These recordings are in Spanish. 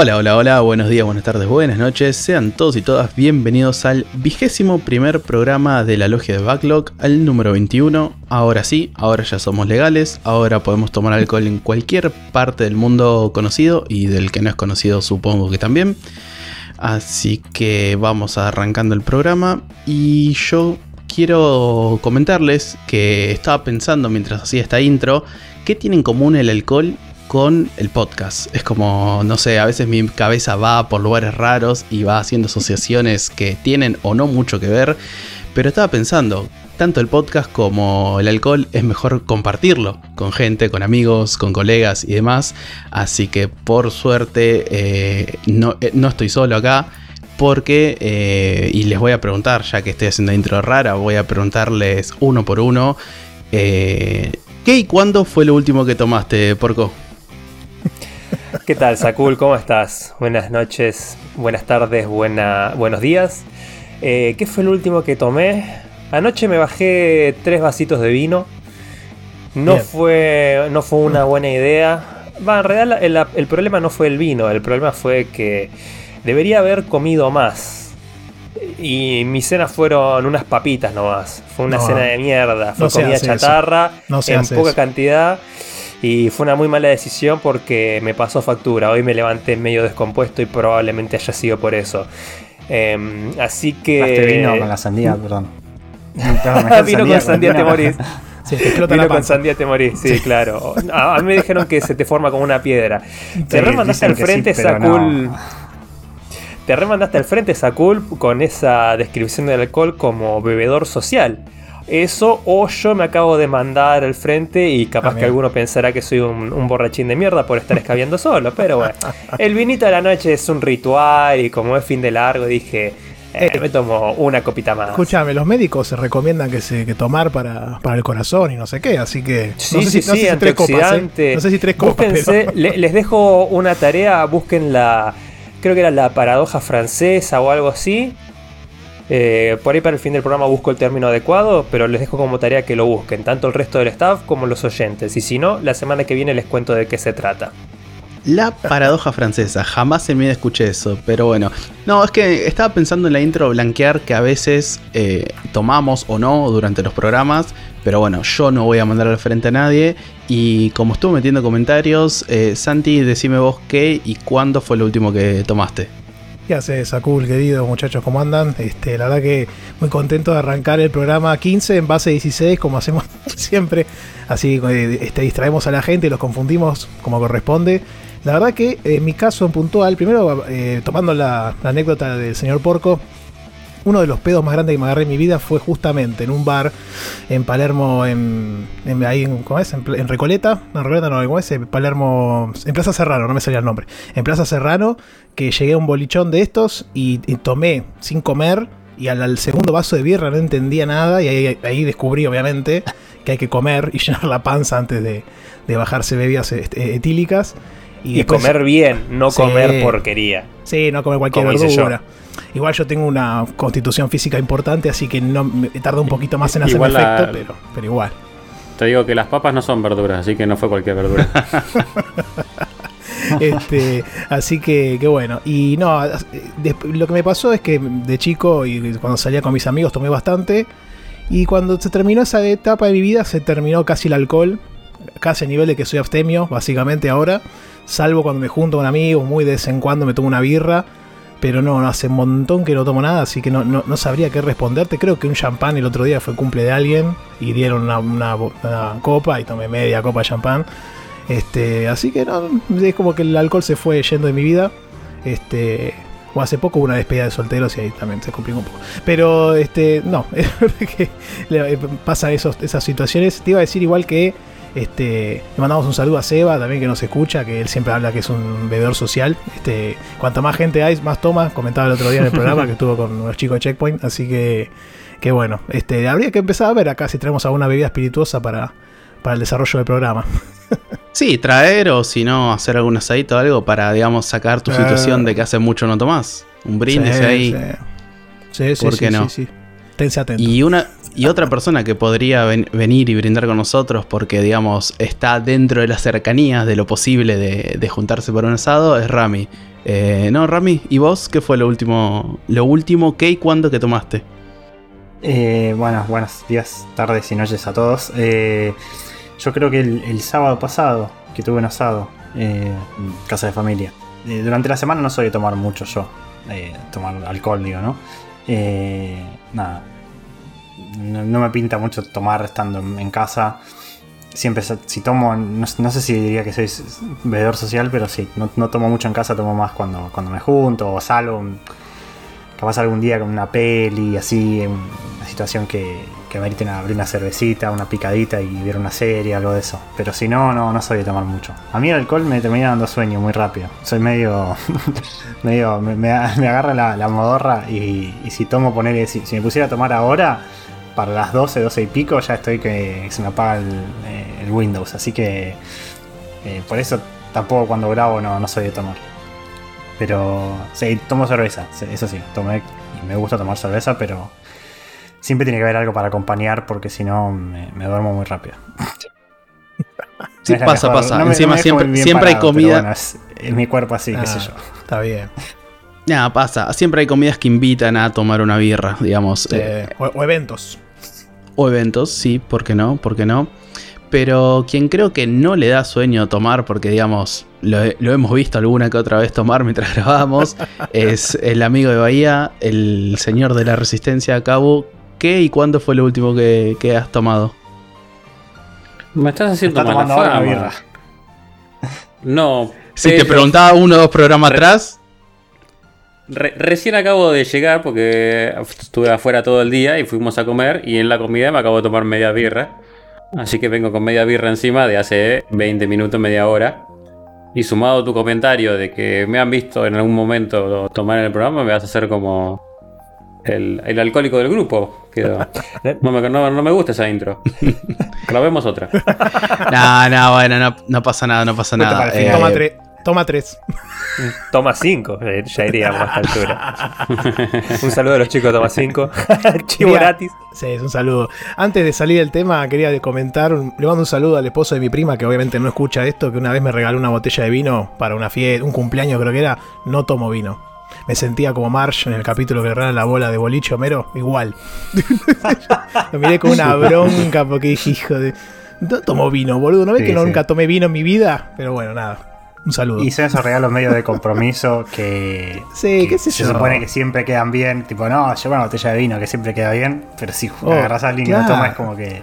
Hola, hola, hola, buenos días, buenas tardes, buenas noches. Sean todos y todas bienvenidos al vigésimo primer programa de la Logia de Backlog, al número 21. Ahora sí, ahora ya somos legales, ahora podemos tomar alcohol en cualquier parte del mundo conocido y del que no es conocido supongo que también. Así que vamos arrancando el programa y yo quiero comentarles que estaba pensando mientras hacía esta intro, ¿qué tiene en común el alcohol con el podcast. Es como, no sé, a veces mi cabeza va por lugares raros y va haciendo asociaciones que tienen o no mucho que ver. Pero estaba pensando, tanto el podcast como el alcohol es mejor compartirlo con gente, con amigos, con colegas y demás. Así que por suerte eh, no, eh, no, estoy solo acá. Porque, eh, y les voy a preguntar, ya que estoy haciendo intro rara, voy a preguntarles uno por uno. ¿Qué y cuándo fue lo último que tomaste, Porco? ¿Qué tal, Sakul? ¿Cómo estás? Buenas noches, buenas tardes, buena, buenos días. Eh, ¿Qué fue el último que tomé? Anoche me bajé tres vasitos de vino. No, fue, no fue una buena idea. Va, en realidad el, problema no fue el vino, el problema fue que debería haber comido más. Y mi cena fueron unas papitas nomás. Fue una cena de mierda. Fue comida chatarra en poca cantidad. Y fue una muy mala decisión porque me pasó factura. Hoy me levanté medio descompuesto y probablemente haya sido por eso. Em, así que. vino con la sandía, perdón. vino con sandía, te morís. vino con sandía te morís, sí, claro. A, mí me dijeron que se te forma como una piedra. te remandaste al frente, Sakul. Te remandaste al frente, Sakul, con esa descripción del alcohol como bebedor social. Eso o yo me acabo de mandar al frente y capaz que alguno pensará que soy un, borrachín de mierda por estar escabeando solo. Pero bueno, el vinito de la noche es un ritual y como es fin de largo dije... Eh, eh, me tomo una copita más. Escúchame, los médicos se recomiendan que se que tomar para, el corazón y no sé qué, así que. Sí, no sé si, sí, tres copas. ¿eh? No sé si tres copas. les dejo una tarea, busquen la. Creo que era la paradoja francesa o algo así. Eh, por ahí para el fin del programa busco el término adecuado, pero les dejo como tarea que lo busquen, tanto el resto del staff como los oyentes. Y si no, la semana que viene les cuento de qué se trata. La paradoja francesa, jamás en mi vida escuché eso, pero bueno. No, es que estaba pensando en la intro blanquear que a veces eh, tomamos o no durante los programas, pero bueno, yo no voy a mandar al frente a nadie. Y como estuve metiendo comentarios, eh, Santi, decime vos qué y cuándo fue lo último que tomaste. ¿Qué hace Sakul, querido muchachos? ¿Cómo andan? Este, la verdad que muy contento de arrancar el programa 15 en base 16, como hacemos siempre. Así eh, este, distraemos a la gente y los confundimos como corresponde. La verdad que en mi caso en puntual, primero eh, tomando la, anécdota del señor Porco, uno de los pedos más grandes que me agarré en mi vida fue justamente en un bar en Palermo, en, ahí en, ¿cómo es? En, Recoleta, no, en Recoleta no, ¿cómo es? En Palermo, en Plaza Serrano, no me salía el nombre. En Plaza Serrano, que llegué a un bolichón de estos y, tomé sin comer y al, segundo vaso de birra no entendía nada y ahí, descubrí obviamente que hay que comer y llenar la panza antes de, bajarse bebidas este, etílicas. Y, comer bien, no comer porquería. Sí, no comer cualquier verdura. Igual yo tengo una constitución física importante, así que no me tarda un poquito más en hacer efecto, pero, pero igual. Te digo que las papas no son verduras, así que no fue cualquier verdura. este, así que, que, bueno. Y no, lo que me pasó es que de chico y cuando salía con mis amigos tomé bastante. Y cuando se terminó esa etapa de mi vida, se terminó casi el alcohol. Casi a nivel de que soy abstemio, básicamente ahora. Salvo cuando me junto con amigos, muy de vez en cuando me tomo una birra pero no, hace un montón que no tomo nada, así que no, no, sabría qué responderte. Creo que un champán el otro día fue cumple de alguien y dieron una, copa y tomé media copa de champán. Este, así que no, es como que el alcohol se fue yendo de mi vida. Este, o hace poco hubo una despedida de solteros y ahí también se complicó un poco. Pero este, no, que pasa esos, esas situaciones. Te iba a decir igual que Este, le mandamos un saludo a Seba también que nos escucha, que él siempre habla que es un bebedor social. Este, cuanto más gente hay, más toma. Comentaba el otro día en el programa que estuvo con los chicos de Checkpoint. Así que, que bueno, este, habría que empezar a ver acá si traemos alguna bebida espirituosa para, para el desarrollo del programa. Sí, traer o si no, hacer algún asadito o algo para, digamos, sacar tu Eh. situación de que hace mucho no tomás. Un brindis Sí, ahí. Sí, sí, sí. ¿Por sí, qué no? sí, sí. Tense. Y una y otra persona que podría ven- venir y brindar con nosotros porque, digamos, está dentro de las cercanías de lo posible de, de juntarse por un asado es Rami. Eh, no, Rami, ¿y vos qué fue lo último, lo último qué y cuándo que tomaste? Eh, bueno, buenos días, tardes y noches a todos. Eh, yo creo que el, el sábado pasado que tuve un asado eh, en casa de familia. Eh, durante la semana no soy de tomar mucho yo, eh, tomar alcohol, digo, ¿no? Eh, nada, no, me pinta mucho tomar estando en, casa. Siempre, si tomo, no, sé si diría que soy bebedor social, pero sí, no, no tomo mucho en casa, tomo más cuando, cuando me junto o salgo. Capaz algún día con una peli, así, en una situación que, que ameriten abrir una cervecita, una picadita y ver una serie, algo de eso. Pero si no, no, no soy de tomar mucho. A mí el alcohol me termina dando sueño muy rápido. Soy medio. medio me, agarra la, la modorra y, y si tomo, poner. Si, me pusiera a tomar ahora, para las 12, 12 y pico, ya estoy que se me apaga el, eh, el Windows. Así que. eh, por eso tampoco cuando grabo no, no soy de tomar. Pero sí, tomo cerveza, eso sí, tomé y me gusta tomar cerveza, pero siempre tiene que haber algo para acompañar porque si no me, me duermo muy rápido. Sí, No pasa, mejor, pasa. no me- Encima no siempre, siempre hay parado, comida. bueno, es, es mi cuerpo así, qué sé Ah, yo. Está bien. Nada, pasa. Siempre hay comidas que invitan a tomar una birra, digamos. Sí, eh, o, o eventos. O eventos, sí, ¿por qué no? ¿Por qué no? Pero quien creo que no le da sueño tomar, porque digamos, lo, lo hemos visto alguna que otra vez tomar mientras grabamos, es el amigo de Bahía, el señor de la resistencia Cabo. ¿Qué y cuándo fue lo último que, que has tomado? Me estás haciendo Está mala fama. birra. No. Si te preguntaba uno o dos programas Re- atrás, re- recién acabo de llegar porque estuve afuera todo el día y fuimos a comer y en la comida me acabo de tomar media birra. Así que vengo con media birra encima de hace 20 minutos, media hora. Y sumado tu comentario de que me han visto en algún momento tomar en el programa, me vas a hacer como el, el alcohólico del grupo. Quedó. No me, no- no me gusta esa intro. Grabemos otra. no, no, bueno, no, no pasa nada, no pasa nada. final. Eh, Toma, tre- toma tres. Toma 5, ya iríamos a esta altura. Un saludo a los chicos de Toma 5. Chivo Mira. gratis. Sí, es un saludo. Antes de salir del tema, quería de comentar, un- le mando un saludo al esposo de mi prima, que obviamente no escucha esto, que una vez me regaló una botella de vino para una fiesta, un cumpleaños creo que era, no tomo vino. Me sentía como Marsh en el capítulo que regalan la bola de boliche Homero, igual. Lo miré con una bronca porque dije, hijo de... No tomo vino, boludo, ¿no ves Sí, que sí. nunca tomé vino en mi vida? Pero bueno, nada. Un saludo. Y son esos regalos medio de compromiso que, Sí, que qué sé se yo. supone que siempre quedan bien. Tipo, no, lleva una botella de vino que siempre queda bien, pero si Oh, agarras a alguien y claro. lo tomas es como que.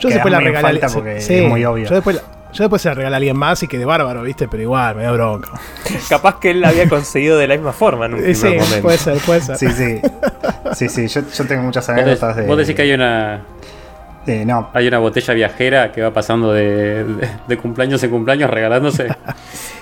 Yo después la regalé. falta porque sí, es muy obvio. Yo después, yo después se la regalé a alguien más y quedé bárbaro, ¿viste? Pero igual, me da bronca. Capaz que él la había conseguido de la misma forma en un Eh, primer Sí, momento. puede ser, puede ser. Sí, sí. Sí, sí, yo, yo tengo muchas anécdotas de. vos decís que hay una, de- no, hay una botella viajera que va pasando de, de- de cumpleaños en cumpleaños regalándose.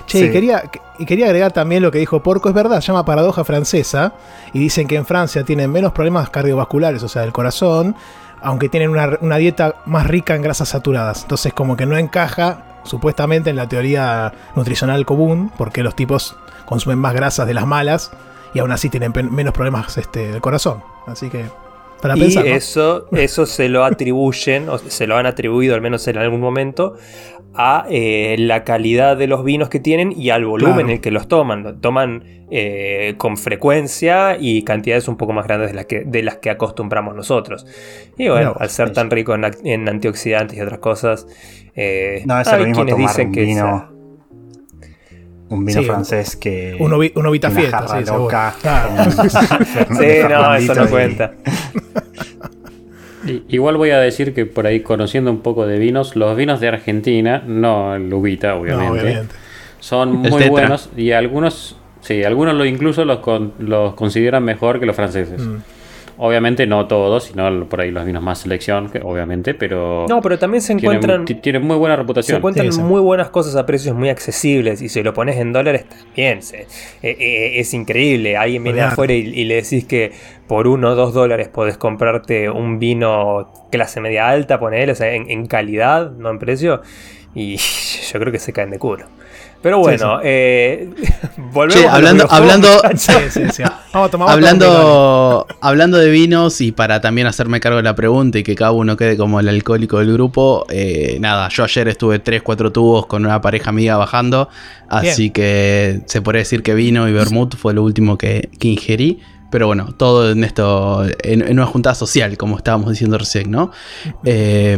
Che, Sí. quería, y quería agregar también lo que dijo Porco, es verdad, se llama paradoja francesa, y dicen que en Francia tienen menos problemas cardiovasculares, o sea, del corazón, aunque tienen una, una dieta más rica en grasas saturadas. Entonces, como que no encaja, supuestamente, en la teoría nutricional común, porque los tipos consumen más grasas de las malas, y aún así tienen menos problemas este, del corazón. Así que, para y pensar. ¿no? eso, eso se lo atribuyen, o se lo han atribuido al menos en algún momento, a eh, la calidad de los vinos que tienen y al volumen Claro. en el que los toman. Toman eh, con frecuencia y cantidades un poco más grandes de las que, de las que acostumbramos nosotros. Y bueno, al ser tan rico en, antioxidantes y otras cosas, eh, no es hay lo mismo quienes tomar dicen un que vino. Un vino Sí, francés que. Uno, vi- uno vita una fiesta, jarra sí, loca. Claro. un Sí, no, eso no y- cuenta. I- Igual voy a decir que por ahí conociendo un poco de vinos, los vinos de Argentina, no el Ubita, No, obviamente, son muy buenos y algunos, sí, algunos lo incluso los, con- los consideran mejor que los franceses. Mm. Obviamente no todos, sino por ahí los vinos más selección, que- obviamente, pero. No, pero también se encuentran. ti- tienen muy buena Se reputación. encuentran Sí, sí. muy buenas cosas a precios muy accesibles y si lo pones en dólares también se- eh, eh, es increíble. Alguien viene Olvidate. afuera y, y le decís que por uno o dos dólares podés comprarte un vino clase media alta, ponele, o sea, en, en calidad, no en precio. Y yo creo que se caen de culo. Pero bueno, eh, volvemos Che, a los hablando- hablando-. Sí, Hablando, hablando de vinos y para también hacerme cargo de la pregunta y que cada uno quede como el alcohólico del grupo, eh, nada, yo ayer estuve 3, 4 tubos con una pareja amiga bajando, así que se podría decir que vino y vermut fue lo último que, que ingerí. Pero bueno, todo en esto, en, en una juntada social, como estábamos diciendo recién, ¿no? Eh,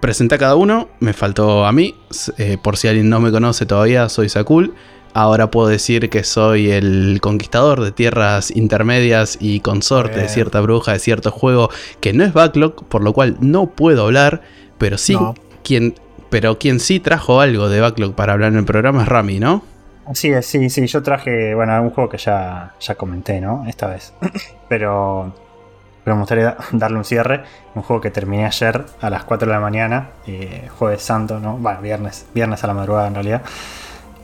presenté a cada uno, me faltó a mí, eh, por si alguien no me conoce todavía, soy Sakul. Ahora puedo decir que soy el conquistador de tierras intermedias y consorte de cierta bruja de cierto juego que no es backlog, por lo cual no puedo hablar, pero sí No. quien, pero quien sí trajo algo de backlog para hablar en el programa es Rami, ¿no? Así es, sí, sí, yo traje, bueno, un juego que ya, ya comenté, ¿no? Esta vez. pero, pero me gustaría da- darle un cierre. Un juego que terminé ayer a las 4 de la mañana, eh, jueves santo, ¿no? Bueno, viernes, viernes a la madrugada en realidad.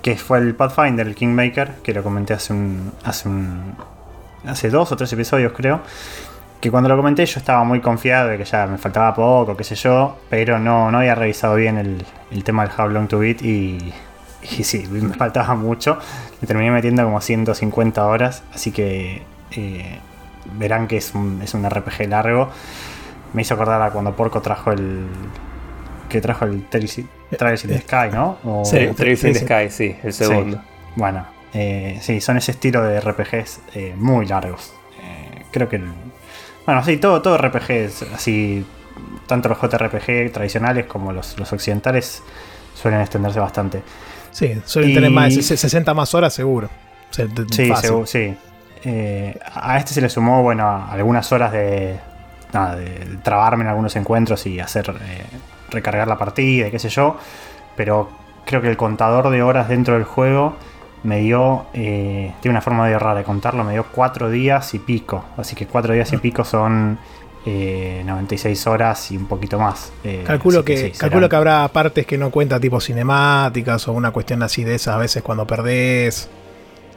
Que fue el Pathfinder, el Kingmaker, que lo comenté hace un, hace un, hace dos o tres episodios creo. Que cuando lo comenté yo estaba muy confiado de que ya me faltaba poco, qué sé yo, pero no, no había revisado bien el, el tema del How Long to Beat y, y sí, me faltaba mucho. Le terminé metiendo como 150 horas, así que eh, verán que es un, es un RPG largo. Me hizo acordar a cuando Porco trajo el. Que trajo el Trails in the Sky, ¿no? O- Sí, Trails in the. Sky, sí, el segundo. bueno, eh, sí, son ese estilo de RPGs eh, muy largos. Eh, creo que. bueno, sí, todo, todo RPGs, así. Tanto los JRPG tradicionales como los, los occidentales suelen extenderse bastante. Sí, suelen Y- tener más de 60 más horas seguro. O sea, de- Sí, fácil. segu- sí. Eh, a este se le sumó, bueno, algunas horas de, nada, de trabarme en algunos encuentros y hacer eh, recargar la partida y qué sé yo. Pero creo que el contador de horas dentro del juego me dio, eh, tiene una forma medio rara de contarlo, me dio cuatro días y pico. Así que cuatro días y pico son eh, 96 horas y un poquito más. Eh, Calculo que, sí, calculo que habrá partes que no cuenta tipo cinemáticas o una cuestión así de esas a veces cuando perdés.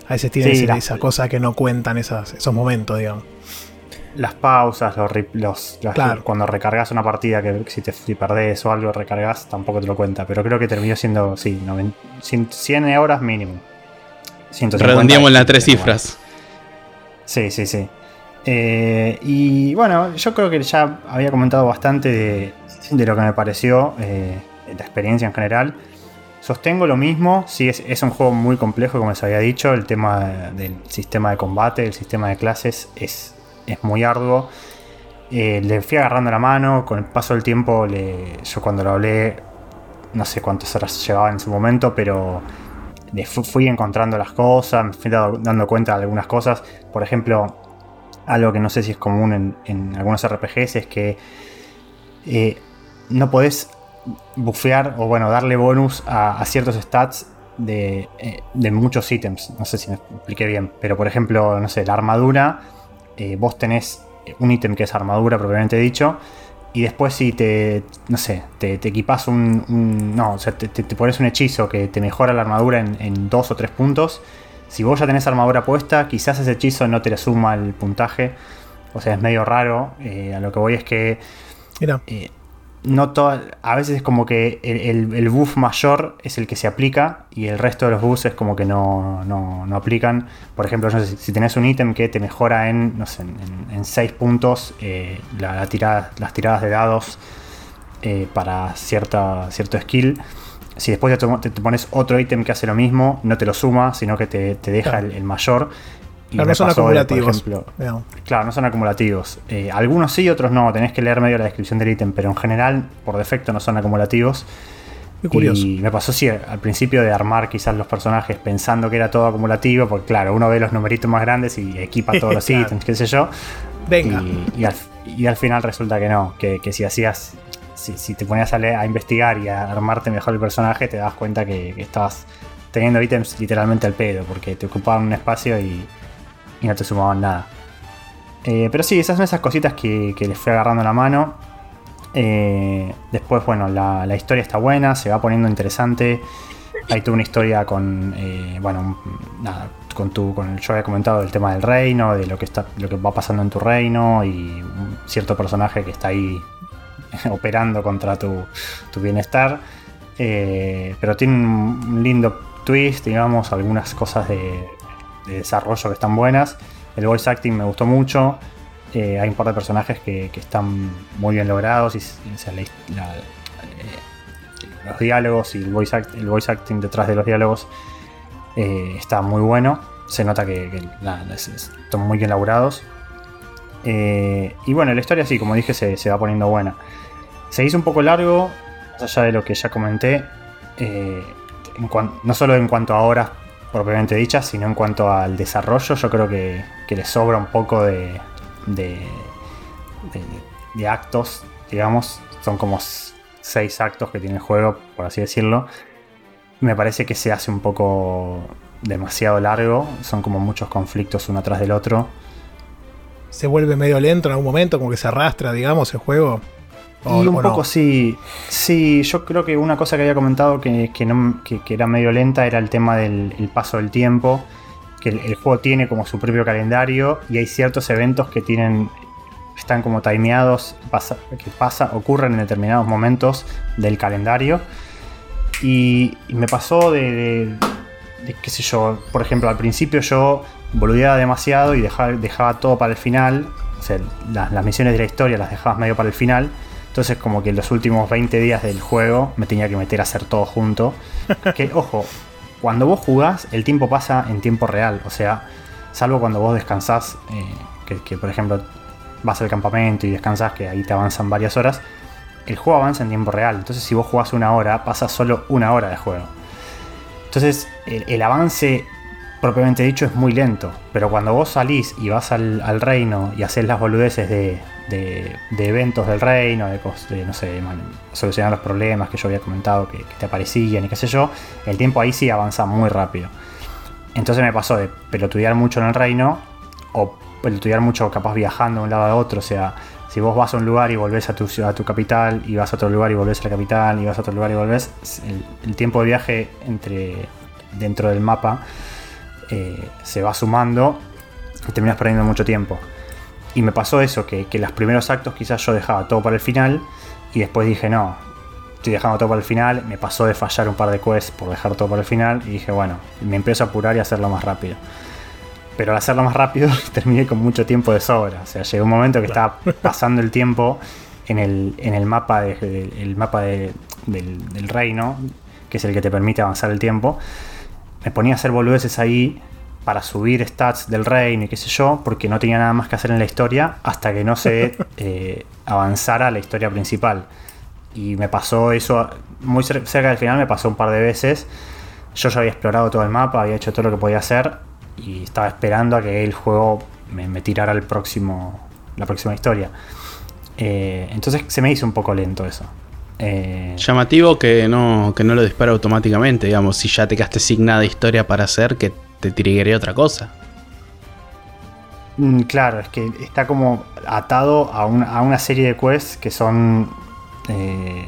A veces tienen Sí, esa, la- esa cosa que no cuentan esas, esos momentos, digamos. Las pausas, los, rip- los, Claro. cuando recargas una partida, que si te si perdés o algo recargas, tampoco te lo cuenta. Pero creo que terminó siendo, sí, 90 100, 100 horas mínimo. 150 Redondeamos las tres cifras. Sí, sí, sí. Eh, y bueno, yo creo que ya había comentado bastante de, de lo que me pareció, eh, la experiencia en general. Sostengo lo mismo, sí, es, es un juego muy complejo, como les había dicho. El tema del sistema de combate, el sistema de clases es, es muy arduo. Eh, le fui agarrando la mano, con el paso del tiempo, le, yo cuando lo hablé, no sé cuántas horas llevaba en su momento, pero le fu- fui encontrando las cosas, me fui dando cuenta de algunas cosas. Por ejemplo, algo que no sé si es común en, en algunos RPGs es que eh, no podés bufear o bueno, darle bonus a, a ciertos stats de, eh, de muchos ítems. No sé si me expliqué bien, pero por ejemplo, no sé, la armadura, eh, vos tenés un ítem que es armadura propiamente dicho. Y después si te, no sé, te, te equipas un, un- No, o sea, te, te- te pones un hechizo que te mejora la armadura en, en dos o tres puntos. Si vos ya tenés armadura puesta, quizás ese hechizo no te le suma el puntaje. O sea, es medio raro. Eh, a lo que voy es que Mira, eh, no toda- a veces es como que el, el- el buff mayor es el que se aplica y el resto de los buffs es como que no, no- no aplican. Por ejemplo, no sé, si, si tenés un ítem que te mejora en, no sé, en 6 puntos eh, la- la tirada- las tiradas de dados eh, para cierta, cierto skill. Si después te, te- te pones otro ítem que hace lo mismo, no te lo suma, sino que te, te deja el mayor. Claro, no son acumulativos. Claro, no son acumulativos. Eh, algunos sí, otros no. Tenés que leer medio la descripción del ítem, pero en general, por defecto, no son acumulativos. Qué curioso. Y me pasó, sí, al principio de armar quizás los personajes pensando que era todo acumulativo, porque claro, uno ve los numeritos más grandes y equipa todos los Claro. ítems, qué sé yo. Venga. Y, y al, y al final resulta que no, que, que si hacías, si, si te ponías a, leer- a investigar y a armarte mejor el personaje, te das cuenta que, que estabas teniendo ítems literalmente al pedo, porque te ocupaban un espacio y, y no te sumaban nada. Eh, pero sí, esas son esas cositas que, les fui agarrando la mano. Eh, después, bueno, la, la historia está buena, se va poniendo interesante. Hay toda una historia con, eh, bueno, nada, con tu, con el, yo había comentado del tema del reino, de lo que está, lo que va pasando en tu reino y un cierto personaje que está ahí operando contra tu, tu bienestar. Pero tiene un lindo twist, digamos, algunas cosas de, de desarrollo que están buenas. El voice acting me gustó mucho. Eh, hay un par de personajes que, que están muy bien logrados y, eh, los diálogos y el voice, el voice acting detrás de los diálogos eh, está muy bueno. Se nota que, que están muy bien elaborados. Eh, y bueno, la historia sí, como dije, se, se va poniendo buena. Se hizo un poco largo, más allá de lo que ya comenté. no solo en cuanto a horas propiamente dichas, sino en cuanto al desarrollo, yo creo que, que le sobra un poco de, de, de- de actos, digamos. Son como seis actos que tiene el juego, por así decirlo. Me parece que se hace un poco demasiado largo, son como muchos conflictos uno tras del otro. Se vuelve medio lento en algún momento, como que se arrastra, digamos, el juego. O- y un poco no. sí. Sí, yo creo que una cosa que había comentado que, que no- que- que era medio lenta era el tema del el paso del tiempo. Que el, el juego tiene como su propio calendario y hay ciertos eventos que tienen. están como timeados, pasa- que pasa, ocurren en determinados momentos del calendario. Y, y me pasó de, de- de, qué sé yo, por ejemplo, al principio yo boludeaba demasiado y dejaba, dejaba todo para el final. O sea, las, las misiones de la historia las dejabas medio para el final. Entonces como que en los últimos 20 días del juego me tenía que meter a hacer todo junto. Que, ojo, cuando vos jugás, el tiempo pasa en tiempo real. O sea, salvo cuando vos descansás, eh, que, que, por ejemplo vas al campamento y descansás, que ahí te avanzan varias horas. El juego avanza en tiempo real. Entonces si vos jugás una hora, pasa solo una hora de juego. Entonces el, el avance propiamente dicho es muy lento. Pero cuando vos salís y vas al, reino y haces las boludeces de, de- eventos del reino, de, de, no sé, solucionar los problemas que yo había comentado que, que te aparecían y qué sé yo, el tiempo ahí sí avanza muy rápido. Entonces me pasó de pelotudear mucho en el reino o pelotudear mucho capaz viajando de un lado a otro. O sea, si vos vas a un lugar y volvés a tu ciudad, a tu capital, y vas a otro lugar y volvés a la capital, y vas a otro lugar y volvés, el, el tiempo de viaje entre dentro del mapa eh, se va sumando y terminas perdiendo mucho tiempo. Y me pasó eso, que, que los primeros actos quizás yo dejaba todo para el final y después dije, no, estoy dejando todo para el final. Me pasó de fallar un par de quests por dejar todo para el final y dije, bueno, me empiezo a apurar y a hacerlo más rápido. Pero al hacerlo más rápido terminé con mucho tiempo de sobra. O sea, llegó un momento que estaba pasando el tiempo en el, en el mapa, de- el mapa de- del, del reino, que es el que te permite avanzar el tiempo. Me ponía a hacer boludeces ahí para subir stats del reino y qué sé yo, porque no tenía nada más que hacer en la historia hasta que no se eh, avanzara la historia principal. Y me pasó eso muy cer- cerca del final, me pasó un par de veces. Yo ya había explorado todo el mapa, había hecho todo lo que podía hacer y estaba esperando a que el juego me, me tirara el próximo, la próxima historia. Eh, entonces se me hizo un poco lento eso. Eh, Llamativo que no, que no lo dispara automáticamente, digamos, si ya te quedaste sin nada de historia para hacer, que te triggeré otra cosa. Mm, Claro, es que está como atado a, un- a una serie de quests que son. eh,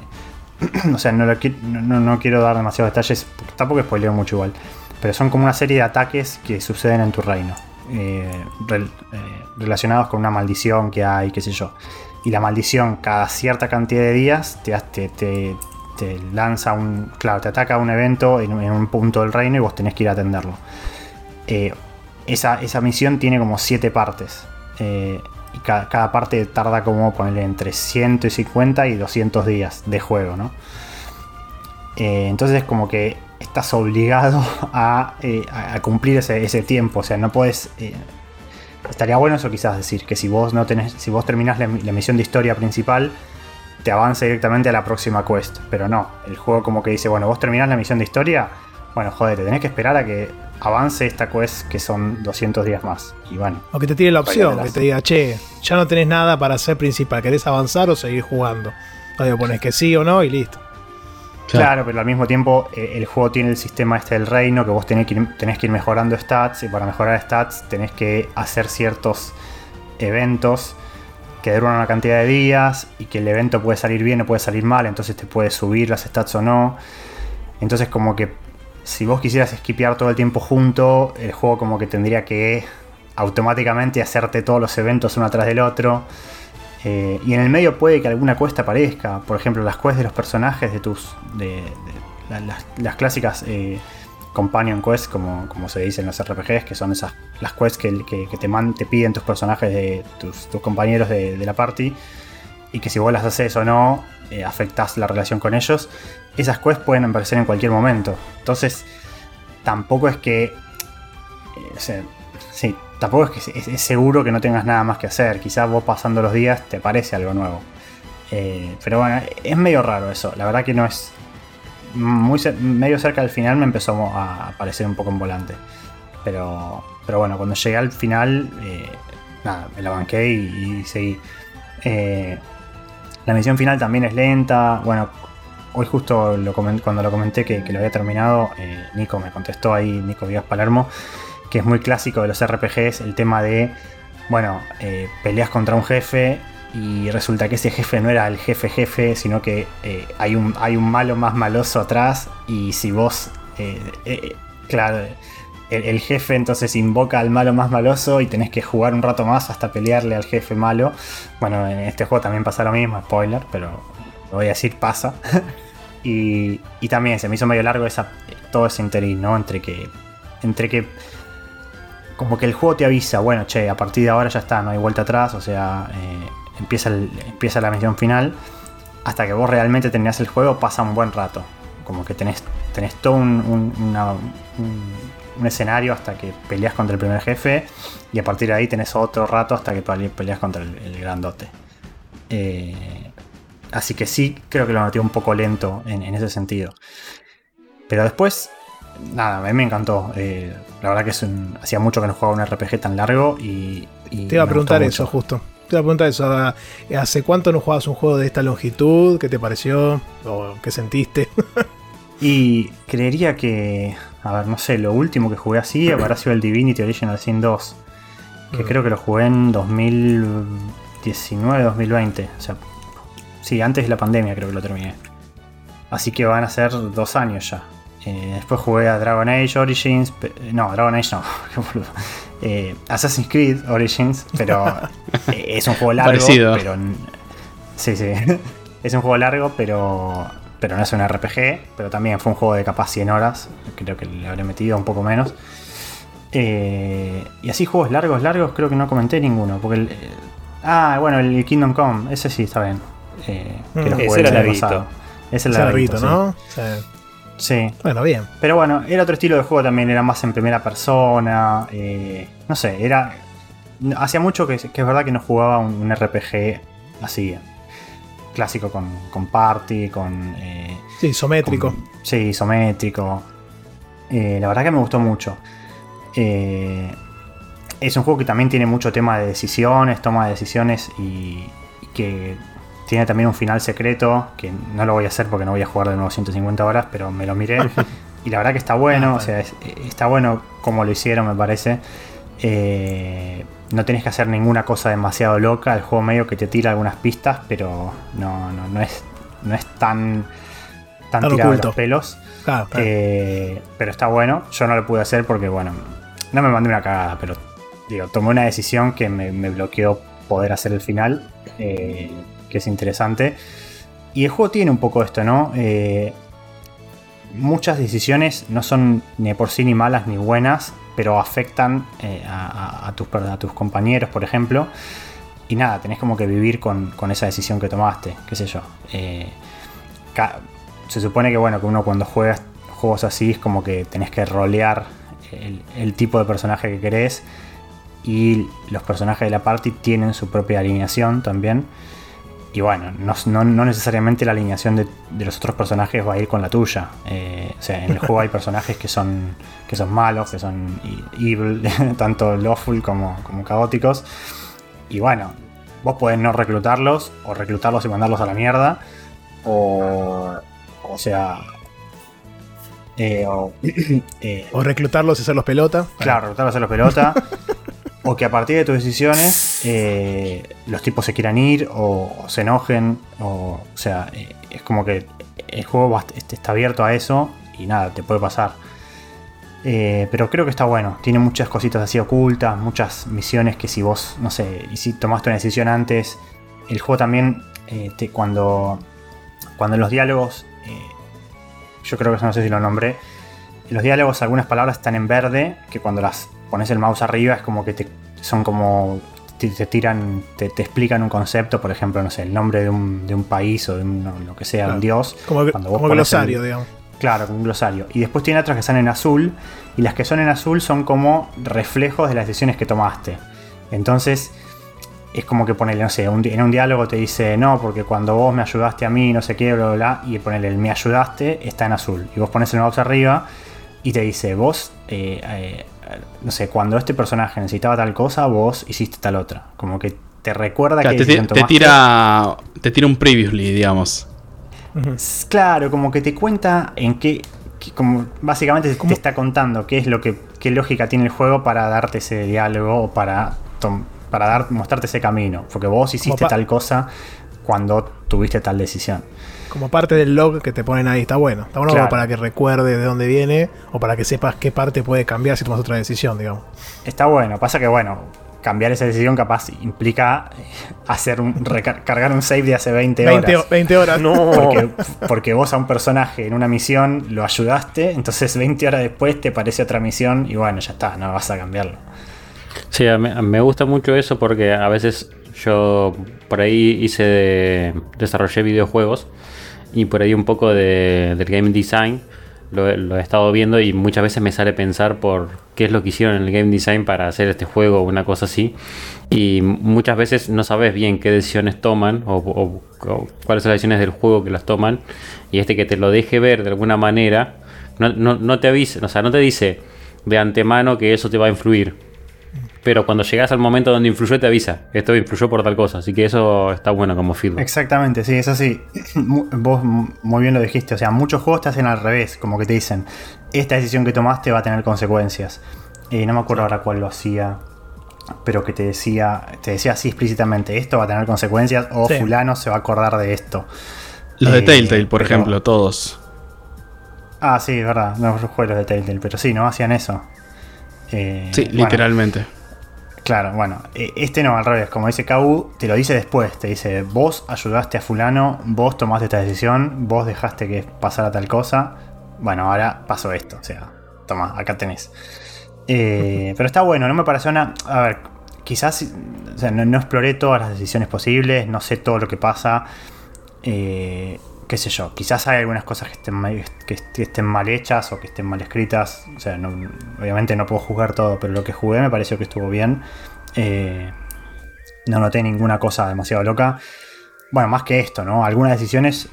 o sea, no, lo qui- no- no- no quiero dar demasiados detalles, tampoco spoileo mucho igual. Pero son como una serie de ataques que suceden en tu reino. eh, rel- eh, relacionados con una maldición que hay, qué sé yo. Y la maldición, cada cierta cantidad de días, te, te, te- lanza un. Claro, te ataca un evento en, un punto del reino y vos tenés que ir a atenderlo. Eh, esa, esa misión tiene como siete partes. eh, y ca- cada, parte tarda como ponerle entre 150 y 200 días de juego, ¿no? Eh, entonces es como que estás obligado a, a- a cumplir ese, ese tiempo. O sea, no puedes. Estaría bueno eso quizás decir, que si vos no tenés. Si vos terminás la, la misión de historia principal, te avanza directamente a la próxima quest. Pero no. El juego como que dice, bueno, vos terminás la misión de historia. Bueno, joder, te tenés que esperar a que avance esta quest que son 200 días más. Y bueno. O que te tire la opción, que te diga, che, ya no tenés nada para hacer principal, ¿querés avanzar o seguir jugando? Ahí pones que sí o no y listo. Claro, pero al mismo tiempo eh, el juego tiene el sistema este del reino que vos tenés que, ir, mejorando stats y para mejorar stats tenés que hacer ciertos eventos que duran una cantidad de días y que el evento puede salir bien o puede salir mal, entonces te puede subir las stats o no. Entonces como que si vos quisieras esquipear todo el tiempo junto, el juego como que tendría que automáticamente hacerte todos los eventos uno atrás del otro. Eh, y en el medio puede que alguna cuesta aparezca. Por ejemplo, las quests de los personajes de tus. de, las, clásicas eh, companion quests, como, como se dice en los RPGs, que son esas las quests que, te, man, te piden tus personajes de tus, compañeros de, la party. Y que si vos las haces o no, eh, afectas la relación con ellos. Esas quests pueden aparecer en cualquier momento. Entonces, tampoco es que. sí, tampoco es que es, seguro que no tengas nada más que hacer. Quizás vos pasando los días te parece algo nuevo. Eh, pero bueno, es medio raro eso. La verdad que no es. Muy medio cerca del final me empezó a parecer un poco en volante. Pero, pero bueno, cuando llegué al final, eh, nada, me la banqué y, seguí. Eh, la misión final también es lenta. Bueno, hoy justo cuando lo comenté que, lo había terminado, Nico me contestó ahí, Nico Díaz Palermo que es muy clásico de los RPGs, el tema de, bueno, eh, peleas contra un jefe y resulta que ese jefe no era el jefe jefe, sino que eh, hay, un, hay un malo más maloso atrás y si vos, eh, claro, el, jefe entonces invoca al malo más maloso y tenés que jugar un rato más hasta pelearle al jefe malo. Bueno, en este juego también pasa lo mismo, spoiler, pero lo voy a decir, pasa. y, y, también se me hizo medio largo esa, todo ese interín, ¿no? Entre que, entre que como que el juego te avisa, bueno, che, a partir de ahora ya está, no hay vuelta atrás, o sea, eh, empieza, empieza la misión final. Hasta que vos realmente terminás el juego pasa un buen rato. Como que tenés, tenés todo un, un, escenario hasta que peleas contra el primer jefe. Y a partir de ahí tenés otro rato hasta que peleas contra el, grandote. Eh, así que sí, creo que lo noté un poco lento en, en ese sentido. Pero después nada, a mí me encantó. Eh, la verdad que es hacía mucho que no jugaba un RPG tan largo y. Te iba a preguntar eso, justo. Te iba a preguntar eso. ¿Hace cuánto no jugabas un juego de esta longitud? ¿Qué te pareció? ¿O qué sentiste? y creería que. A ver, no sé, lo último que jugué así habrá sido el Divinity Original Sin 2. Que mm. creo que lo jugué en 2019-2020. O sea, sí, antes de la pandemia creo que lo terminé. Así que van a ser dos años ya. Eh, después jugué a Dragon Age Origins. No, Dragon Age no. Eh, Assassin's Creed Origins, pero eh, es un juego largo. Parecido. Pero, sí, sí. Es un juego largo, pero, pero no es un RPG. Pero también fue un juego de capaz 100 horas. Creo que le habré metido un poco menos. y así juegos largos, largos, creo que no comenté ninguno. Porque ah, bueno, el Kingdom Come, ese sí está bien. que lo mm. jugué ese era el Ese era el ¿no? Sí. Sí. Bueno, bien. Pero bueno, era otro estilo de juego también, era más en primera persona. Eh, no sé, era. Hacía mucho que, es verdad que no jugaba un, RPG así. Clásico con, party, con. Eh, sí, isométrico. sí, isométrico. Eh, la verdad que me gustó mucho. es un juego que también tiene mucho tema de decisiones, toma de decisiones y que tiene también un final secreto, que no lo voy a hacer porque no voy a jugar de nuevo 150 horas, pero me lo miré. y la verdad que está bueno, ah, o sea, está bueno como lo hicieron, me parece. Eh, no tienes que hacer ninguna cosa demasiado loca. El juego medio que te tira algunas pistas, pero no, no, es, no es tan, tan, tirado de los pelos. Eh, pero está bueno. Yo no lo pude hacer porque, bueno, no me mandé una cagada, pero digo, tomé una decisión que me, me bloqueó poder hacer el final. Eh, que es interesante. Y el juego tiene un poco esto, ¿no? Eh, muchas decisiones no son ni por sí ni malas ni buenas, pero afectan eh, a, tus, compañeros, por ejemplo. Y nada, tenés como que vivir con, esa decisión que tomaste, qué sé yo. Eh, se supone que bueno, que uno cuando juega juegos así es como que tenés que rolear el, el tipo de personaje que querés. Y los personajes de la party tienen su propia alineación también. Y bueno, no, necesariamente la alineación de, los otros personajes va a ir con la tuya. Eh, o sea, en el juego hay personajes que son, que son malos, que son evil, tanto lawful como, como caóticos. Y bueno, vos podés no reclutarlos, o reclutarlos y mandarlos a la mierda. O, o sea, eh, o, eh, o, reclutarlos y hacerlos pelota. Claro, reclutarlos y hacerlos pelota. o que a partir de tus decisiones eh, los tipos se quieran ir o, se enojen. O, o sea, eh, es como que el juego este, está abierto a eso y nada, te puede pasar. Eh, pero creo que está bueno. Tiene muchas cositas así ocultas, muchas misiones que si vos, no sé, y si tomaste una decisión antes, el juego también, cuando, cuando en los diálogos, yo creo que no sé si lo nombré, los diálogos algunas palabras están en verde, que cuando las pones el mouse arriba es como que te son como te, tiran, te, explican un concepto, por ejemplo, no sé, el nombre de un, de un país o de lo que sea, un dios. Como, como glosario, digamos. Claro, un glosario. Y después tiene otras que están en azul, y las que son en azul son como reflejos de las decisiones que tomaste. Entonces, es como que ponerle, no sé, en un diálogo te dice, no, porque cuando vos me ayudaste a mí, no sé qué, bla, bla, bla, y ponerle el me ayudaste está en azul. Y vos pones el mouse arriba y te dice, vos, eh, eh, no sé, cuando este personaje necesitaba tal cosa, vos hiciste tal otra. Como que te recuerda que te, te, tira te tira un previously, digamos. Claro, como que te cuenta en qué, como básicamente te está contando qué es lo que qué lógica tiene el juego para darte ese diálogo o para para dar mostrarte ese camino, porque vos hiciste tal cosa cuando tuviste tal decisión como parte del log que te ponen ahí. Está bueno. Está bueno para que recuerde de dónde viene o para que sepas qué parte puede cambiar si tomas otra decisión, digamos. Está bueno. Pasa que, bueno, cambiar esa decisión capaz implica hacer un recargar un save de hace 20 horas. 20, horas. No. Porque, vos a un personaje en una misión lo ayudaste, entonces 20 horas después te aparece otra misión y bueno, ya está, no vas a cambiarlo. Sí, me gusta mucho eso porque a veces yo por ahí hice desarrollé videojuegos y por ahí un poco de, del game design. Lo, he estado viendo y muchas veces me sale pensar por qué es lo que hicieron en el game design para hacer este juego o una cosa así. Y muchas veces no sabes bien qué decisiones toman o, cuáles son las decisiones del juego que las toman. Y este que te lo deje ver de alguna manera, no, no, no te avisa, o sea, no te dice de antemano que eso te va a influir pero cuando llegas al momento donde influyó te avisa, esto influyó por tal cosa, así que eso está bueno como feedback. Exactamente, sí, es así. Vos muy bien lo dijiste, o sea, muchos juegos te hacen al revés, como que te dicen, esta decisión que tomaste va a tener consecuencias. Y no me acuerdo ahora cuál lo hacía, pero que te decía, te decía así explícitamente, esto va a tener consecuencias o fulano se va a acordar de esto. Los de eh, Telltale, por ejemplo, todos. Ah, sí, es verdad, no los juegos de Telltale, pero sí, no hacían eso. Eh, sí, literalmente. Claro, bueno, e, este no, al revés, como dice Kau, te lo dice después, te dice, vos ayudaste a fulano, vos tomaste esta decisión, vos dejaste que pasara tal cosa, bueno, ahora pasó esto, o sea, toma, acá tenés. Eh, pero está bueno, no me pareció una... A ver, quizás o sea, no, exploré todas las decisiones posibles, no sé todo lo que pasa, eh, qué sé yo, quizás hay algunas cosas que estén, mal, que, estén mal hechas o que estén mal escritas. O sea, obviamente no puedo juzgar todo, pero lo que jugué me pareció que estuvo bien. Eh, no noté ninguna cosa demasiado loca. Bueno, más que esto, ¿no? Algunas decisiones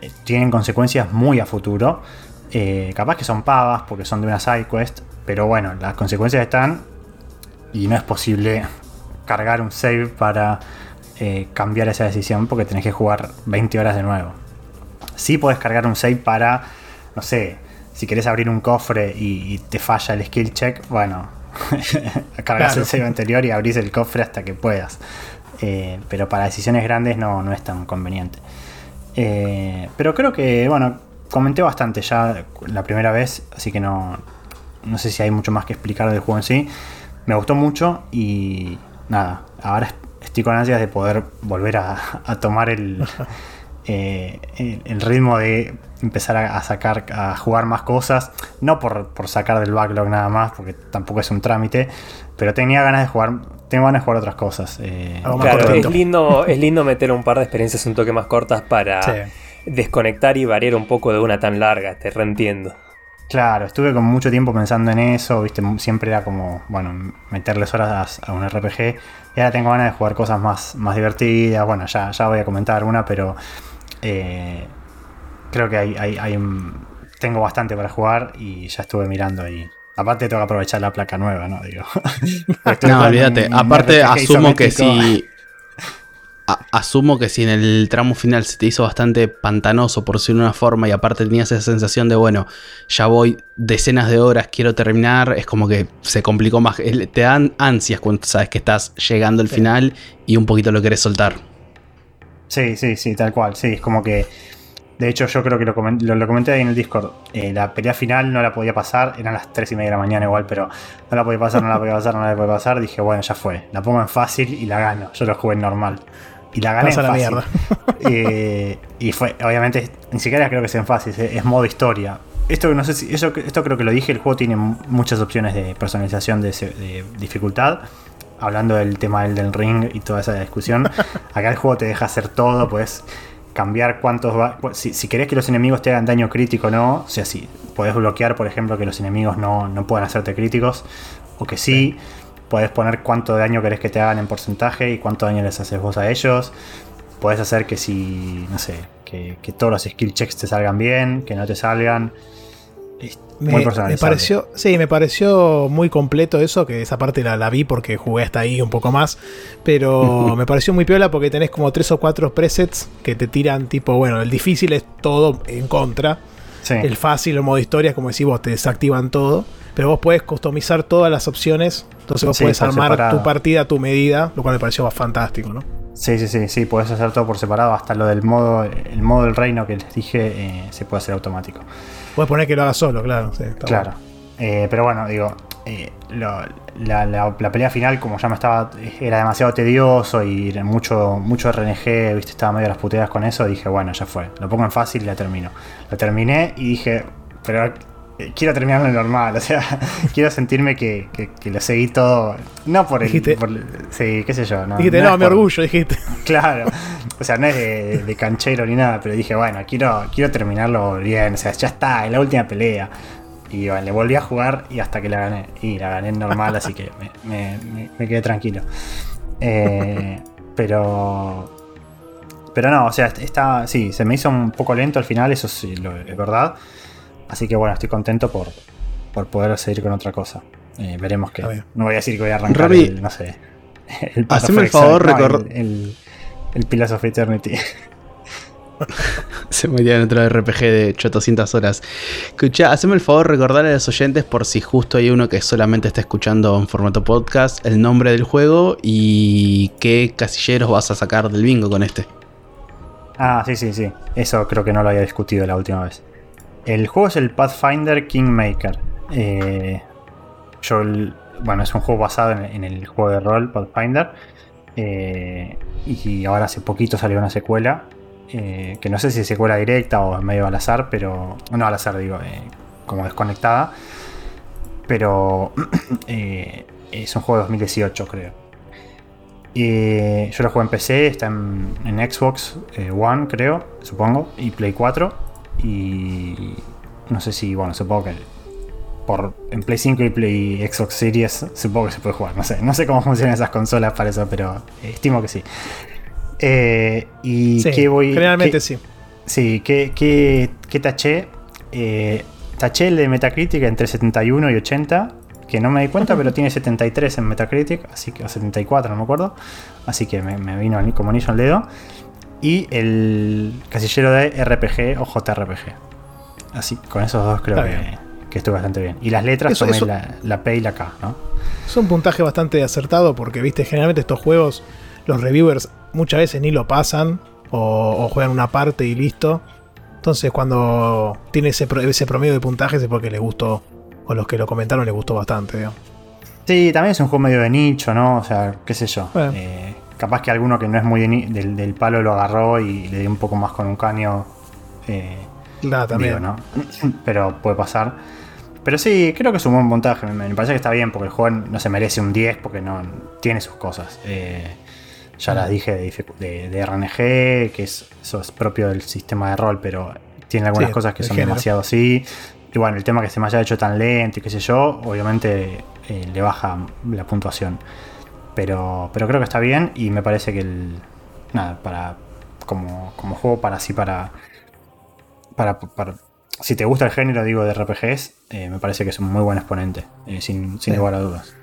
eh, tienen consecuencias muy a futuro. Eh, capaz que son pavas porque son de una side quest, pero bueno, las consecuencias están y no es posible cargar un save para cambiar esa decisión porque tenés que jugar 20 horas de nuevo. Sí puedes cargar un save para, no sé, si querés abrir un cofre y, te falla el skill check, bueno, cargas el save anterior y abrís el cofre hasta que puedas. Eh, pero para decisiones grandes no, no es tan conveniente. Eh, pero creo que, bueno, comenté bastante ya la primera vez, así que no, no sé si hay mucho más que explicar del juego en sí. Me gustó mucho y nada, ahora estoy con ansias de poder volver a tomar el, Eh, el ritmo de empezar a, sacar, a jugar más cosas, no por, sacar del backlog nada más, porque tampoco es un trámite, pero tenía ganas de jugar, tengo ganas de jugar otras cosas. Eh, es lindo, es lindo meter un par de experiencias un toque más cortas para desconectar y variar un poco de una tan larga, te reentiendo. Claro, estuve con mucho tiempo pensando en eso, viste, siempre era como, bueno, meterles horas a, un RPG. Y ahora tengo ganas de jugar cosas más, más divertidas. Bueno, ya, ya voy a comentar una, pero eh, creo que hay, hay, tengo bastante para jugar y ya estuve mirando ahí. Aparte tengo que aprovechar la placa nueva, ¿no? Digo. no, olvídate. Aparte asumo que si... asumo que si en el tramo final se te hizo bastante pantanoso por decirlo de una forma y aparte tenías esa sensación de, bueno, ya voy decenas de horas, quiero terminar, es como que se complicó más. Te dan ansias cuando sabes que estás llegando al final y un poquito lo querés soltar. Sí, sí, sí, tal cual. Sí, es como que. De hecho, yo creo que lo, comenté ahí en el Discord. Eh, la pelea final no la podía pasar. Eran las 3 y media de la mañana igual, pero no la podía pasar, no la podía pasar, no la podía pasar. Dije, bueno, ya fue. La pongo en fácil y la gano. Yo lo jugué en normal. Y la gané en fácil. La mierda. Eh, y fue, obviamente, ni siquiera creo que sea en fácil. Es, modo historia. Esto no sé si. Eso, esto creo que lo dije. El juego tiene muchas opciones de personalización de, de dificultad hablando del tema del, del ring y toda esa discusión, acá el juego te deja hacer todo, puedes cambiar cuántos va, pues, si, si, querés que los enemigos te hagan daño crítico o no, o sea, si puedes bloquear, por ejemplo, que los enemigos no, no puedan hacerte críticos, o que sí, puedes poner cuánto daño querés que te hagan en porcentaje y cuánto daño les haces vos a ellos. Puedes hacer que si, no sé, que, que todos los skill checks te salgan bien, que no te salgan me, pareció, sí, me pareció muy completo eso, que esa parte la, la, vi porque jugué hasta ahí un poco más, pero me pareció muy piola porque tenés como tres o cuatro presets que te tiran tipo, bueno, el difícil es todo en contra, el fácil, el modo historia, como decís vos, te desactivan todo, pero vos puedes customizar todas las opciones, entonces vos puedes armar tu partida a tu medida, lo cual me pareció fantástico, ¿no? Sí, sí, sí, sí, puedes hacer todo por separado, hasta lo del modo, el modo del reino que les dije eh, se puede hacer automático. Puedes poner que lo haga solo, claro. claro. Eh, pero bueno, digo, eh, la, pelea final, como ya me estaba, era demasiado tedioso y mucho, mucho RNG, viste, estaba medio a las puteadas con eso, dije, bueno, ya fue, lo pongo en fácil y la termino. La terminé y dije, pero quiero terminarlo normal, o sea, quiero sentirme que, lo seguí todo, no por el... sí, qué sé yo. No, dijiste, no, mi orgullo, dijiste. Claro, o sea, no es de, canchero ni nada, pero dije, bueno, quiero, quiero terminarlo bien, o sea, ya está, en la última pelea. Y bueno, le volví a jugar y hasta que la gané. Y la gané normal, así que me, quedé tranquilo. Eh, pero... Pero no, o sea, está, sí, se me hizo un poco lento al final, eso sí, es verdad. Así que bueno, estoy contento por, por poder seguir con otra cosa. Eh, veremos que. No voy a decir que voy a arrancar el, no sé. El Haceme el favor, recordar. El, el, Pillars of Eternity. Se metía en otro RPG de 800 horas. Escucha, haceme el favor recordar a los oyentes por si justo hay uno que solamente está escuchando en formato podcast el nombre del juego y qué casilleros vas a sacar del bingo con este. Ah, sí, sí, sí. Eso creo que no lo había discutido la última vez. El juego es el Pathfinder Kingmaker. Eh, yo, bueno, es un juego basado en, el juego de rol Pathfinder. Eh, y ahora hace poquito salió una secuela. Eh, que no sé si es secuela directa o medio al azar, pero. No al azar, digo, como desconectada. Pero es un juego de 2018, creo. yo lo juego en PC, está en, en Xbox One, creo, supongo, y Play 4 y no sé si, bueno, supongo que por, en Play 5 y Play Xbox Series supongo que se puede jugar. No sé, no sé cómo funcionan esas consolas para eso, pero estimo que sí. Eh, y qué voy. Generalmente sí. Sí, ¿qué, qué, qué taché? Eh, taché el de Metacritic entre 71 y 80, que no me di cuenta, pero tiene 73 en Metacritic, así que, o 74, no me acuerdo. Así que me, me vino como anillo al dedo y el casillero de RPG o JRPG. Así, con esos dos creo que, que, estuvo bastante bien. Y las letras son la, P y la K, ¿no? Es un puntaje bastante acertado porque, viste, generalmente estos juegos, los reviewers muchas veces ni lo pasan o, juegan una parte y listo. Entonces, cuando tiene ese, ese promedio de puntajes es porque le gustó, o los que lo comentaron les gustó bastante, digamos. Sí, también es un juego medio de nicho, ¿no? O sea, qué sé yo. Eh, Capaz que alguno que no es muy del, palo lo agarró y le dio un poco más con un caño. Eh, también. ¿no? Pero puede pasar. Pero sí, creo que es un buen montaje. Me, parece que está bien porque el juego no se merece un 10 porque no tiene sus cosas. Eh, ya las dije de, RNG, que es, eso es propio del sistema de rol, pero tiene algunas cosas que son demasiado así. Y bueno, el tema que se me haya hecho tan lento y qué sé yo, obviamente eh, le baja la puntuación. Pero, pero creo que está bien y me parece que el. Nada, para. Como, como juego para así, para, para, Si te gusta el género, digo, de RPGs, eh, me parece que es un muy buen exponente, eh, sin, sin lugar a dudas.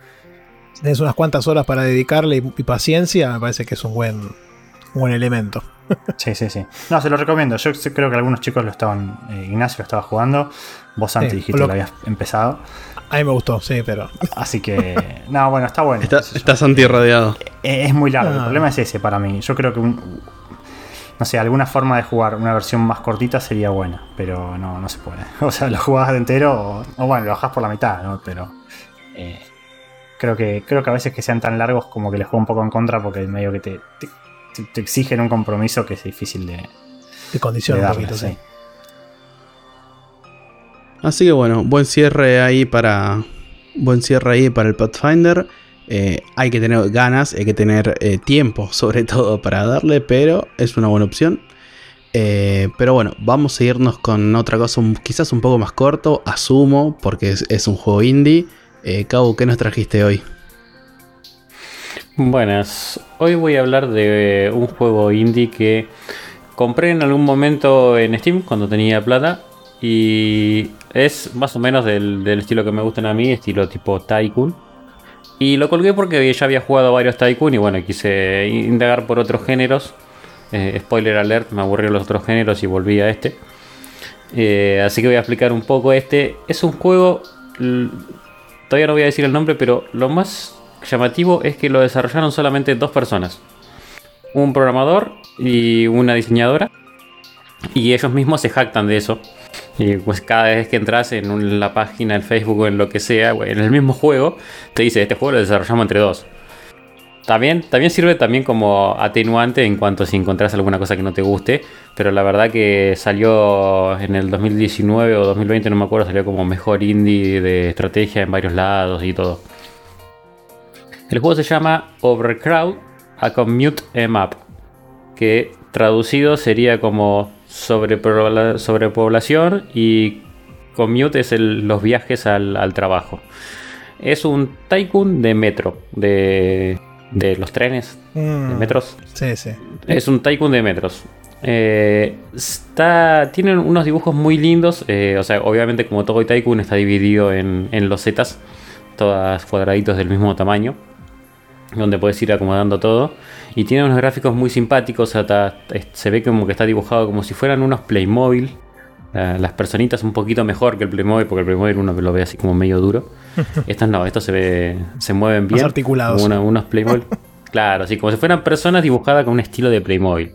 Si tienes unas cuantas horas para dedicarle y, paciencia, me parece que es un buen. buen elemento. Sí, sí, sí. No, se lo recomiendo. Yo creo que algunos chicos lo estaban. eh, Ignacio lo estaba jugando. Vos antes Sí, dijiste lo- que lo habías empezado. A mí me gustó, sí, pero. Así que. No, bueno, está bueno. Está, qué sé yo. está Santi rodeado. Eh, Es muy largo. El Ah. problema es ese para mí. Yo creo que un- no sé, alguna forma de jugar una versión más cortita sería buena, pero no, no se puede. O sea, lo jugás de entero o, o bueno, lo bajás por la mitad, ¿no? Pero eh, creo que creo que a veces que sean tan largos como que les juego un poco en contra porque medio que te, te, te- te exigen un compromiso que es difícil de, De de condición un poquito, sí. Sí. Así que bueno, buen cierre ahí para. Buen cierre ahí para el Pathfinder. Eh, hay que tener ganas, hay que tener eh, tiempo sobre todo para darle, pero es una buena opción. Eh, pero bueno, vamos a irnos con otra cosa quizás un poco más corto, asumo, porque es, es un juego indie. Cabo, ¿qué nos trajiste hoy? Buenas, hoy voy a hablar de un juego indie que compré en algún momento en Steam cuando tenía plata y es más o menos del, del estilo que me gustan a mí, estilo tipo Tycoon. Y lo colgué porque ya había jugado varios Tycoon y bueno, quise indagar por otros géneros. Eh, spoiler alert, me aburrieron los otros géneros y volví a este. Eh, así que voy a explicar un poco este. Es un juego, todavía no voy a decir el nombre, pero lo más llamativo es que lo desarrollaron solamente dos personas. Un programador y una diseñadora. Y ellos mismos se jactan de eso. Y pues cada vez que entras en la página, el Facebook o en lo que sea, en el mismo juego, te dice, este juego lo desarrollamos entre dos. También, también sirve también como atenuante en cuanto si encontrás alguna cosa que no te guste. Pero la verdad que salió en el 2019 o 2020, no me acuerdo, salió como mejor indie de estrategia en varios lados y todo. El juego se llama Overcrowd, a Commute Up, que traducido sería como sobrepobla- sobrepoblación y commute es el- los viajes al, al trabajo. Es un tycoon de metro, de, de los trenes, de Mm, metros. Sí, sí. Es un tycoon de metros. Eh, está, tienen unos dibujos muy lindos. eh, o sea, obviamente, como todo tycoon, está dividido en, en los zetas, todas cuadraditos del mismo tamaño, donde puedes ir acomodando todo. Y tiene unos gráficos muy simpáticos. se ve como que está dibujado como si fueran unos Playmobil. La- las personitas un poquito mejor que el Playmobil, porque el Playmobil uno lo ve así como medio duro. Estos no, estos se ve, se mueven Más bien. articulados. Como una- unos Playmobil. Claro, así como si fueran personas dibujadas con un estilo de Playmobil.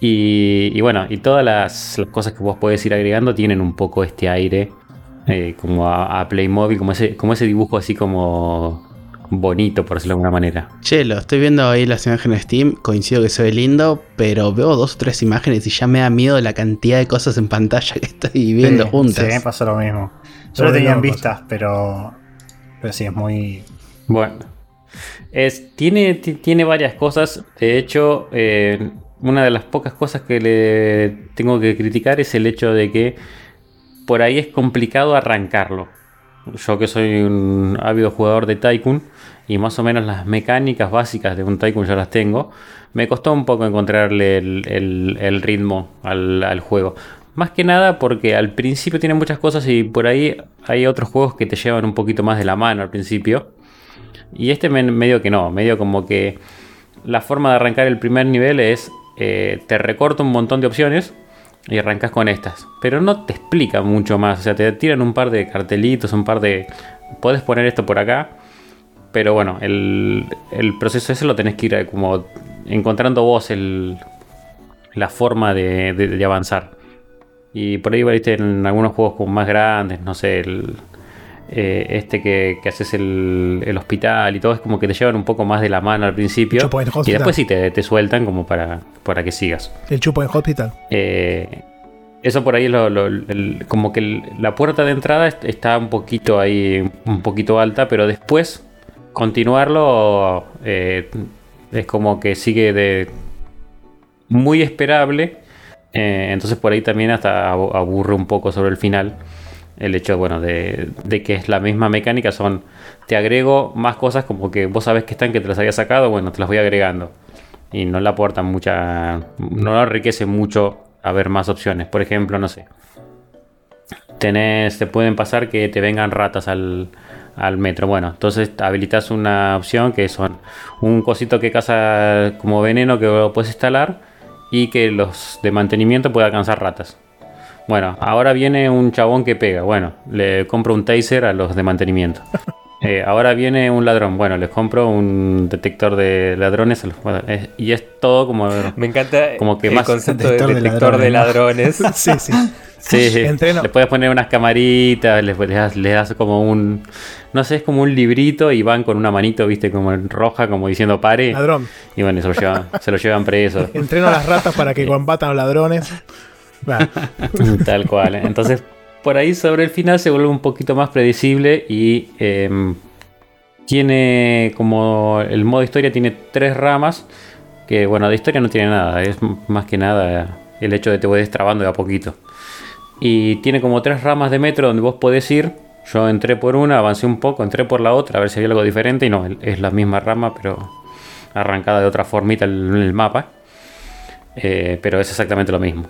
Y, y bueno, y todas las, las cosas que vos podés ir agregando tienen un poco este aire eh, como a, a Playmobil, como ese, como ese dibujo así como bonito, por decirlo de alguna manera. Che, lo estoy viendo ahí las imágenes de Steam, coincido que se ve lindo, pero veo dos o tres imágenes y ya me da miedo la cantidad de cosas en pantalla que estoy viendo Sí, juntas. Sí, me pasó lo mismo. Yo lo tenía en vistas, pero. Pero sí, es muy. Bueno, es, tiene, ti- tiene varias cosas. De hecho, eh, una de las pocas cosas que le tengo que criticar es el hecho de que por ahí es complicado arrancarlo. Yo que soy un ávido jugador de Tycoon y más o menos las mecánicas básicas de un Tycoon ya las tengo, me costó un poco encontrarle el, ritmo al, juego. Más que nada porque al principio tiene muchas cosas y por ahí hay otros juegos que te llevan un poquito más de la mano al principio. Y este me- medio que no, medio como que la forma de arrancar el primer nivel es eh, te recorta un montón de opciones y arrancas con estas. Pero no te explica mucho más, o sea, te tiran un par de cartelitos, un par de... Puedes poner esto por acá, pero bueno, el, el proceso ese lo tenés que ir eh, como encontrando vos el, la forma de, de- de avanzar. Y por ahí, viste, en algunos juegos como más grandes, no sé, el, eh, este que, que haces el, el hospital y todo, es como que te llevan un poco más de la mano al principio. Y después sí te, te sueltan como para, para que sigas. El chupo en Hospital. Eh, eso por ahí es lo- lo- el- como que la puerta de entrada est- está un poquito ahí, un poquito alta, pero después continuarlo eh, es como que sigue de muy esperable. eh, entonces por ahí también hasta abu- aburre un poco sobre el final. El hecho, bueno, de, de que es la misma mecánica, son, te agrego más cosas como que vos sabés que están, que te las había sacado, bueno, te las voy agregando. Y no le aportan mucha, no le enriquece mucho a ver más opciones. Por ejemplo, no sé. tenés, te pueden pasar que te vengan ratas al, al metro. Bueno, entonces habilitas una opción que son un cosito que caza como veneno que lo puedes instalar y que los de mantenimiento pueda alcanzar ratas. Bueno, ahora viene un chabón que pega. Bueno, le compro un taser a los de mantenimiento. Eh, ahora viene un ladrón. Bueno, les compro un detector de ladrones. bueno, es- y es todo como. Me encanta Como que el más concepto de detector de detector de ladrones. sí, sí. Sí, sí. Entreno. Le puedes poner unas camaritas, les, les das, les das como un. No sé, es como un librito y van con una manito, viste, como en roja, como diciendo pare. Ladrón. Y bueno, y se lo llevan, se lo llevan preso. Entreno a las ratas para que combatan a los ladrones. Tal cual. ¿eh? Entonces, por ahí sobre el final se vuelve un poquito más predecible y em, tiene como el modo historia tiene tres ramas que bueno, de historia no tiene nada, es más que nada el hecho de que te voy destrabando de a poquito. Y tiene como tres ramas de metro donde vos podés ir. Yo entré por una, avancé un poco, entré por la otra a ver si había algo diferente y no, es la misma rama pero arrancada de otra formita en el mapa. Eh, pero es exactamente lo mismo.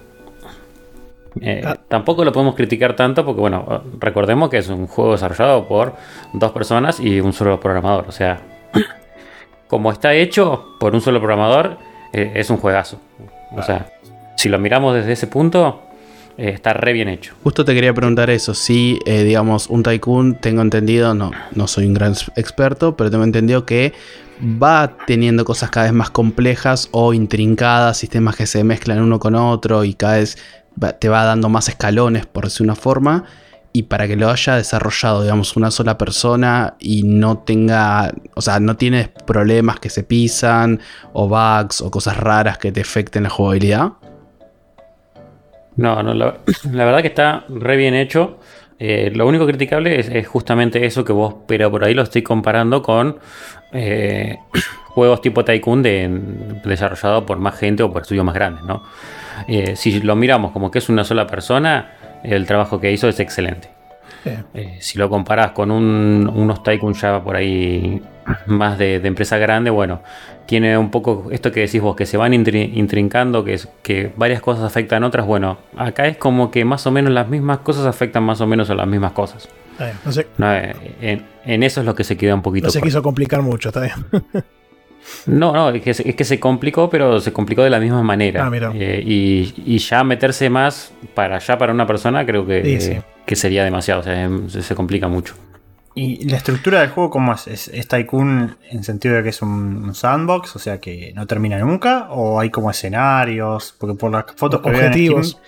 Eh, Ah. Tampoco lo podemos criticar tanto porque, bueno, recordemos que es un juego desarrollado por dos personas y un solo programador. O sea, como está hecho por un solo programador, eh, es un juegazo. O sea, si lo miramos desde ese punto, eh, está re bien hecho. Justo te quería preguntar eso. Si, eh, digamos, un Tycoon, tengo entendido, no, no soy un gran experto, pero tengo entendido que va teniendo cosas cada vez más complejas o intrincadas, sistemas que se mezclan uno con otro y cada vez te va dando más escalones, por decir una forma. Y para que lo haya desarrollado, digamos, una sola persona y no tenga, o sea, no tienes problemas que se pisan o bugs o cosas raras que te afecten la jugabilidad. No, no, la, verdad que está re bien hecho. Eh, lo único criticable es, es justamente eso que vos, pero por ahí lo estoy comparando con eh, juegos tipo Tycoon de, desarrollado por más gente o por estudios más grandes, ¿no? Eh, si lo miramos como que es una sola persona, el trabajo que hizo es excelente. Sí. Eh, si lo comparas con un- unos Tycoon ya por ahí más de, de empresa grande, bueno, tiene un poco esto que decís vos, que se van intri- intrincando, que, varias cosas afectan a otras. Bueno, acá es como que más o menos las mismas cosas afectan más o menos a las mismas cosas. Está bien. No, se, No, eh, en, en eso es lo que se queda un poquito. no se quiso complicar mucho, está bien. No, no, es que, se- es que se complicó, pero se complicó de la misma manera. Ah, mira. Eh, y, y ya meterse más para allá para una persona, creo que, Sí, sí. Que sería demasiado. O sea, em, se, se complica mucho. ¿Y la estructura del juego cómo es? ¿Es, es Tycoon en sentido de que es un, sandbox? O sea, que no termina nunca. ¿O hay como escenarios? Porque por las fotos que veo en Objetivos. Steam,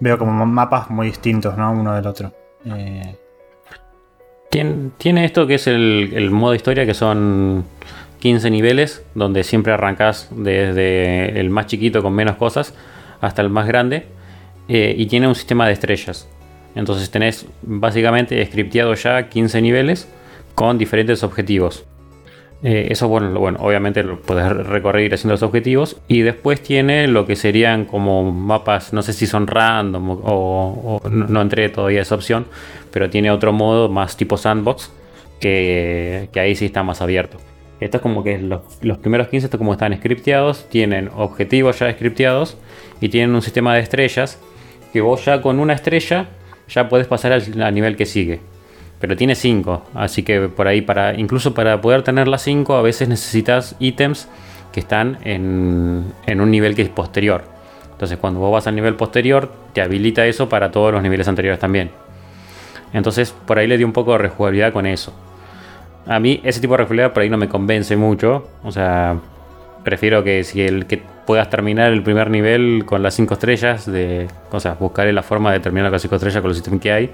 veo como mapas muy distintos, ¿no? Uno del otro. Eh, Tien- Tiene, esto que es el, el modo historia, que son 15 niveles, donde siempre arrancas desde el más chiquito con menos cosas hasta el más grande. eh, y tiene un sistema de estrellas. Entonces tenés básicamente scripteado ya 15 niveles con diferentes objetivos. Eh, eso, bueno, bueno, obviamente lo podés recorrer ir haciendo los objetivos. Y después tiene lo que serían como mapas, no sé si son random o, no, entré todavía esa opción, pero tiene otro modo más tipo sandbox, que, ahí sí está más abierto. Esto es como que los, los primeros 15, esto como están scripteados, tienen objetivos ya scripteados y tienen un sistema de estrellas que vos ya con una estrella ya puedes pasar al, nivel que sigue. Pero tiene 5, así que por ahí para incluso para poder tener las 5 a veces necesitas ítems que están en, en un nivel que es posterior. Entonces cuando vos vas al nivel posterior te habilita eso para todos los niveles anteriores también. Entonces por ahí le di un poco de rejugabilidad con eso. A mí ese tipo de rejugabilidad por ahí no me convence mucho. O sea, prefiero que si el que puedas terminar el primer nivel con las 5 estrellas, de, o sea, buscaré la forma de terminar con las 5 estrellas con los ítems que hay.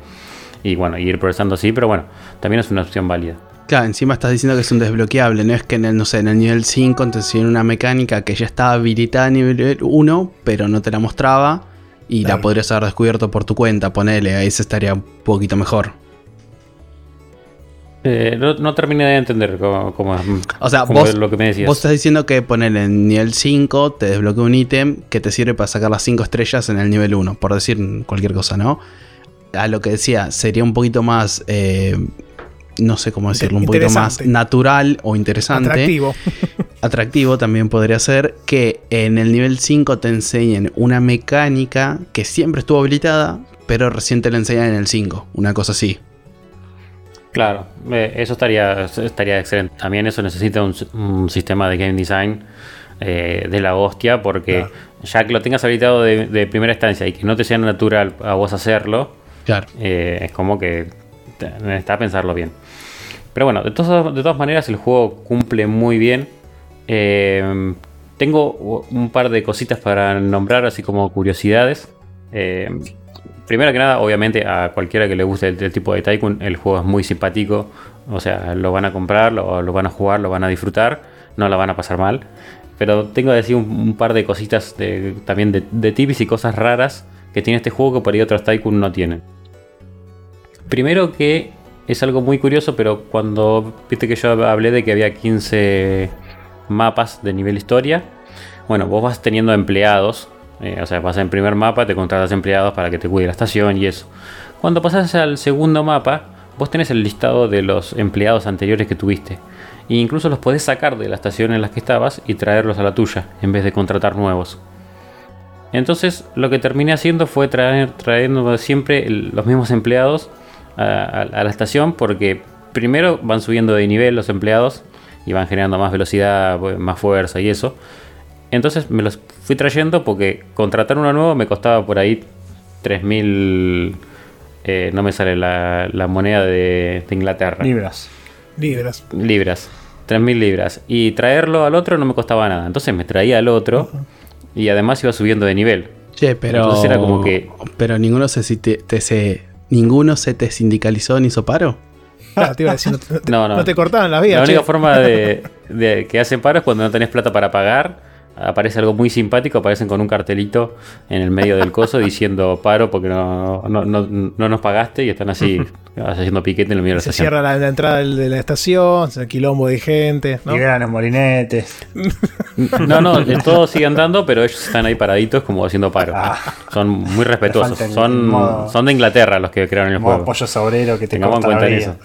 Y bueno, ir progresando así, pero bueno, también es una opción válida. Claro, encima estás diciendo que es un desbloqueable, no es que en el, no sé, en el nivel 5 te enseñan una mecánica que ya estaba habilitada a nivel 1, pero no te la mostraba y la podrías haber descubierto por tu cuenta, ponele, ahí se estaría un poquito mejor. Eh, no, no terminé de entender cómo, cómo- O sea, cómo vos, lo que me decías. vos estás diciendo que ponele en nivel 5 te desbloquea un ítem que te sirve para sacar las 5 estrellas en el nivel 1, por decir cualquier cosa, ¿no? A lo que decía, sería un poquito más, eh, no sé cómo decirlo, un poquito más natural o interesante. Atractivo. atractivo también podría ser que en el nivel 5 te enseñen una mecánica que siempre estuvo habilitada, pero recién te lo enseñan en el 5, una cosa así. Claro, eh, eso estaría, estaría excelente. También eso necesita un, un sistema de game design eh, de la hostia, porque Claro. ya que lo tengas habilitado de, de primera instancia y que no te sea natural a vos hacerlo, Claro. eh, es como que necesitas pensarlo bien. Pero bueno, de, todas- de todas maneras el juego cumple muy bien. Eh, tengo un par de cositas para nombrar, así como curiosidades. Primero que nada, obviamente a cualquiera que le guste el, tipo de Tycoon, el juego es muy simpático. O sea, lo van a comprar, lo, lo van a jugar, lo van a disfrutar, no la van a pasar mal. Pero tengo que decir un, par de cositas también de, de tips y cosas raras que tiene este juego que por ahí otros Tycoon no tienen. Primero que es algo muy curioso, pero cuando viste que yo hablé de que había 15 mapas de nivel historia, bueno, vos vas teniendo empleados, eh, o sea, vas en primer mapa, te contratas empleados para que te cuide la estación y eso. Cuando pasas al segundo mapa, vos tenés el listado de los empleados anteriores que tuviste. E incluso los podés sacar de la estación en la que estabas y traerlos a la tuya, en vez de contratar nuevos. Entonces lo que terminé haciendo fue traer, trayendo siempre los mismos empleados a, la estación porque primero van subiendo de nivel los empleados y van generando más velocidad, más fuerza y eso. Entonces me los fui trayendo porque contratar uno nuevo me costaba por ahí 3.000... eh, no me sale la, la moneda de, de Inglaterra Libras. Libras. libras. 3.000 libras. Y traerlo al otro no me costaba nada. Entonces me traía al otro y además iba subiendo de nivel. Che, pero. Entonces era como que- Pero ninguno se, si te, te- se. Ninguno se te sindicalizó ni hizo paro. Claro, te iba a decir, no, te- No, no. no te cortaban las vías. La única forma de, de que hacen paro es cuando no tenés plata para pagar. Aparece algo muy simpático, aparecen con un cartelito en el medio del coso diciendo paro porque no, no, no, no nos pagaste y están así haciendo piquete en el medio de la Se estación. cierra la, la entrada de la estación, se quilombo de gente. ¿no? Liberan los molinetes. No, no, todos siguen andando, pero ellos están ahí paraditos como haciendo paro. Ah. Son muy respetuosos. Son, modo- son de Inglaterra los que crearon el Como juego. pollo sobrero que te Tengamos en cuenta eso.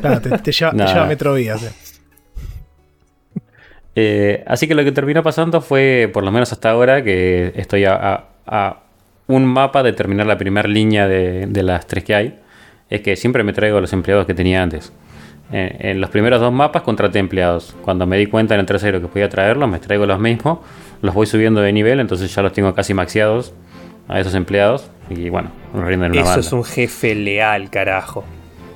Claro, te, te lleva, te eh. Eh, así que lo que terminó pasando fue, por lo menos hasta ahora, que estoy a, a- a un mapa de terminar la primera línea de, de las tres que hay. Es que siempre me traigo los empleados que tenía antes. Eh, en los primeros dos mapas contraté empleados. Cuando me di cuenta en el tercero que podía traerlos, me traigo los mismos. Los voy subiendo de nivel, entonces ya los tengo casi maxiados a esos empleados. Y bueno, nos rinden una Eso banda. es un jefe leal, carajo.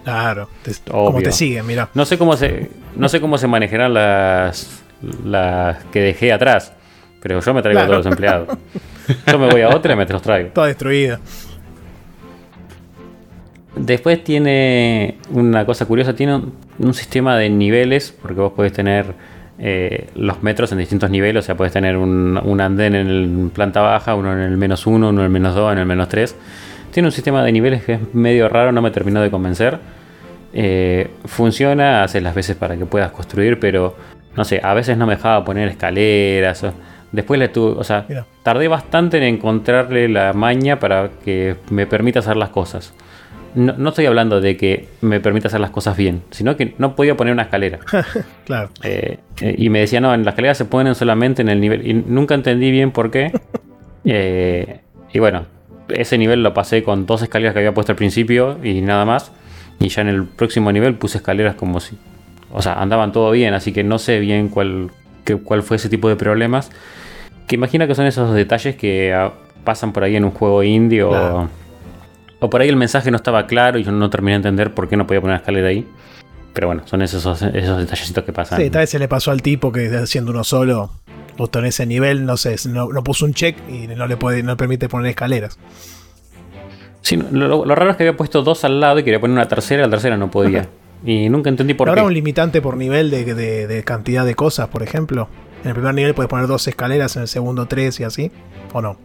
Claro, te- Obvio. como te siguen, mira. No sé cómo se, no sé cómo se manejarán las, las que dejé atrás, pero yo me traigo a todos los empleados. Yo me voy a otra y me los traigo. Toda destruida. Después tiene una cosa curiosa, tiene un, un sistema de niveles, porque vos podés tener eh, los metros en distintos niveles, o sea, podés tener un, un andén en el planta baja, uno en el menos uno, uno en el menos dos, en el menos tres. Tiene un sistema de niveles que es medio raro, no me terminó de convencer. Eh, funciona, hace las veces para que puedas construir, pero no sé, a veces no me dejaba poner escaleras. o- Después le tuve, o sea, Mira. tardé bastante en encontrarle la maña para que me permita hacer las cosas. No, no estoy hablando de que me permita hacer las cosas bien, sino que no podía poner una escalera. Claro. Eh, eh, y me decía, no, en las escaleras se ponen solamente en el nivel. Y nunca entendí bien por qué. Eh, y bueno, ese nivel lo pasé con dos escaleras que había puesto al principio y nada más. Y ya en el próximo nivel puse escaleras como si. O sea, andaban todo bien, así que no sé bien cuál, qué- cuál fue ese tipo de problemas. Que imagino que son esos detalles que ah, pasan por ahí en un juego indie o. Claro. O por ahí el mensaje no estaba claro y yo no terminé de entender por qué no podía poner una escalera ahí. Pero bueno, son esos, esos detallecitos que pasan. Sí, tal vez se le pasó al tipo que haciendo uno solo, justo en ese nivel, no sé, no, no puso un check y no le puede, no le permite poner escaleras. Sí, lo, lo- lo raro es que había puesto dos al lado y quería poner una tercera, la tercera no podía. Y nunca entendí por ¿No qué. habrá un limitante por nivel de, de- de cantidad de cosas, por ejemplo? En el primer nivel puedes poner dos escaleras, en el segundo tres y así. ¿O no?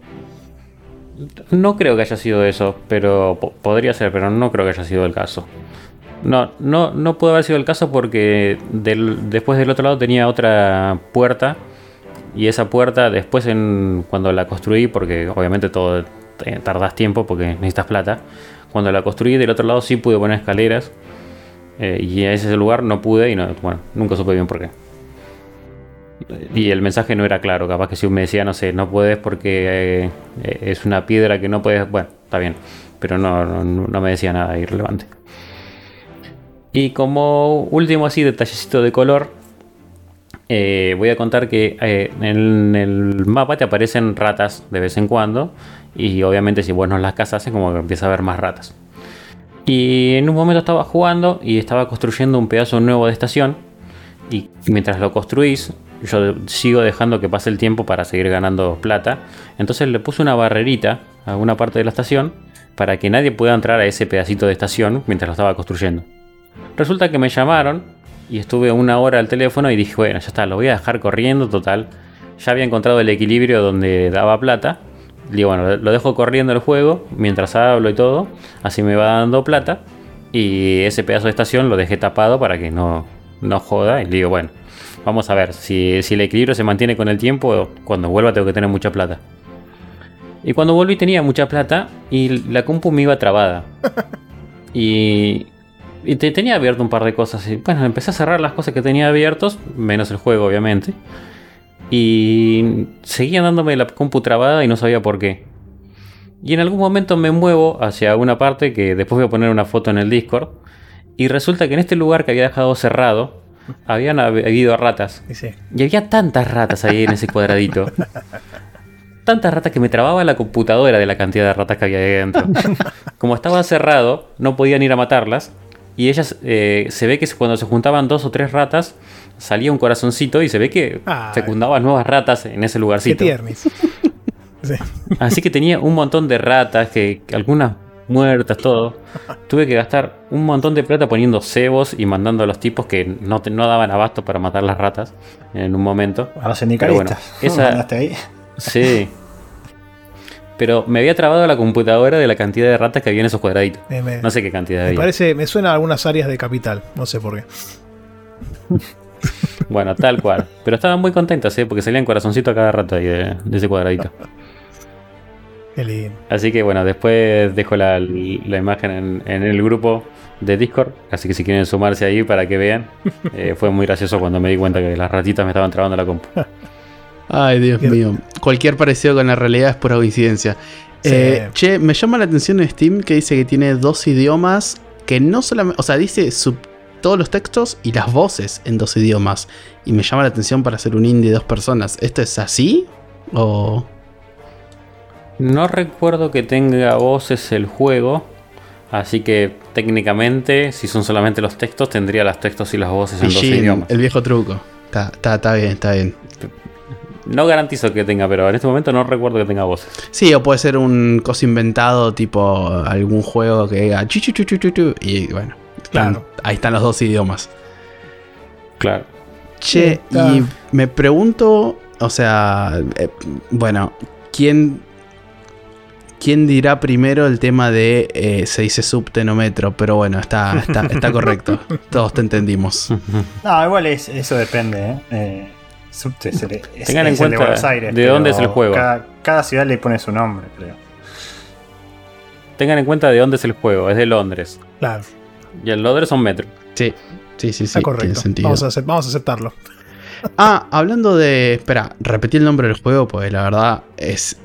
No creo que haya sido eso, pero po- podría ser, pero no creo que haya sido el caso. No, no, no pudo haber sido el caso porque del- después del otro lado tenía otra puerta. Y esa puerta después en, cuando la construí, porque obviamente todo eh, tardas tiempo porque necesitas plata. Cuando la construí del otro lado sí pude poner escaleras. Eh, y en ese lugar no pude y no, bueno, nunca supe bien por qué. Y el mensaje no era claro, capaz que si me decía, no sé, no puedes porque eh, es una piedra que no puedes, bueno, está bien. pero no, no, me decía nada irrelevante. Y como último así detallecito de color, eh, voy a contar que en el mapa te aparecen ratas de vez en cuando. Y obviamente si vos no las cazas es como que empieza a haber más ratas. Y en un momento estaba jugando y estaba construyendo un pedazo nuevo de estación. Y mientras lo construís, yo sigo dejando que pase el tiempo para seguir ganando plata. Entonces le puse una barrerita a una parte de la estación para que nadie pueda entrar a ese pedacito de estación mientras lo estaba construyendo. Resulta que me llamaron y estuve una hora al teléfono y dije, bueno, ya está, lo voy a dejar corriendo, total. Ya había encontrado el equilibrio donde daba plata. Digo, bueno, lo dejo corriendo el juego mientras hablo y todo. Así me va dando plata. Y ese pedazo de estación lo dejé tapado para que no, no joda. Y digo, bueno, vamos a ver si, si el equilibrio se mantiene con el tiempo. Cuando vuelva tengo que tener mucha plata. Y cuando volví tenía mucha plata y la compu me iba trabada. Y y te, tenía abierto un par de cosas. Y bueno, empecé a cerrar las cosas que tenía abiertos, menos el juego, obviamente. Y seguían dándome la compu trabada y no sabía por qué. Y en algún momento me muevo hacia una parte que después voy a poner una foto en el Discord. Y resulta que en este lugar que había dejado cerrado, habían habido ratas. Y había tantas ratas ahí en ese cuadradito. tantas ratas que me trababa la computadora de la cantidad de ratas que había ahí dentro. Como estaba cerrado, no podían ir a matarlas. Y ellas eh, se ve que cuando se juntaban dos o tres ratas, salía un corazoncito y se ve que fecundaban nuevas ratas en ese lugarcito. Qué Así que tenía un montón de ratas, que, algunas muertas, todo. Tuve que gastar un montón de plata poniendo cebos y mandando a los tipos que no, no daban abasto para matar las ratas en un momento. A los sindicalistas. esa, ahí? Sí. pero me había trabado la computadora de la cantidad de ratas que había en esos cuadraditos. no sé qué cantidad me Parece, me suena a algunas áreas de capital, no sé por qué. bueno, tal cual. Pero estaban muy contentas, ¿eh? porque salían corazoncitos a cada rato ahí de, ese cuadradito. Qué lindo. Así que bueno, después dejo la, imagen en, el grupo de Discord. Así que si quieren sumarse ahí para que vean. Eh, fue muy gracioso cuando me di cuenta que las ratitas me estaban trabando la compu. Ay, Dios mío. Cualquier parecido con la realidad es pura coincidencia. Eh, che, me llama la atención en Steam que dice que tiene dos idiomas que no solamente. O sea, dice todos los textos y las voces en dos idiomas. Y me llama la atención para hacer un indie de dos personas. ¿Esto es así? ¿O.? No recuerdo que tenga voces el juego. Así que técnicamente, si son solamente los textos, tendría los textos y las voces en dos idiomas. El viejo truco. está bien, está bien. No garantizo que tenga, pero en este momento no recuerdo que tenga voces. Sí, o puede ser un coso inventado, tipo algún juego que diga chu, chu, chu, y bueno, claro. ahí están los dos idiomas. Claro. Che, y me pregunto, o sea, eh, bueno, ¿quién, ¿quién dirá primero el tema de eh, se dice subtenómetro? Pero bueno, está, está, está correcto. Todos te entendimos. No, igual eso depende, ¿eh? eh Tengan en cuenta de, dónde es el juego. Cada, ciudad le pone su nombre, creo. Tengan en cuenta de dónde es el juego, es de Londres. Claro. Y el Londres son metro. Sí, sí, sí, Está correcto. Vamos a, vamos a aceptarlo. Ah, hablando de. Espera, repetí el nombre del juego, pues la verdad es,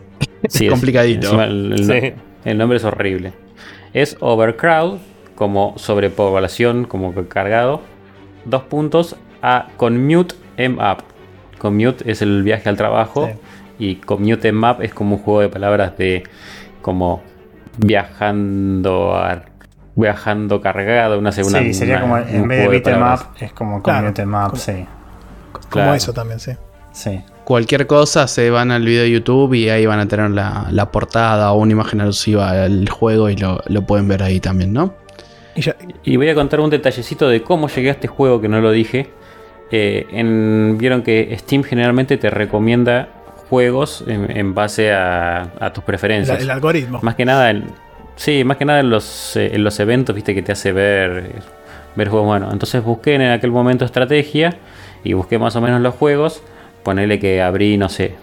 complicadito. el, el, nombre es horrible. Es Overcrowd, como sobrepoblación, como cargado. Dos puntos a Commute M Up. Commute es el viaje al trabajo y Commute Map es como un juego de palabras de como viajando viajando cargado, una segunda. Sí, sería como en vez de bitmap es como Map, sí. Como eso también, sí. Sí. Cualquier cosa se van al video de YouTube y ahí van a tener la, portada o una imagen alusiva al juego y lo, pueden ver ahí también, ¿no? y, voy a contar un detallecito de cómo llegué a este juego que no lo dije. Eh, vieron que Steam generalmente te recomienda juegos en, base a, tus preferencias. El, algoritmo. Más que nada, en, sí, más que nada en los, eh, en los eventos, viste, que te hace ver, ver juegos. Bueno, entonces busqué en aquel momento estrategia y busqué más o menos los juegos. Ponele que abrí, no sé,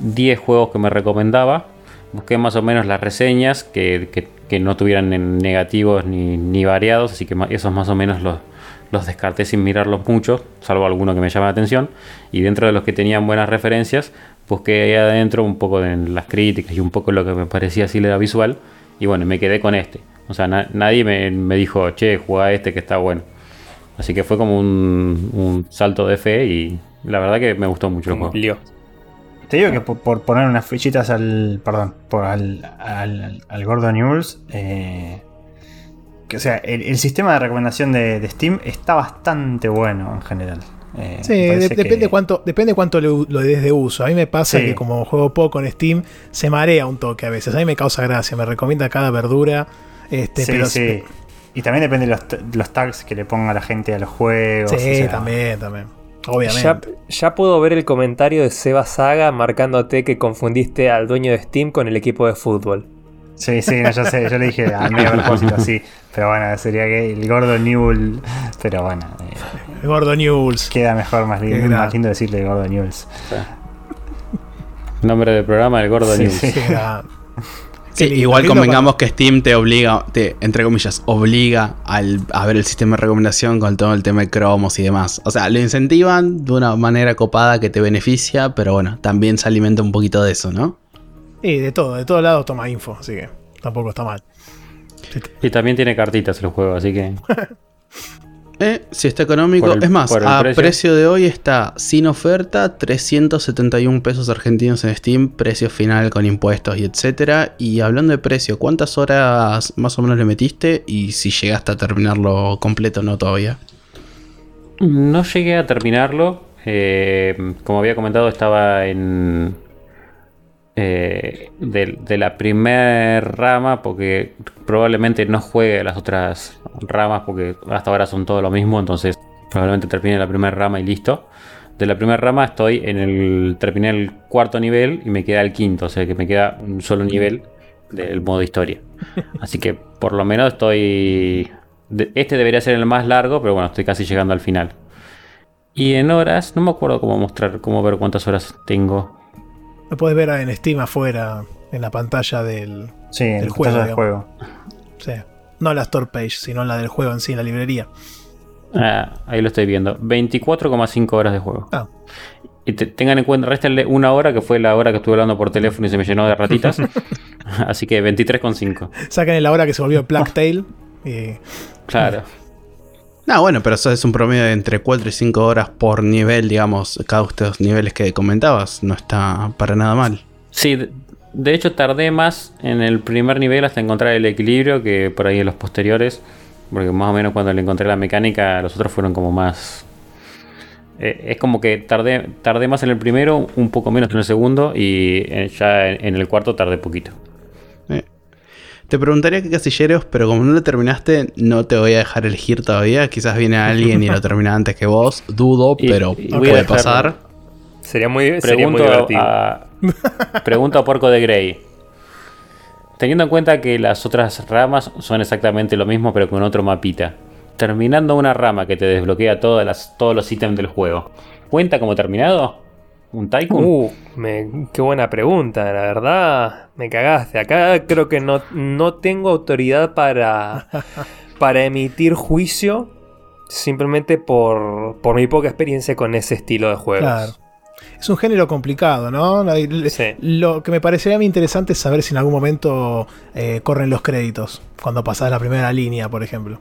10 juegos que me recomendaba. Busqué más o menos las reseñas que, que, no tuvieran negativos ni, ni variados, así que esos más o menos los los descarté sin mirarlos mucho, salvo alguno que me llama la atención. Y dentro de los que tenían buenas referencias, busqué ahí adentro un poco de las críticas y un poco lo que me parecía así la visual. Y bueno, me quedé con este. O sea, na- nadie me, me dijo, che, juega este que está bueno. Así que fue como un, un salto de fe y la verdad que me gustó mucho el juego. Cumplió. Te digo que por, por poner unas fichitas al. Perdón, por al, al, al- al Gordon News. eh, que, o sea, el, el sistema de recomendación de, de Steam está bastante bueno en general. Eh, Sí, de- que- depende cuánto, depende cuánto lo, lo des de uso. A mí me pasa Sí. que como juego poco en Steam, se marea un toque a veces. A mí me causa gracia, me recomienda cada verdura. Este, Sí, pero sí. Y también depende de los, los tags que le ponga la gente a los juegos. Sí, o sea, también, también. Ya, Obviamente. ya puedo ver el comentario de Seba Saga marcándote que confundiste al dueño de Steam con el equipo de fútbol. Sí, sí, no, yo sé, yo le dije a medio a propósito, sí. Pero bueno, sería que el Gordon Newell. Pero bueno, eh, Gordo News. queda mejor, más, li- Qué más lindo decirle Gordon Newells. Nombre del programa, el Gordo Sí, News. sí. Sí, lindo, igual lindo convengamos que Steam te obliga, te, entre comillas, obliga al, a ver el sistema de recomendación con todo el tema de cromos y demás. O sea, lo incentivan de una manera copada que te beneficia, pero bueno, también se alimenta un poquito de eso, ¿no? Sí, de todo, de todos lados toma info, así que tampoco está mal. Y también tiene cartitas el juego, así que. Eh, si está económico, el- es más, a precio. precio. de hoy está sin oferta, 371 pesos argentinos en Steam, precio final con impuestos y etcétera. Y hablando de precio, ¿cuántas horas más o menos le metiste? Y si llegaste a terminarlo completo o no todavía. No llegué a terminarlo. eh, como había comentado, estaba en. Eh, de, de la primer rama, porque probablemente no juegue las otras ramas, porque hasta ahora son todo lo mismo, entonces probablemente termine la primera rama y listo. De la primera rama estoy en el. terminé el cuarto nivel y me queda el quinto, o sea que me queda un solo nivel del modo historia. Así que por lo menos estoy. Este debería ser el más largo, pero bueno, estoy casi llegando al final. Y en horas, no me acuerdo cómo mostrar, cómo ver cuántas horas tengo. Lo puedes ver en Steam afuera, en la pantalla del. Sí, en Del el juego, del juego. sí, no la store page, sino la del juego en sí, en la librería. Ah, ahí lo estoy viendo. 24,5 horas de juego. Ah, Y te- tengan en cuenta, réstenle una hora, que fue la hora que estuve hablando por teléfono y se me llenó de ratitas. Así que 23,5. sacan la hora que se volvió Black Tail. Y Claro. No, bueno, pero eso es un promedio de entre 4 y 5 horas por nivel, digamos, cada uno de estos niveles que comentabas. No está para nada mal. Sí, de- hecho tardé más en el primer nivel hasta encontrar el equilibrio que por ahí en los posteriores. Porque más o menos cuando le encontré la mecánica, los otros fueron como más... eh, es como que tardé, tardé más en el primero, un poco menos en el segundo y eh, ya en el cuarto tardé poquito. Te preguntaría qué casilleros, pero como no lo terminaste, no te voy a dejar elegir todavía. Quizás viene alguien y lo termina antes que vos. Dudo, Y- pero y puede dejar- pasar. Sería muy, sería muy divertido. a, pregunto a Porco de Grey. Teniendo en cuenta que las otras ramas son exactamente lo mismo, pero con otro mapita. Terminando una rama que te desbloquea todas las, todos los ítems del juego. ¿Cuenta como terminado? ¿Un Tycoon? Uh, me- qué buena pregunta, la verdad. Me cagaste. Acá creo que no, no tengo autoridad para, para emitir juicio simplemente por, por mi poca experiencia con ese estilo de juegos. Claro. Es un género complicado, ¿no? Sí. Lo que me parecería a mí interesante es saber si en algún momento eh, corren los créditos. Cuando pasás la primera línea, por ejemplo.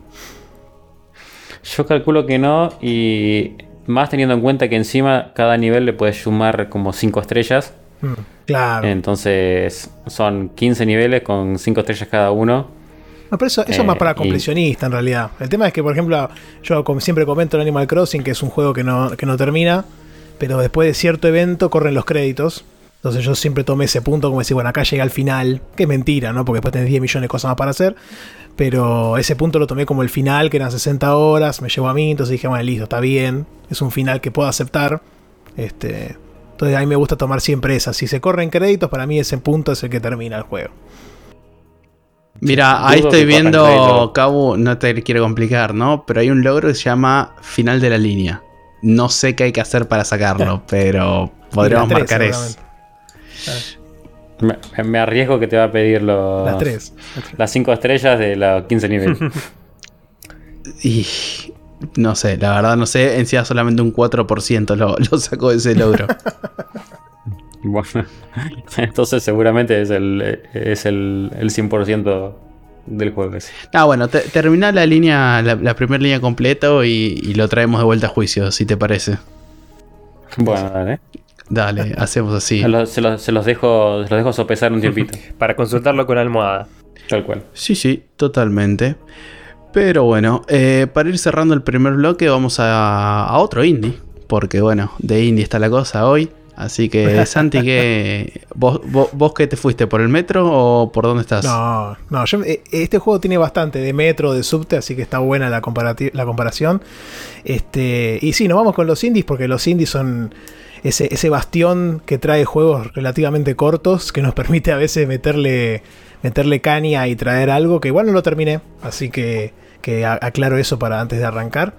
Yo calculo que no y más teniendo en cuenta que encima cada nivel le puedes sumar como 5 estrellas. Mm, claro. Entonces son 15 niveles con 5 estrellas cada uno. No, pero eso, eso es más Eh, para y- completionista en realidad. El tema es que, por ejemplo, yo como siempre comento en Animal Crossing que es un juego que no, que no termina, pero después de cierto evento corren los créditos. Entonces yo siempre tomé ese punto como decir, bueno, acá llega al final. Que es mentira, ¿no? Porque después tenés 10 millones de cosas más para hacer. Pero ese punto lo tomé como el final, que eran 60 horas, me llegó a mí, entonces dije, bueno, listo, está bien. Es un final que puedo aceptar. Este, entonces a mí me gusta tomar siempre esa. Si se corren créditos, para mí ese punto es el que termina el juego. Mira, ahí estoy viendo. Cabu, no te quiero complicar, ¿no? Pero hay un logro que se llama final de la línea. No sé qué hay que hacer para sacarlo, pero podríamos marcar eso. Me, me arriesgo que te va a pedir los, Las tres. las 5 estrellas de los 15 niveles. Y no sé, la verdad no sé, encima solamente un 4% lo, lo sacó ese logro. Bueno, entonces seguramente es el, es el, el 100% del juego ese. Ah, bueno, te- termina la línea, la, la primera línea completa y, y lo traemos de vuelta a juicio, si te parece. Bueno, dale. Dale, hacemos así. Se, los, se los- se los dejo, se los dejo sopesar un tiempito. Para consultarlo con almohada. Tal cual. Sí, sí, totalmente. Pero bueno, eh, para ir cerrando el primer bloque vamos a, a otro indie. Porque bueno, de indie está la cosa hoy. Así que Santi, ¿qué, vos, vos, vos qué te fuiste? ¿Por el metro o por dónde estás? No, no, yo- eh, este juego tiene bastante de metro, de subte, así que está buena la, comparati- la comparación. Este, y sí, nos vamos con los indies porque los indies son ese, ese bastión que trae juegos relativamente cortos que nos permite a veces meterle, meterle caña y traer algo que igual no lo terminé, así que, que aclaro eso para antes de arrancar.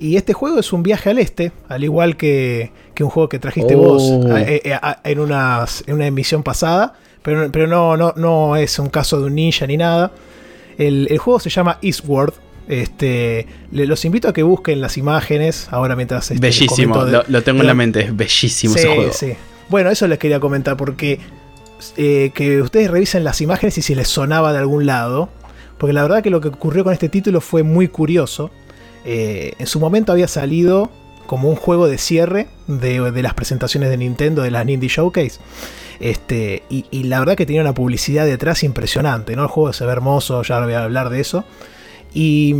Y este juego es un viaje al este, al igual que, que un juego que trajiste Oh. vos a- eh, a- en, una, en una emisión pasada, pero, pero no, no, no es un caso de un ninja ni nada. El, el juego se llama Eastward. Este, le- los invito a que busquen las imágenes ahora mientras este, bellísimo, de- lo, lo tengo en la mente, es bellísimo Sí, ese juego. sí. Bueno, eso les quería comentar porque eh, que ustedes revisen las imágenes y si les sonaba de algún lado. Porque la verdad que lo que ocurrió con este título fue muy curioso. Eh, en su momento había salido como un juego de cierre de, de las presentaciones de Nintendo, de las Nindy Showcase. Este, y, y la verdad que tenía una publicidad detrás impresionante, ¿no? El juego se ve hermoso, ya voy a hablar de eso. Y,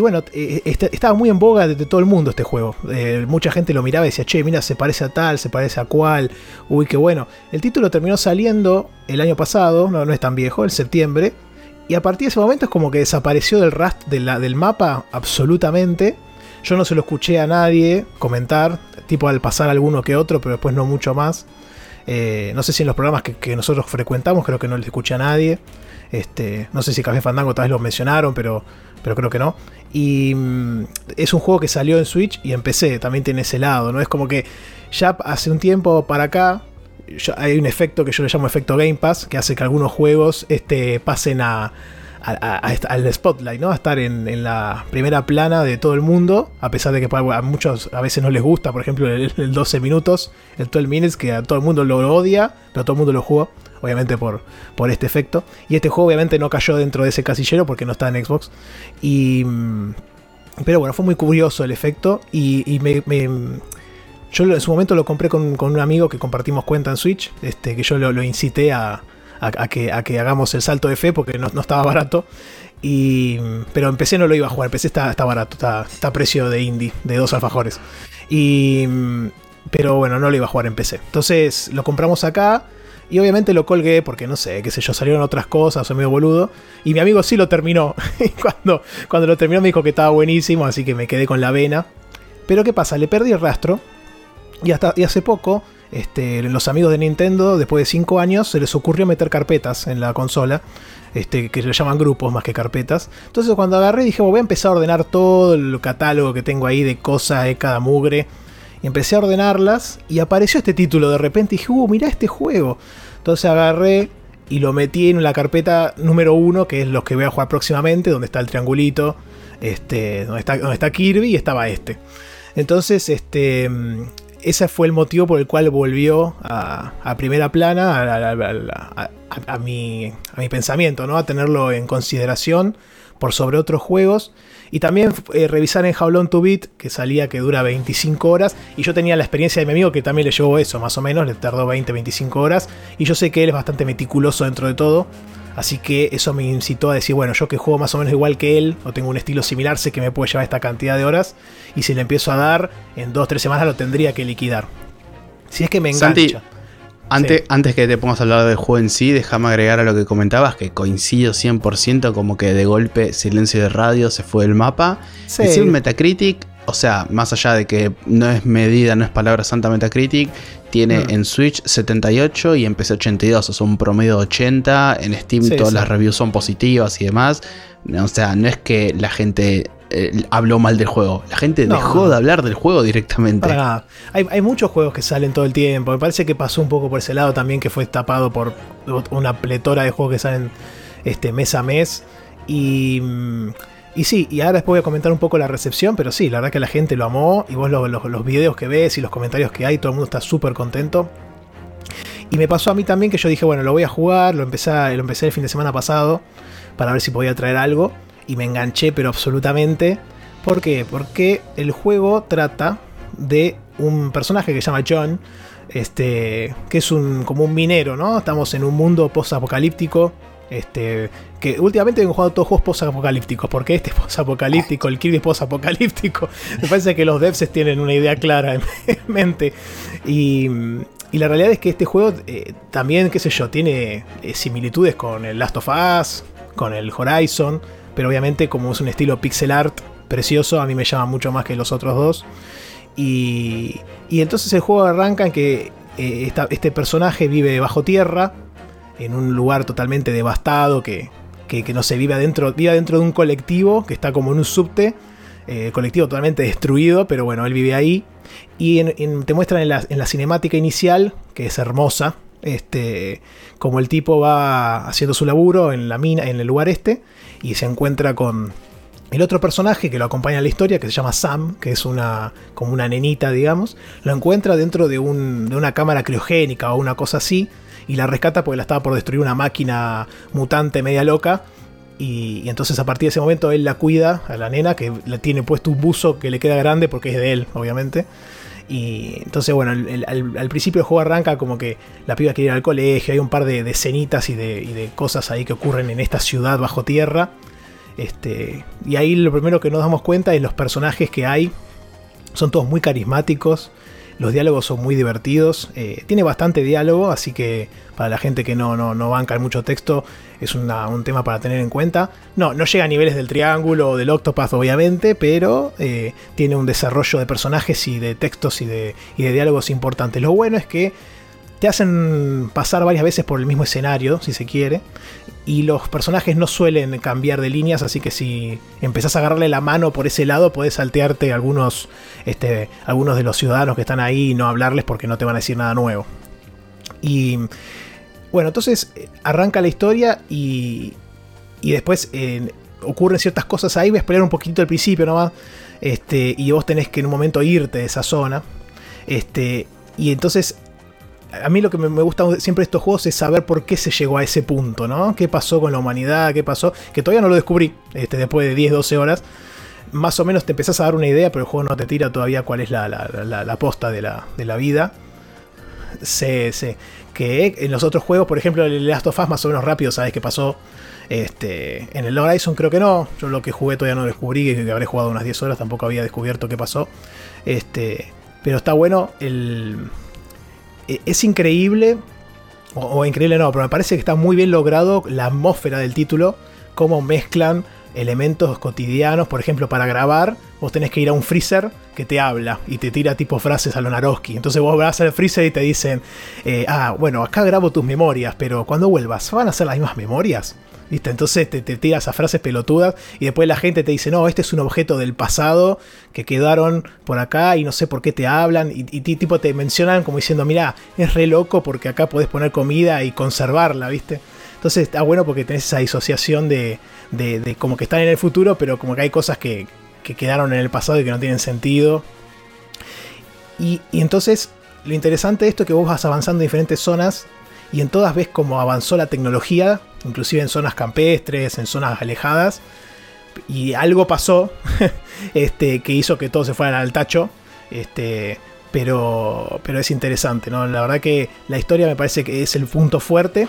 bueno, eh, este- estaba muy en boga de, todo el mundo este juego. Eh, mucha gente lo miraba y decía, che, mira, se parece a tal, se parece a cual. Uy, qué bueno. El título terminó saliendo el año pasado, no, es tan viejo, el septiembre. Y a partir de ese momento es como que desapareció del, rast del mapa absolutamente. Yo no se lo escuché a nadie comentar, tipo al pasar alguno que otro, pero después no mucho más. Eh, no sé si en los programas que, que nosotros frecuentamos, creo que no les escuché a nadie. Este, no sé si Café Fandango tal vez lo mencionaron, pero, pero creo que no. Y mm, es un juego que salió en Switch y en PC, también tiene ese lado, ¿no? Es como que ya hace un tiempo para acá hay un efecto que yo le llamo efecto Game Pass, que hace que algunos juegos este, pasen a, al spotlight, ¿no? A estar en, en la primera plana de todo el mundo, a pesar de que a muchos a veces no les gusta, por ejemplo, el, el 12 minutos, el 12 minutes, que a todo el mundo lo odia, pero todo el mundo lo jugó, obviamente por, por este efecto. Y este juego obviamente no cayó dentro de ese casillero porque no está en Xbox. Y... mm, Pero bueno, fue muy curioso el efecto y, me- yo en su momento lo compré con, con un amigo que compartimos cuenta en Switch, este, que yo lo, incité a, a- que, a que hagamos el salto de fe porque no, estaba barato. Y, pero en PC no lo iba a jugar, en PC está, barato, está, está a precio de indie, de dos alfajores. Y, pero bueno, no lo iba a jugar en PC. Entonces lo compramos acá y obviamente lo colgué porque no sé, qué sé yo, salieron otras cosas, soy medio boludo. Y mi amigo sí lo terminó. Cuando, cuando lo terminó me dijo que estaba buenísimo, así que me quedé con la vena. Pero ¿qué pasa? Le perdí el rastro. Y, hasta, y hace poco, este, los amigos de Nintendo, después de 5 años, se les ocurrió meter carpetas en la consola. Este, que le llaman grupos más que carpetas. Entonces cuando agarré dije, "Bueno, voy a empezar a ordenar todo el catálogo que tengo ahí de cosas de cada mugre. Empecé a ordenarlas y apareció este título de repente y dije, uh, mirá este juego. Entonces agarré y lo metí en la carpeta número uno, que es los que voy a jugar próximamente, donde está el triangulito, este, donde está, donde está Kirby y estaba este. Entonces, este, ese fue el motivo por el cual volvió a, primera plana, a- a mi, a mi pensamiento, ¿no? A tenerlo en consideración por sobre otros juegos. Y también eh, revisar en Long to Beat, que salía que dura 25 horas. Y yo tenía la experiencia de mi amigo que también le llevó eso, más o menos, le tardó 20-25 horas. Y yo sé que él es bastante meticuloso dentro de todo. Así que eso me incitó a decir, bueno, yo que juego más o menos igual que él, o tengo un estilo similar, sé que me puede llevar esta cantidad de horas. Y si le empiezo a dar, en 2-3 semanas lo tendría que liquidar. Si es que me engancha. Santi, Antes, Sí. antes que te pongas a hablar del juego en sí, déjame agregar a lo que comentabas, que coincido 100%, como que de golpe silencio de radio se fue del mapa. Sí. Si un Metacritic, o sea, más allá de que no es medida, no es palabra santa Metacritic, tiene en Switch 78 y en PC 82, o sea, un promedio de 80. En Steam Sí, todas las reviews son positivas y demás. O sea, no es que la gente eh, habló mal del juego, la gente No, dejó no. de hablar del juego directamente. Para nada. Hay, hay muchos juegos que salen todo el tiempo. Me parece que pasó un poco por ese lado también, que fue tapado por una pletora de juegos que salen este, mes a mes. Y, mm, y sí, y ahora después voy a comentar un poco la recepción, pero sí, la verdad que la gente lo amó. Y vos lo- lo- los videos que ves y los comentarios que hay, todo el mundo está súper contento. Y me pasó a mí también que yo dije, bueno, lo voy a jugar, lo empecé, lo empecé el fin de semana pasado para ver si podía traer algo. Y me enganché, pero absolutamente. ¿Por qué? Porque el juego trata de un personaje que se llama John, este, que es un, como un minero, ¿no? Estamos en un mundo post-apocalíptico. Este, que últimamente he jugado todos juegos post-apocalípticos, porque este es post-apocalíptico, el Kirby es post-apocalíptico. Me parece que los devs tienen una idea clara en mente. Y, y la realidad es que este juego eh, también, qué sé yo, tiene eh, similitudes con el Last of Us, con el Horizon, pero obviamente como es un estilo pixel art precioso, a mí me llama mucho más que los otros dos. Y, y entonces el juego arranca en que eh, este personaje vive bajo tierra, en un lugar totalmente devastado, que, que, no se vive adentro, vive dentro de un colectivo que está como en un subte, eh, colectivo totalmente destruido, pero bueno, él vive ahí. Y te muestran en la, en la, cinemática inicial, que es hermosa, este, como el tipo va haciendo su laburo en la mina, en el lugar este, y se encuentra con el otro personaje que lo acompaña en la historia, que se llama Sam, que es una como una nenita, digamos, lo encuentra dentro de, un, de una cámara criogénica o una cosa así, y la rescata porque la estaba por destruir una máquina mutante media loca. Y, entonces a partir de ese momento él la cuida a la nena, que le tiene puesto un buzo que le queda grande porque es de él, obviamente. Y entonces, bueno, al, principio el juego arranca como que la piba quiere ir al colegio, hay un par de, de, y de, cosas ahí que ocurren en esta ciudad bajo tierra. Este, y ahí lo primero que nos damos cuenta es los personajes que hay. Son todos muy carismáticos. Los diálogos son muy divertidos. Eh, tiene bastante diálogo, así que para la gente que no, no, no banca mucho texto, es un tema para tener en cuenta. No, no llega a niveles del triángulo o del octopath, obviamente, pero eh, tiene un desarrollo de personajes y de textos y de, y de diálogos importantes. Lo bueno es que te hacen pasar varias veces por el mismo escenario, si se quiere, y los personajes no suelen cambiar de líneas, así que si empezás a agarrarle la mano por ese lado, podés saltearte algunos, este, algunos de los ciudadanos que están ahí y no hablarles porque no te van a decir nada nuevo. Y bueno, entonces eh, arranca la historia y, y después ocurren ciertas cosas ahí. Voy a esperar un poquito al principio nomás. Este, y vos tenés que en un momento irte de esa zona. Este, y entonces a mí lo que me gusta siempre de estos juegos es saber por qué se llegó a ese punto, ¿no? ¿Qué pasó con la humanidad? ¿Qué pasó? Que todavía no lo descubrí, este, después de 10, 12 horas. Más o menos te empezás a dar una idea, pero el juego no te tira todavía cuál es la, la, posta de la, de la vida. Sé, sé. Que en los otros juegos, por ejemplo, el Last of Us, más o menos rápido sabes qué pasó. Este, en el Horizon creo que no. Yo lo que jugué todavía no descubrí, que habré jugado unas 10 horas, tampoco había descubierto qué pasó. Este, pero está bueno el eh, es increíble, o, increíble no, pero me parece que está muy bien logrado la atmósfera del título, cómo mezclan elementos cotidianos, por ejemplo, para grabar, vos tenés que ir a un freezer que te habla y te tira tipo frases a lo Naroski. Entonces vos vas al freezer y te dicen, eh, ah, bueno, acá grabo tus memorias, pero cuando vuelvas, ¿van a ser las mismas memorias? ¿Viste? Entonces te, te tiras a frases pelotudas y después la gente te dice, no, este es un objeto del pasado que quedaron por acá y no sé por qué te hablan y, tipo te mencionan como diciendo, mira, es re loco porque acá podés poner comida y conservarla, ¿viste? Entonces está bueno porque tenés esa disociación de, de, como que están en el futuro, pero como que hay cosas que, que quedaron en el pasado y que no tienen sentido. Y, entonces lo interesante de esto es que vos vas avanzando en diferentes zonas y en todas ves cómo avanzó la tecnología, inclusive en zonas campestres, en zonas alejadas, y algo pasó este, que hizo que todos se fueran al tacho. Este, pero, pero es interesante, ¿no? La verdad que la historia me parece que es el punto fuerte.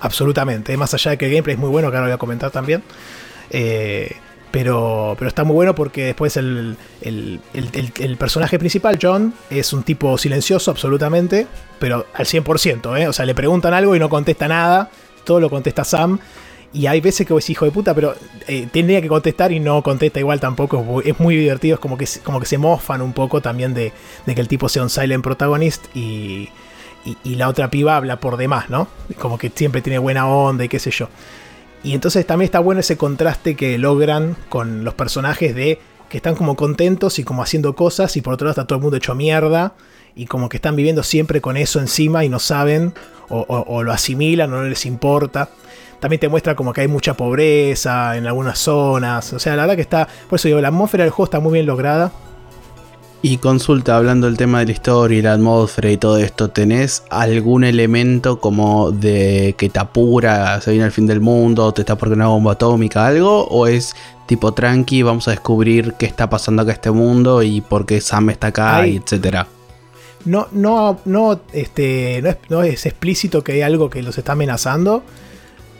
Absolutamente. Más allá de que el gameplay es muy bueno, que ahora voy a comentar también. Eh, pero, pero está muy bueno porque después el, personaje principal, John, es un tipo silencioso absolutamente, pero al 100%, ¿eh? O sea, le preguntan algo y no contesta nada, todo lo contesta Sam. Y hay veces que vos hijo de puta, pero eh, tendría que contestar y no contesta igual tampoco. Es muy divertido, es como que, como que se mofan un poco también de, que el tipo sea un silent protagonist y, y la otra piba habla por demás, ¿no? Como que siempre tiene buena onda y qué sé yo. Y entonces también está bueno ese contraste que logran con los personajes de que están como contentos y como haciendo cosas y por otro lado está todo el mundo hecho mierda y como que están viviendo siempre con eso encima y no saben o, lo asimilan o no les importa. También te muestra como que hay mucha pobreza en algunas zonas. O sea, la verdad que está, por eso digo, la atmósfera del juego está muy bien lograda. Y consulta, hablando del tema de la historia y la atmósfera y todo esto, ¿tenés algún elemento como de que te apura, se viene el fin del mundo, te está por una bomba atómica, algo? ¿O es tipo tranqui, vamos a descubrir qué está pasando acá en este mundo y por qué Sam está acá, Ay. y etcétera? No, no, no, este, no es, no es explícito que hay algo que los está amenazando,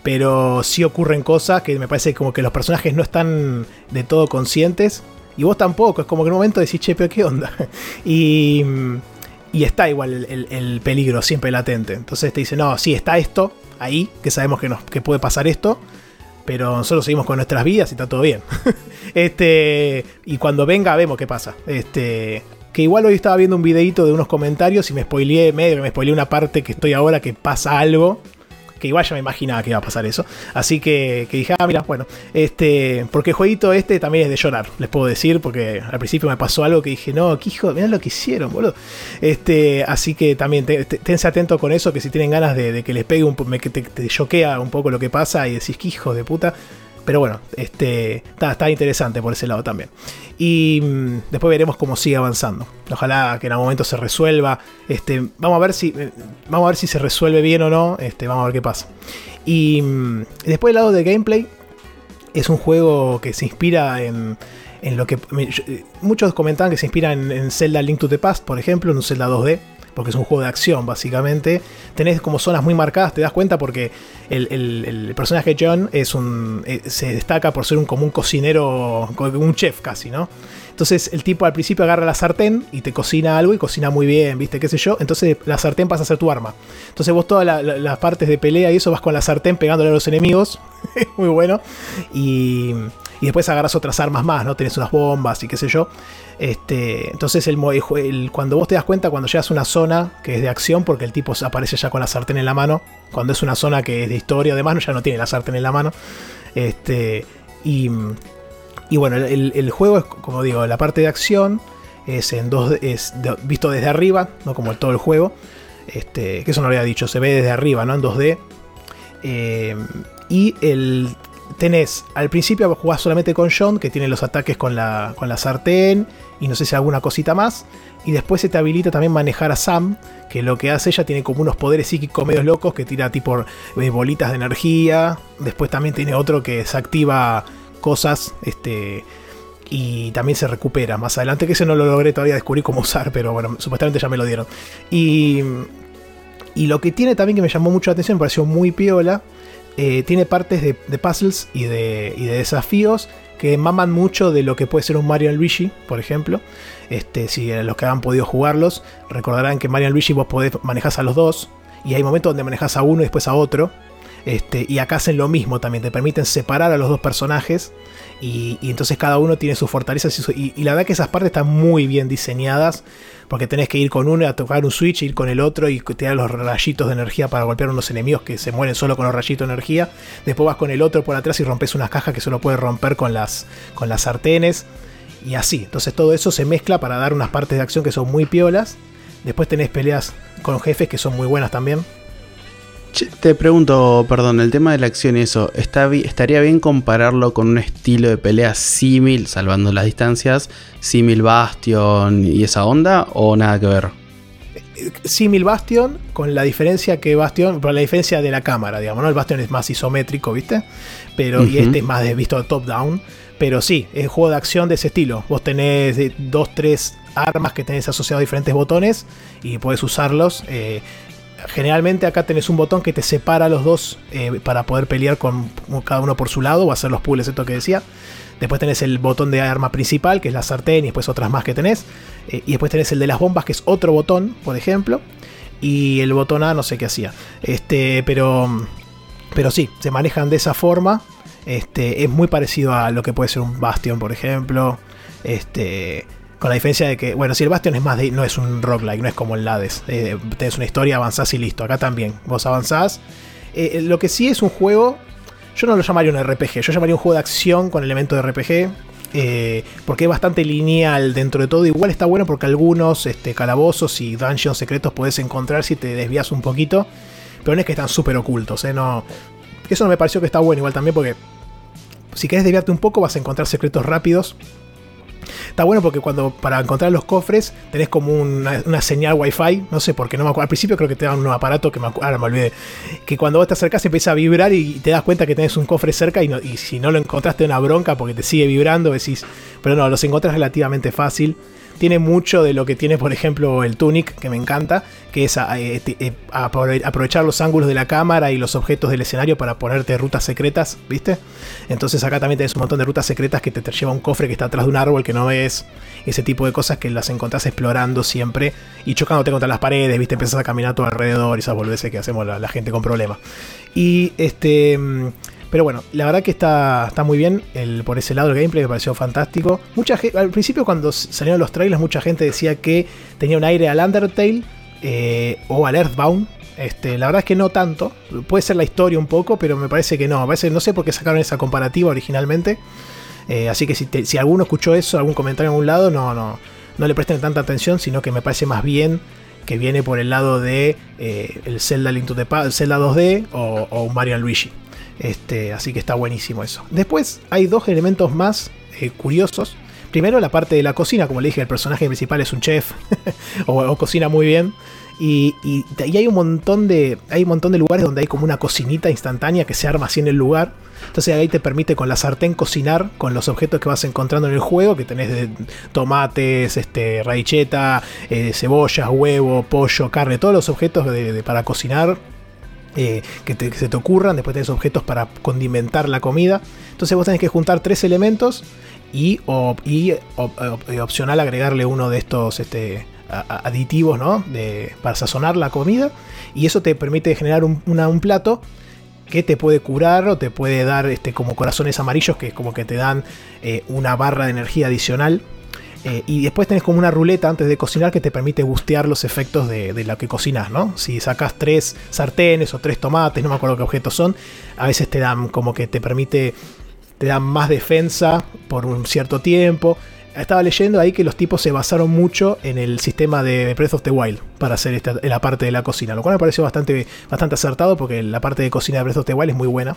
pero sí ocurren cosas que me parece como que los personajes no están de todo conscientes y vos tampoco. Es como que en un momento decís, che, pero qué onda. Y, y está igual el, el- el peligro siempre latente. Entonces te dice, no, sí, está esto ahí, que sabemos que, nos, que puede pasar esto. Pero nosotros seguimos con nuestras vidas y está todo bien. este. Y cuando venga, vemos qué pasa. Este. Que igual hoy estaba viendo un videito de unos comentarios y me spoileé, medio me spoileé una parte que estoy ahora que pasa algo. Que igual ya me imaginaba que iba a pasar eso. Así que, que dije, ah, mira, bueno. Este. Porque el jueguito este también es de llorar, les puedo decir. Porque al principio me pasó algo que dije, no, qué hijo, mirá lo que hicieron, boludo. Este. Así que también te- te- tense atento con eso. Que si tienen ganas de, que les pegue un me- que te choquea un poco lo que pasa y decís, qué hijo de puta. Pero bueno, este está, está interesante por ese lado también. Y mm, después veremos cómo sigue avanzando. Ojalá que en algún momento se resuelva. Este, vamos a ver si. eh, Vamos a ver si se resuelve bien o no. Este, vamos a ver qué pasa. Y mm, después del lado de gameplay. Es un juego que se inspira en. En lo que. eh, muchos comentaban que se inspira en Zelda Link to the Past, por ejemplo, en un Zelda 2D. Porque es un juego de acción, básicamente. Tenés como zonas muy marcadas, te das cuenta porque el, personaje John eh, se destaca por ser un, como un cocinero, un chef casi, ¿no? Entonces el tipo al principio agarra la sartén y te cocina algo y cocina muy bien, ¿viste? ¿Qué sé yo? Entonces la sartén pasa a ser tu arma. Entonces vos todas la- la- las partes de pelea y eso vas con la sartén pegándole a los enemigos. muy bueno. Y, y después agarras otras armas más, ¿no? Tenés unas bombas y qué sé yo. Este, entonces el, cuando vos te das cuenta cuando llegas a una zona que es de acción, porque el tipo aparece ya con la sartén en la mano, cuando es una zona que es de historia, además ya no tiene la sartén en la mano. Este, y, bueno, el, juego es, como digo, la parte de acción es en dos es visto desde arriba, no como todo el juego. Este, que eso no lo había dicho, se ve desde arriba, ¿no? En 2D. Eh, y el tenés, al principio jugás solamente con John, que tiene los ataques con la, con la sartén y no sé si alguna cosita más. Y después se te habilita también manejar a Sam, que lo que hace ella tiene como unos poderes psíquicos medios locos que tira tipo eh, bolitas de energía. Después también tiene otro que desactiva cosas, este y también se recupera más adelante, que ese no lo logré todavía descubrir cómo usar, pero bueno, supuestamente ya me lo dieron. Y, y lo que tiene también que me llamó mucho la atención, me pareció muy piola, eh, tiene partes de, de puzzles y de, y de desafíos que maman mucho de lo que puede ser un Mario Luigi, por ejemplo. Este, si eh, los que han podido jugarlos recordarán que Mario Luigi vos podés manejar a los dos y hay momentos donde manejas a uno y después a otro. Este, y acá hacen lo mismo también, te permiten separar a los dos personajes y, entonces cada uno tiene sus fortalezas y- y la verdad que esas partes están muy bien diseñadas porque tenés que ir con uno a tocar un switch, ir con el otro y tirar los rayitos de energía para golpear a unos enemigos que se mueren solo con los rayitos de energía. Después vas con el otro por atrás y rompes unas cajas que solo puedes romper con las, con las sartenes y así. Entonces todo eso se mezcla para dar unas partes de acción que son muy piolas. Después tenés peleas con jefes que son muy buenas también. Te pregunto, perdón, el tema de la acción y eso, ¿está bi- ¿estaría bien compararlo con un estilo de pelea símil, salvando las distancias, símil Bastion y esa onda, o nada que ver? Simil Bastion, con la diferencia que Bastion, por la diferencia de la cámara, digamos, ¿no? El Bastion es más isométrico, ¿viste? Pero, y este es más de visto top-down. Pero sí, es un juego de acción de ese estilo. Vos tenés de dos, tres armas que tenés asociados a diferentes botones y podés usarlos. eh, generalmente acá tenés un botón que te separa los dos eh, para poder pelear con cada uno por su lado o hacer los puzzles, esto que decía. Después tenés el botón de arma principal, que es la sartén, y después otras más que tenés. Eh, y después tenés el de las bombas, que es otro botón, por ejemplo. Y el botón A no sé qué hacía. Este, pero. Pero sí, se manejan de esa forma. Este, es muy parecido a lo que puede ser un Bastion, por ejemplo. Este. Con la diferencia de que, bueno, si el Bastion es más de. no es un roguelike, no es como el Hades. Eh, tenés una historia, avanzás y listo. Acá también. Vos avanzás. Eh, lo que sí es un juego. Yo no lo llamaría un RPG, yo llamaría un juego de acción con elementos de RPG. eh, porque es bastante lineal dentro de todo. Igual está bueno porque algunos este, calabozos y dungeons secretos puedes encontrar si te desvías un poquito. Pero no es que están súper ocultos, ¿eh? No, eso no me pareció que está bueno igual también porque si querés desviarte un poco vas a encontrar secretos rápidos. Está bueno porque cuando para encontrar los cofres tenés como una, una señal wifi, no sé por qué, no me acuerdo. Al principio creo que te dan un aparato que me ahora me olvidé. Que cuando vos te acercás empieza a vibrar y te das cuenta que tenés un cofre cerca y, no- y si no lo encontraste una bronca porque te sigue vibrando, decís, pero no, los encontrás relativamente fácil. Tiene mucho de lo que tiene, por ejemplo, el Tunic, que me encanta, que es a- eh, te- eh, aprove- aprovechar los ángulos de la cámara y los objetos del escenario para ponerte rutas secretas, ¿viste? Entonces acá también tenés un montón de rutas secretas que te, te lleva un cofre que está atrás de un árbol que no ves. Ese tipo de cosas que las encontrás explorando siempre y chocándote contra las paredes, ¿viste? Empezás a caminar a tu alrededor y esas boludeces que hacemos la, la gente con problemas. Y este. Pero bueno, la verdad que está, está muy bien el, por ese lado el gameplay, me pareció fantástico. Mucha ge- al principio cuando salieron los trailers, mucha gente decía que tenía un aire al Undertale eh, o al Earthbound. Este, la verdad es que no tanto. Puede ser la historia un poco, pero me parece que no. Me parece, no sé por qué sacaron esa comparativa originalmente. Eh, así que si, te- si alguno escuchó eso, algún comentario en algún lado, no, no, no le presten tanta atención, sino que me parece más bien que viene por el lado de eh, el Zelda Link to the Pa- el Zelda 2D o, o Mario Luigi. Este, así que está buenísimo eso. Después hay dos elementos más eh, curiosos. Primero la parte de la cocina, como le dije, el personaje principal es un chef o, cocina muy bien. Y, hay un montón de. Hay un montón de lugares donde hay como una cocinita instantánea que se arma así en el lugar. Entonces ahí te permite con la sartén cocinar con los objetos que vas encontrando en el juego, que tenés tomates, este, raicheta, eh, cebollas, huevo, pollo, carne, todos los objetos de- para cocinar eh, que, se te ocurran. Después tenés objetos para condimentar la comida. Entonces vos tenés que juntar tres elementos y, op- y op- op- y opcional agregarle uno de estos este, aditivos ¿no? de, para sazonar la comida. Y eso te permite generar un, plato que te puede curar o te puede dar este, como corazones amarillos que como que te dan eh, una barra de energía adicional. Eh, y después tenés como una ruleta antes de cocinar que te permite bustear los efectos de, de lo que cocinas, ¿no? Si sacas tres sartenes o tres tomates, no me acuerdo qué objetos son, a veces te dan como que te permite, te dan más defensa por un cierto tiempo. Estaba leyendo ahí que los tipos se basaron mucho en el sistema de Breath of the Wild para hacer esta, la parte de la cocina, lo cual me pareció bastante, bastante acertado porque la parte de cocina de Breath of the Wild es muy buena.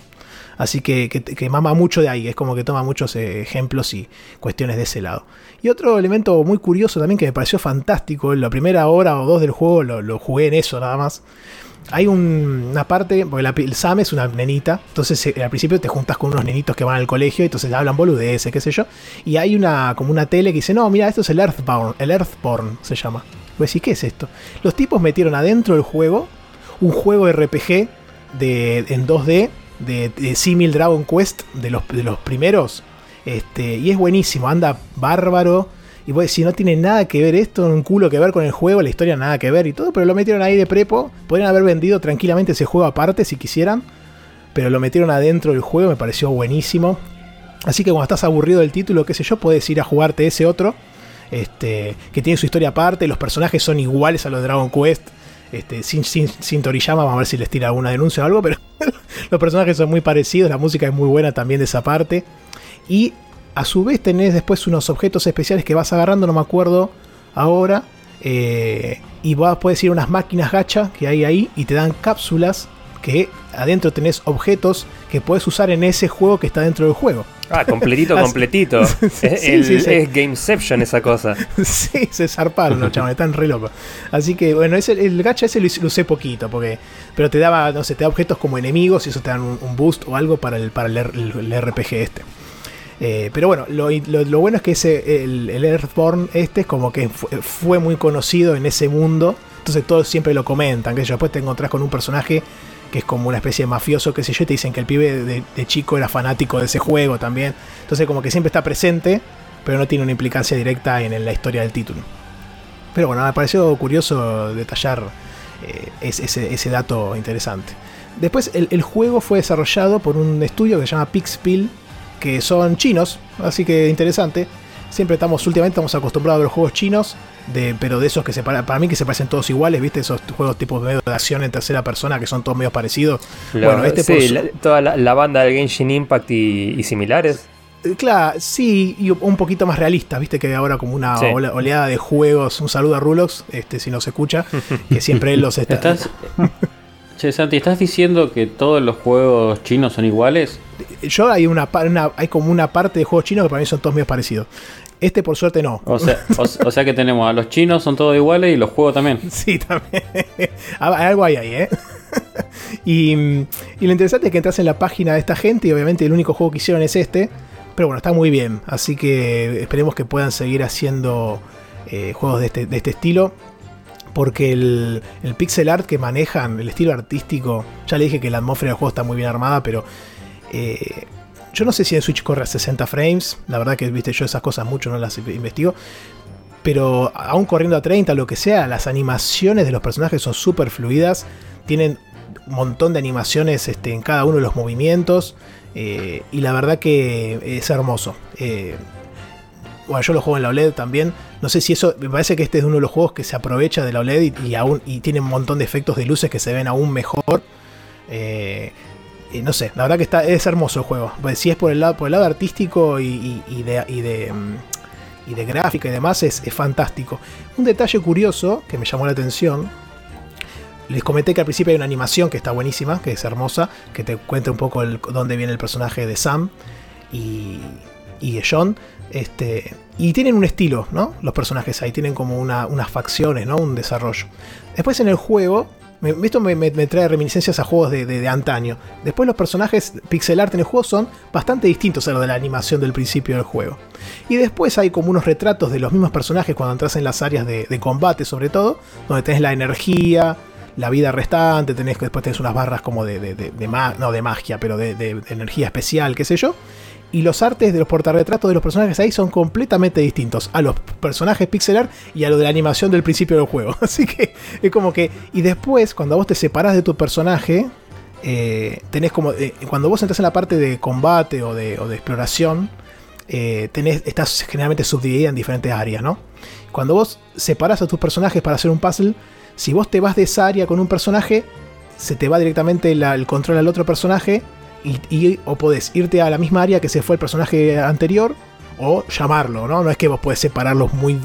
Así que, que, mama mucho de ahí, es como que toma muchos eh, ejemplos y cuestiones de ese lado. Y otro elemento muy curioso también que me pareció fantástico, en la primera hora o dos del juego lo, jugué en eso nada más. Hay un- una parte, porque el Sam es una nenita, entonces eh, al principio te juntas con unos nenitos que van al colegio, entonces hablan boludeces, qué sé yo, y hay una como una tele que dice, no, mira, esto es el Earthbound, el Earthborn se llama. Pues sí, ¿qué es esto? Los tipos metieron adentro del juego un juego RPG de, en 2D de, de Simil Dragon Quest de los, de los primeros. Este, y es buenísimo, anda bárbaro. Y vos decís, no tiene nada que ver esto, un culo que ver con el juego, la historia nada que ver y todo, pero lo metieron ahí de prepo. Podrían haber vendido tranquilamente ese juego aparte si quisieran, pero lo metieron adentro del juego, me pareció buenísimo. Así que cuando estás aburrido del título, qué sé yo, puedes ir a jugarte ese otro, este, que tiene su historia aparte, los personajes son iguales a los de Dragon Quest. Este, sin, sin, sin Toriyama, vamos a ver si les tira alguna denuncia o algo, pero los personajes son muy parecidos, la música es muy buena también de esa parte. Y a su vez tenés después unos objetos especiales que vas agarrando, no me acuerdo ahora. eh, y vas, puedes ir a unas máquinas gacha que hay ahí y te dan cápsulas que adentro tenés objetos que puedes usar en ese juego que está dentro del juego. Ah, completito, completito. Sí, el- sí, sí. es Gameception esa cosa. sí, se zarparon los chavales, están re locos. Así que bueno, ese, el gacha ese lo, usé poquito, porque. Pero te daba, no sé, te da objetos como enemigos y eso te dan un, un boost o algo para el, para el, R- el- el RPG este. Eh, pero bueno, lo, lo- lo bueno es que ese, el, el Earthborn este es como que fue, fue muy conocido en ese mundo. Entonces todos siempre lo comentan. Que después te encontrás con un personaje que es como una especie de mafioso, qué sé yo, te dicen que el pibe de, chico era fanático de ese juego también. Entonces como que siempre está presente, pero no tiene una implicancia directa en, la historia del título. Pero bueno, me pareció curioso detallar eh, ese, dato interesante. Después, el, juego fue desarrollado por un estudio que se llama Pixpil, que son chinos, así que interesante. Siempre estamos, últimamente estamos acostumbrados a ver juegos chinos, de, pero de esos que se para, para mí que se parecen todos iguales, ¿viste? Esos juegos tipo medio de acción en tercera persona que son todos medio parecidos. Lo- bueno, este sí, por su- la- toda la, la banda del Genshin Impact y, y similares. Eh, Claro, sí, y un poquito más realista, viste que hay ahora como una Sí. oleada de juegos. Un saludo a Rulox, este, si nos escucha, que siempre él los está. ¿Estás, che, Santi, ¿estás diciendo que todos los juegos chinos son iguales? Yo hay una, una- hay como una parte de juegos chinos que para mí son todos medio parecidos. Este por suerte no. O sea, o, o sea que tenemos a los chinos, son todos iguales y los juegos también. Sí, también. Algo hay ahí, ¿eh? y, y lo interesante es que entras en la página de esta gente y obviamente el único juego que hicieron es este. Pero bueno, está muy bien. Así que esperemos que puedan seguir haciendo eh, juegos de este, de este estilo. Porque el, el pixel art que manejan, el estilo artístico, ya le dije que la atmósfera del juego está muy bien armada, pero eh, yo no sé si en Switch corre a 60 frames. La verdad que viste yo esas cosas mucho no las investigo. Pero aún corriendo a 30, lo que sea, las animaciones de los personajes son súper fluidas. Tienen un montón de animaciones este, en cada uno de los movimientos. eh, y la verdad que es hermoso. Eh, bueno, yo lo juego en la OLED también. No sé si eso. Me parece que este es uno de los juegos que se aprovecha de la OLED y, aún, y tiene un montón de efectos de luces que se ven aún mejor. Eh, y no sé, la verdad que está, es hermoso el juego. Pues si es por el lado, por el lado artístico y de, y, de, mm, y de gráfica y demás, es, es fantástico. Un detalle curioso que me llamó la atención. Les comenté que al principio hay una animación que está buenísima, que es hermosa, que te cuenta un poco el, dónde viene el personaje de Sam y, y de John. Este, y tienen un estilo, ¿no? Los personajes ahí tienen como una- unas facciones, ¿no? Un desarrollo. Después en el juego, esto me, trae reminiscencias a juegos de, de- antaño. Después los personajes pixel art en el juego son bastante distintos a lo de la animación del principio del juego. Y después hay como unos retratos de los mismos personajes cuando entras en las áreas de, combate, sobre todo, donde tenés la energía, la vida restante, después tenés unas barras como de, de, no de magia, pero de energía especial, qué sé yo. Y los artes de los portarretratos de los personajes ahí son completamente distintos a los personajes pixel art y a lo de la animación del principio del juego. Así que es como que. Y después, cuando vos te separás de tu personaje, eh, tenés como. eh, cuando vos entras en la parte de combate o de, de exploración, eh, tenés, estás generalmente subdividida en diferentes áreas, ¿no? Cuando vos separás a tus personajes para hacer un puzzle, si vos te vas de esa área con un personaje, se te va directamente el control al otro personaje o podés irte a la misma área que se fue el personaje anterior o llamarlo, ¿no? No es que vos podés separarlos muy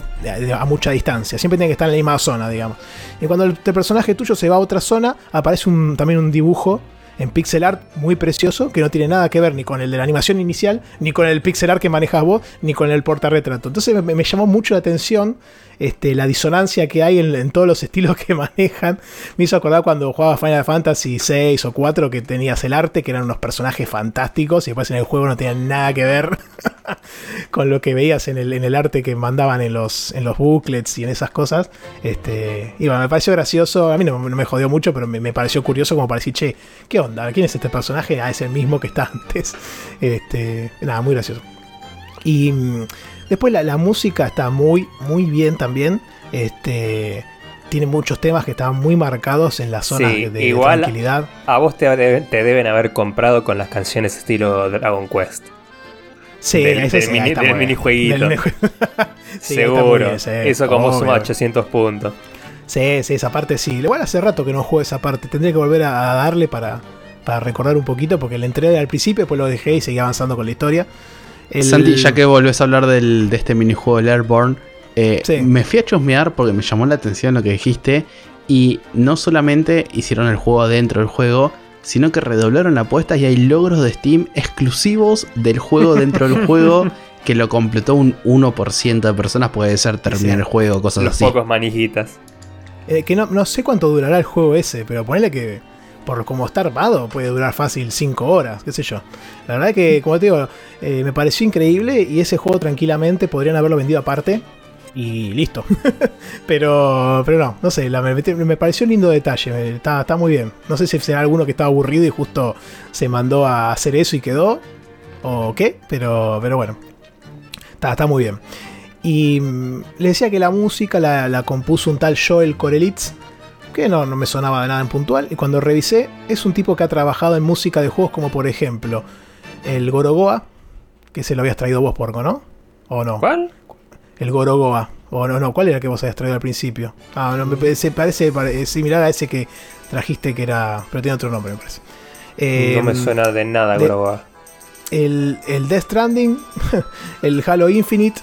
a, mucha distancia, siempre tienen que estar en la misma zona, digamos. Y cuando el, personaje tuyo se va a otra zona, aparece también un dibujo en pixel art muy precioso que no tiene nada que ver ni con el de la animación inicial, ni con el pixel art que manejas vos, ni con el portarretrato. Entonces me llamó mucho la atención este, la disonancia que hay en, todos los estilos que manejan. Me hizo acordar cuando jugaba Final Fantasy 6 o 4 que tenías el arte, que eran unos personajes fantásticos y después en el juego no tenían nada que ver con lo que veías en el, arte que mandaban en los, en los booklets y en esas cosas. Este, me pareció gracioso. A mí no, me jodió mucho, pero me, me pareció curioso como para decir, che, ¿qué onda? ¿Quién es este personaje? Ah, es el mismo que está antes. Este, nada, muy gracioso. Y mm, después la, la música está muy, muy bien también. Este. Tiene muchos temas que están muy marcados en la zona Sí, de, igual- tranquilidad. A vos te, deben- te deben haber comprado con las canciones estilo Dragon Quest. Sí, del- ese del sí, mini- del minijueguito. Del Sí, Seguro. bien, sí, Eso como obvio. suma 800 puntos. Sí, sí, esa parte sí. Igual hace rato que no juego esa parte. Tendría que volver a, darle para, para recordar un poquito, porque le entré al principio, después lo dejé y seguí avanzando con la historia. El- Santi, ya que volvés a hablar del- de este minijuego del Airborne, eh, Sí. me fui a chusmear porque me llamó la atención lo que dijiste. Y no solamente hicieron el juego dentro del juego, sino que redoblaron la apuesta y hay logros de Steam exclusivos del juego dentro del juego que lo completó un 1% de personas. Puede ser terminar Sí. el juego, cosas Los así. pocos manijitas. eh, que no, no sé cuánto durará el juego ese, pero ponele que por como está armado puede durar fácil 5 horas, qué sé yo. La verdad que, como te digo, eh, me pareció increíble y ese juego tranquilamente podrían haberlo vendido aparte y listo. pero, pero no, no sé, me, pareció un lindo detalle, está, está muy bien. No sé si será alguno que estaba aburrido y justo se mandó a hacer eso y quedó, o qué, pero, pero bueno, está, está muy bien. Y mm, le decía que la música la, la compuso un tal Joel Korelitz, que no, no me sonaba de nada en puntual. Y cuando revisé, es un tipo que ha trabajado en música de juegos como por ejemplo el Gorogoa, que se lo habías traído vos, Porco, ¿no? ¿O no? ¿Cuál? El Gorogoa. O no, no, ¿cuál era el que vos habías traído al principio? Ah, no, me parece, parece, pare- similar a ese que trajiste que era. Pero tiene otro nombre, me parece. no me Em, suena de nada, de- el, el Death Stranding, el Halo Infinite.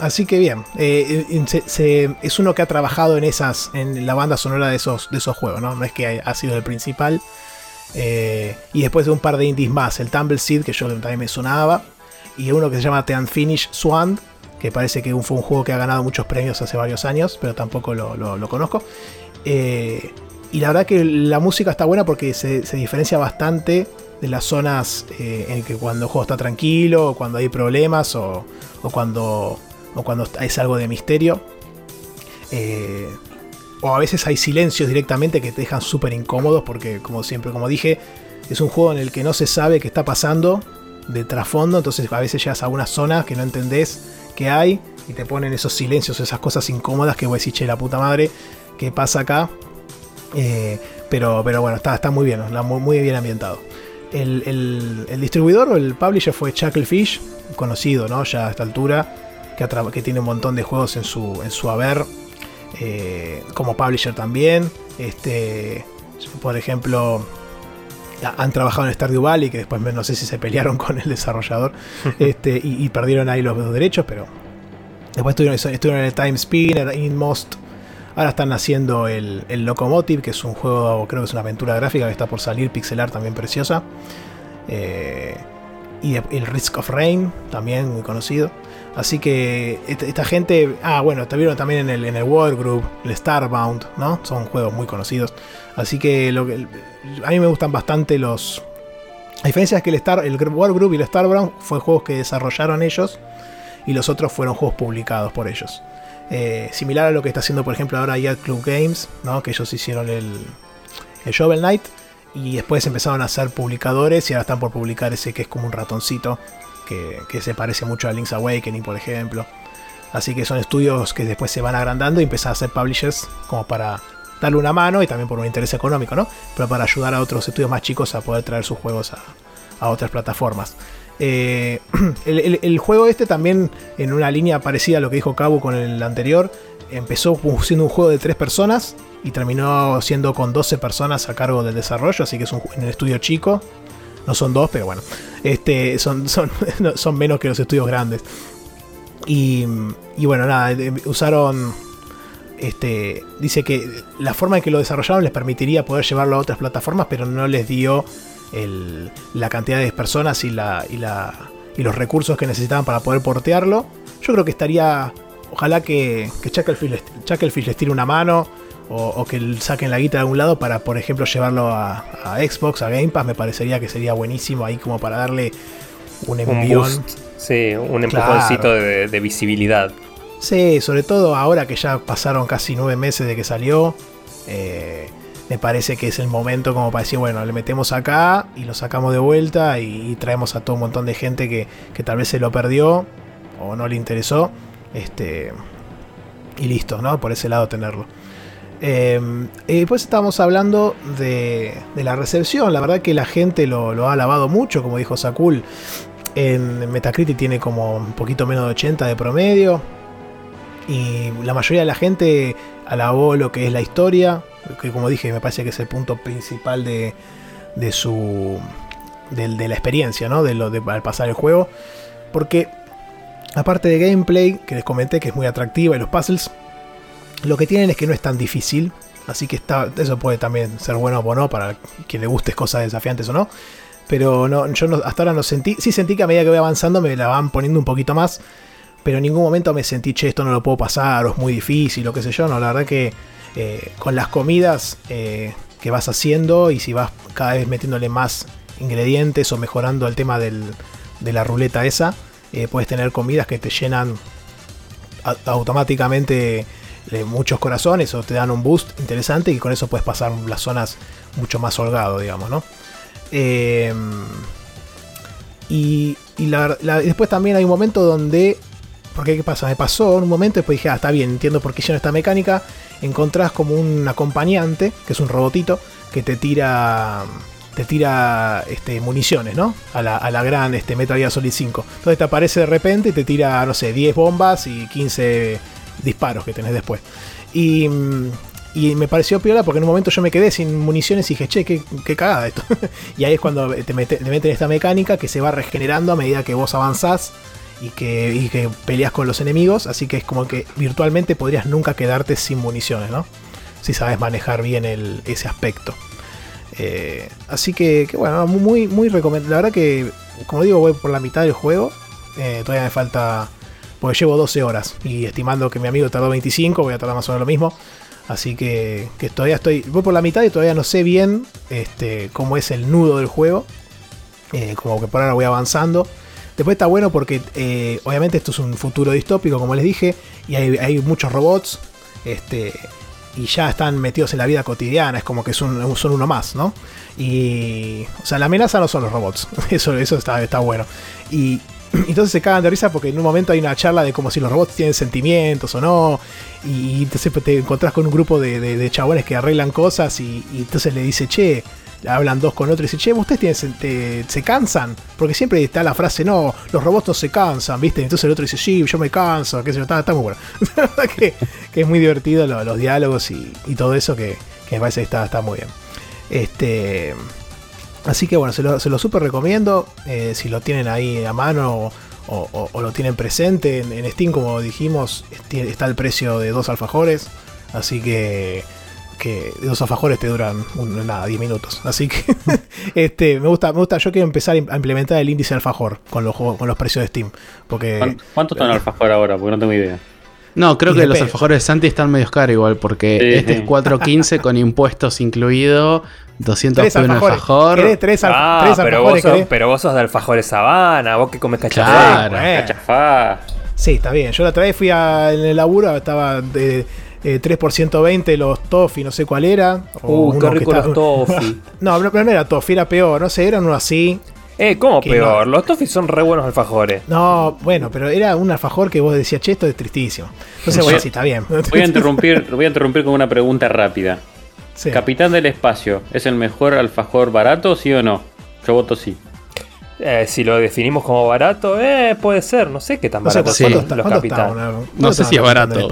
Así que bien, eh, eh, es uno que ha trabajado en esas, en la banda sonora de esos, de esos juegos, ¿no? No es que ha, sido el principal. Eh, y después de un par de indies más, el Tumble Seed, que yo también me sonaba, y uno que se llama The Unfinished Swan, que parece que fue un juego que ha ganado muchos premios hace varios años, pero tampoco lo, conozco. Y la verdad que la música está buena porque se, diferencia bastante de las zonas en que cuando el juego está tranquilo, o cuando hay problemas, o cuando, o cuando es algo de misterio. Eh, o a veces hay silencios directamente que te dejan súper incómodos porque, como siempre, como dije, es un juego en el que no se sabe qué está pasando de trasfondo, entonces a veces llegas a una zona que no entendés qué hay y te ponen esos silencios, esas cosas incómodas que voy a decir, che, la puta madre, ¿qué pasa acá? Eh, pero, pero bueno, está, está muy bien, está muy, muy bien ambientado. El, el- el distribuidor o el publisher fue Chucklefish, conocido ¿no? ya a esta altura, que, tiene un montón de juegos en su, en su haber, eh, como publisher también. Este, por ejemplo, han trabajado en Stardew Valley, que después no sé si se pelearon con el desarrollador este, y, y perdieron ahí los, los derechos, pero después estuvieron, estuvieron en el Time Spinner, Inmost. Ahora están haciendo el, el Locomotive, que es un juego, creo que es una aventura gráfica que está por salir, pixelar también preciosa. Eh, y el Risk of Rain, también muy conocido. Así que esta, gente, ah, bueno, estuvieron también en el, en el World Group, el Starbound, ¿no? Son juegos muy conocidos. Así que, lo que a mí me gustan bastante los. A diferencia es que el, Star, el World Group y el Starbound fue juegos que desarrollaron ellos y los otros fueron juegos publicados por ellos. Eh, similar a lo que está haciendo, por ejemplo, ahora Yacht Club Games, ¿no? que ellos hicieron el, el Shovel Knight y después empezaron a ser publicadores y ahora están por publicar ese que es como un ratoncito que, se parece mucho a Link's Awakening, por ejemplo. Así que son estudios que después se van agrandando y empiezan a ser publishers como para darle una mano y también por un interés económico, ¿no? Pero para ayudar a otros estudios más chicos a poder traer sus juegos a, otras plataformas. Eh, el, juego este también, en una línea parecida a lo que dijo Cabo con el anterior, empezó siendo un juego de tres personas y terminó siendo con 12 personas a cargo del desarrollo, así que es un, estudio chico. No son dos, pero bueno, este, son, son, son menos que los estudios grandes. Y, y bueno, nada, eh, usaron este, dice que la forma en que lo desarrollaron les permitiría poder llevarlo a otras plataformas, pero no les dio el- la cantidad de personas y, la, y, la, y los recursos que necesitaban para poder portearlo. Yo creo que estaría, ojalá que, que Chucklefish, les- Chucklefish les tire una mano o, o que saquen la guita de algún lado para, por ejemplo, llevarlo a, a Xbox, a Game Pass. Me parecería que sería buenísimo ahí como para darle un Un envión. boost. Sí, un empujoncito Claro. de, de visibilidad. Sí, sobre todo ahora que ya pasaron casi nueve meses de que salió. eh, me parece que es el momento como para decir, bueno, le metemos acá y lo sacamos de vuelta y, y traemos a todo un montón de gente que, que tal vez se lo perdió o no le interesó. Este, y listo, ¿no? Por ese lado tenerlo. Y después estábamos hablando de, la recepción. La verdad que la gente lo, ha alabado mucho, como dijo Sakul. En Metacritic tiene como un poquito menos de 80 de promedio. Y la mayoría de la gente alabó lo que es la historia. Que como dije, me parece que es el punto principal de, su. De, la experiencia, ¿no? De lo de, al pasar el juego. Porque. Aparte de gameplay, que les comenté que es muy atractiva y los puzzles, lo que tienen es que no es tan difícil. Así que está, eso puede también ser bueno o no para quien le guste cosas desafiantes o no. Pero no, yo no- hasta ahora no sentí. Sí sentí que a medida que voy avanzando me la van poniendo un poquito más. Pero en ningún momento me sentí, che, esto no lo puedo pasar, o es muy difícil, o qué sé yo. No, la verdad que eh, con las comidas eh, que vas haciendo y si vas cada vez metiéndole más ingredientes o mejorando el tema del- de la ruleta esa, eh, puedes tener comidas que te llenan automáticamente de muchos corazones o te dan un boost interesante y con eso puedes pasar las zonas mucho más holgado, digamos, ¿no? Eh, y y después también hay un momento donde. Porque qué pasa, me pasó en un momento y después dije, ah, está bien, entiendo por qué hicieron esta mecánica. Encontrás como un acompañante, que es un robotito, que te tira. Te tira este, municiones, ¿no? A la, a la gran este, Metal Gear Solid 5. Entonces te aparece de repente y te tira, no sé, 10 bombas y 15 disparos que tenés después. Y, mm, y me pareció piola porque en un momento yo me quedé sin municiones y dije, che, qué, qué cagada esto. y ahí es cuando te, mete- te meten esta mecánica que se va regenerando a medida que vos avanzás y que, y que peleas con los enemigos. Así que es como que virtualmente podrías nunca quedarte sin municiones, ¿no? Si sabes manejar bien el- ese aspecto. Eh, así que, que bueno, muy, muy recomendable. La verdad que, como digo, voy por la mitad del juego. Eh, todavía me falta porque llevo 12 horas y estimando que mi amigo tardó 25, voy a tardar más o menos lo mismo. Así que, que todavía estoy, voy por la mitad y todavía no sé bien este, cómo es el nudo del juego. Eh, como que por ahora voy avanzando. Después está bueno porque eh, obviamente esto es un futuro distópico, como les dije, y hay, hay muchos robots. Este, y ya están metidos en la vida cotidiana, es como que son, son uno más, ¿no? Y. O sea, la amenaza no son los robots, eso, eso está, está bueno. Y, entonces se cagan de risa porque en un momento hay una charla de como si los robots tienen sentimientos o no. Y entonces te encontrás con un grupo de, chabones que arreglan cosas y, entonces le dice, che, hablan dos con otros y dicen, che, ustedes se cansan, porque siempre está la frase, no, los robots no se cansan, ¿viste? Entonces el otro dice, sí, yo me canso, qué sé yo, está, está muy bueno. que, que, es muy divertido los diálogos y, todo eso que, que, me parece que está, está muy bien. Este, así que bueno, se lo, se lo super recomiendo, eh, si lo tienen ahí a mano o, lo tienen presente en, en Steam, como dijimos, está el precio de dos alfajores, así que que los alfajores te duran nada, 10 minutos. Así que este, me gusta, me gusta, yo quiero empezar a implementar el índice alfajor con los con los precios de Steam. Porque, ¿Cuánto está el alfajor ahora? Porque no tengo idea. No, creo que los alfajores de Santi están medio caros igual, porque este es 4.15 con impuestos incluido, 200 pesos un alfajor. tres, ah, pero vos, sos, pero vos sos de alfajores sabana, vos que comes cachafá. Claro. Cachafá. Sí, está bien. Yo la otra vez fui a, en el laburo, estaba de, 3 por 120 los Toffee, no sé cuál era. Uh, qué rico los Toffee. no, pero no era Toffee, era peor, no sé, eran uno así. Eh, ¿cómo peor? Los Toffee son re buenos alfajores. No, bueno, pero era un alfajor que vos decías, che, esto es tristísimo. Entonces, bueno, sí, está bien. Voy a interrumpir, voy a interrumpir con una pregunta rápida. Capitán del Espacio, ¿es el mejor alfajor barato, sí o no? Yo voto sí. Eh, si lo definimos como barato, eh, puede ser. No sé qué tan barato son los capitanes. No sé si es barato.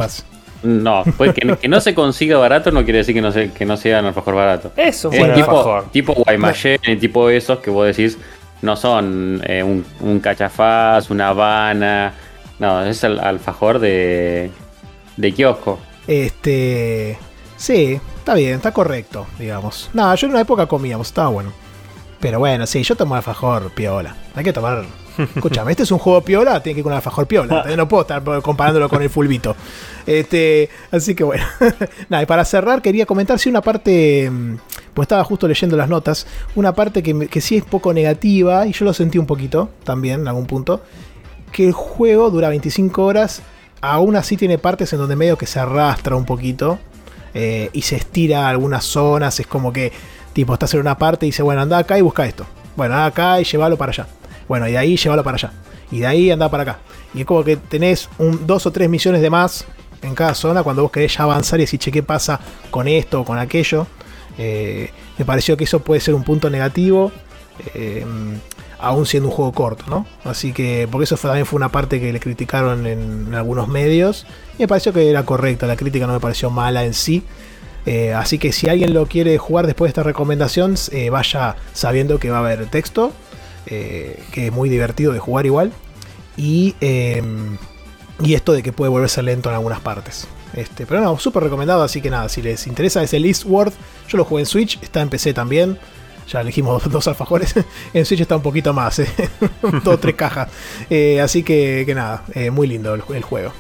No, pues que, no se consiga barato no quiere decir que no, se, que no sea un alfajor barato. Eso es tipo, tipo Guaymallén tipo esos que vos decís no son eh, un, un, cachafaz, una habana. No, es el alfajor de, de kiosco. Este. Sí, está bien, está correcto, digamos. No, yo en una época comíamos, estaba bueno. Pero bueno, sí, yo tomo alfajor piola. Hay que tomar Escúchame, este es un juego piola, tiene que ir con el alfajor piola. No puedo estar comparándolo con el fulbito. Este, así que bueno. Nada, y para cerrar, quería comentar si una parte. Pues estaba justo leyendo las notas. Una parte que, que sí es poco negativa, y yo lo sentí un poquito también en algún punto. Que el juego dura 25 horas. Aún así tiene partes en donde medio que se arrastra un poquito. Eh, y se estira algunas zonas. Es como que, tipo, estás en una parte y dice, bueno, anda acá y busca esto. Bueno, anda acá y llévalo para allá. Bueno, y de ahí llévalo para allá. Y de ahí anda para acá. Y es como que tenés un, dos o tres misiones de más en cada zona cuando vos querés ya avanzar y decir, che, ¿qué pasa con esto o con aquello? Eh, me pareció que eso puede ser un punto negativo. Eh, aún siendo un juego corto, ¿no? Así que, porque eso también fue una parte que le criticaron en, algunos medios. Y me pareció que era correcta, la crítica no me pareció mala en sí. Eh, así que si alguien lo quiere jugar después de esta recomendación, vaya sabiendo que va a haber texto que es muy divertido de jugar igual. Y, y esto de que puede volverse lento en algunas partes. Este, pero no, súper recomendado, así que nada, si les interesa es el Eastward. Yo lo jugué en Switch, está en PC también. Ya elegimos dos, alfajores. en Switch está un poquito más, ¿eh? dos tres cajas. Eh, así que, que nada, muy lindo el, el, juego.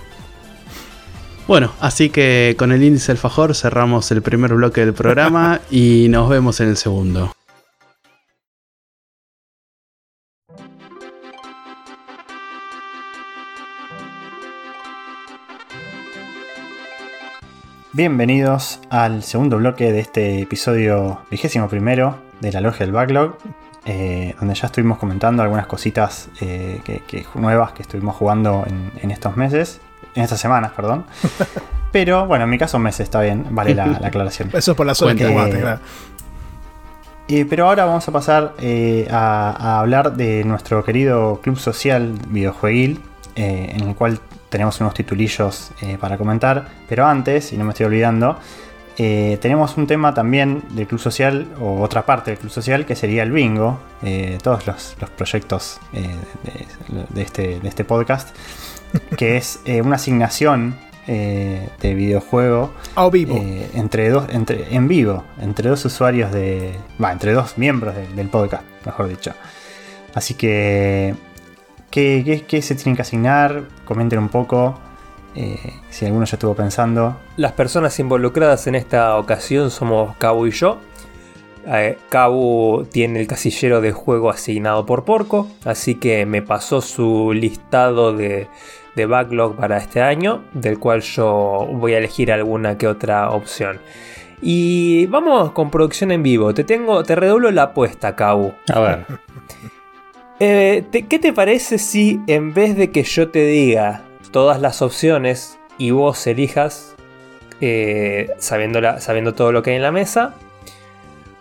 Bueno, así que con el índice alfajor cerramos el primer bloque del programa y nos vemos en el segundo. Bienvenidos al segundo bloque de este episodio vigésimo primero de la logia del backlog, eh, donde ya estuvimos comentando algunas cositas eh, que, nuevas que estuvimos jugando en, estos meses, en estas semanas, perdón. Pero bueno, en mi caso meses está bien, vale la, aclaración. Eso es por la zona que claro. Eh, pero ahora vamos a pasar a, a, hablar de nuestro querido club social videojueguil, en el cual tenemos unos titulillos eh, para comentar, pero antes, y no me estoy olvidando, eh, tenemos un tema también del Club Social, o otra parte del Club Social, que sería el bingo, eh, todos los, proyectos de, este, de, este, podcast, que es una asignación de videojuego vivo. entre dos, entre, en vivo, entre dos usuarios de. Va, entre dos miembros del podcast, mejor dicho. Así que ¿qué, qué, qué se tienen que asignar? Comenten un poco. eh, si alguno ya estuvo pensando. Las personas involucradas en esta ocasión somos Cabu y yo. Eh, Cabu tiene el casillero de juego asignado por Porco, así que me pasó su listado de, de backlog para este año, del cual yo voy a elegir alguna que otra opción. Y vamos con producción en vivo. Te tengo, te redoblo la apuesta, Cabu. A ver. Eh, ¿Qué te parece si en vez de que yo te diga todas las opciones y vos elijas, eh, sabiendo, sabiendo todo lo que hay en la mesa,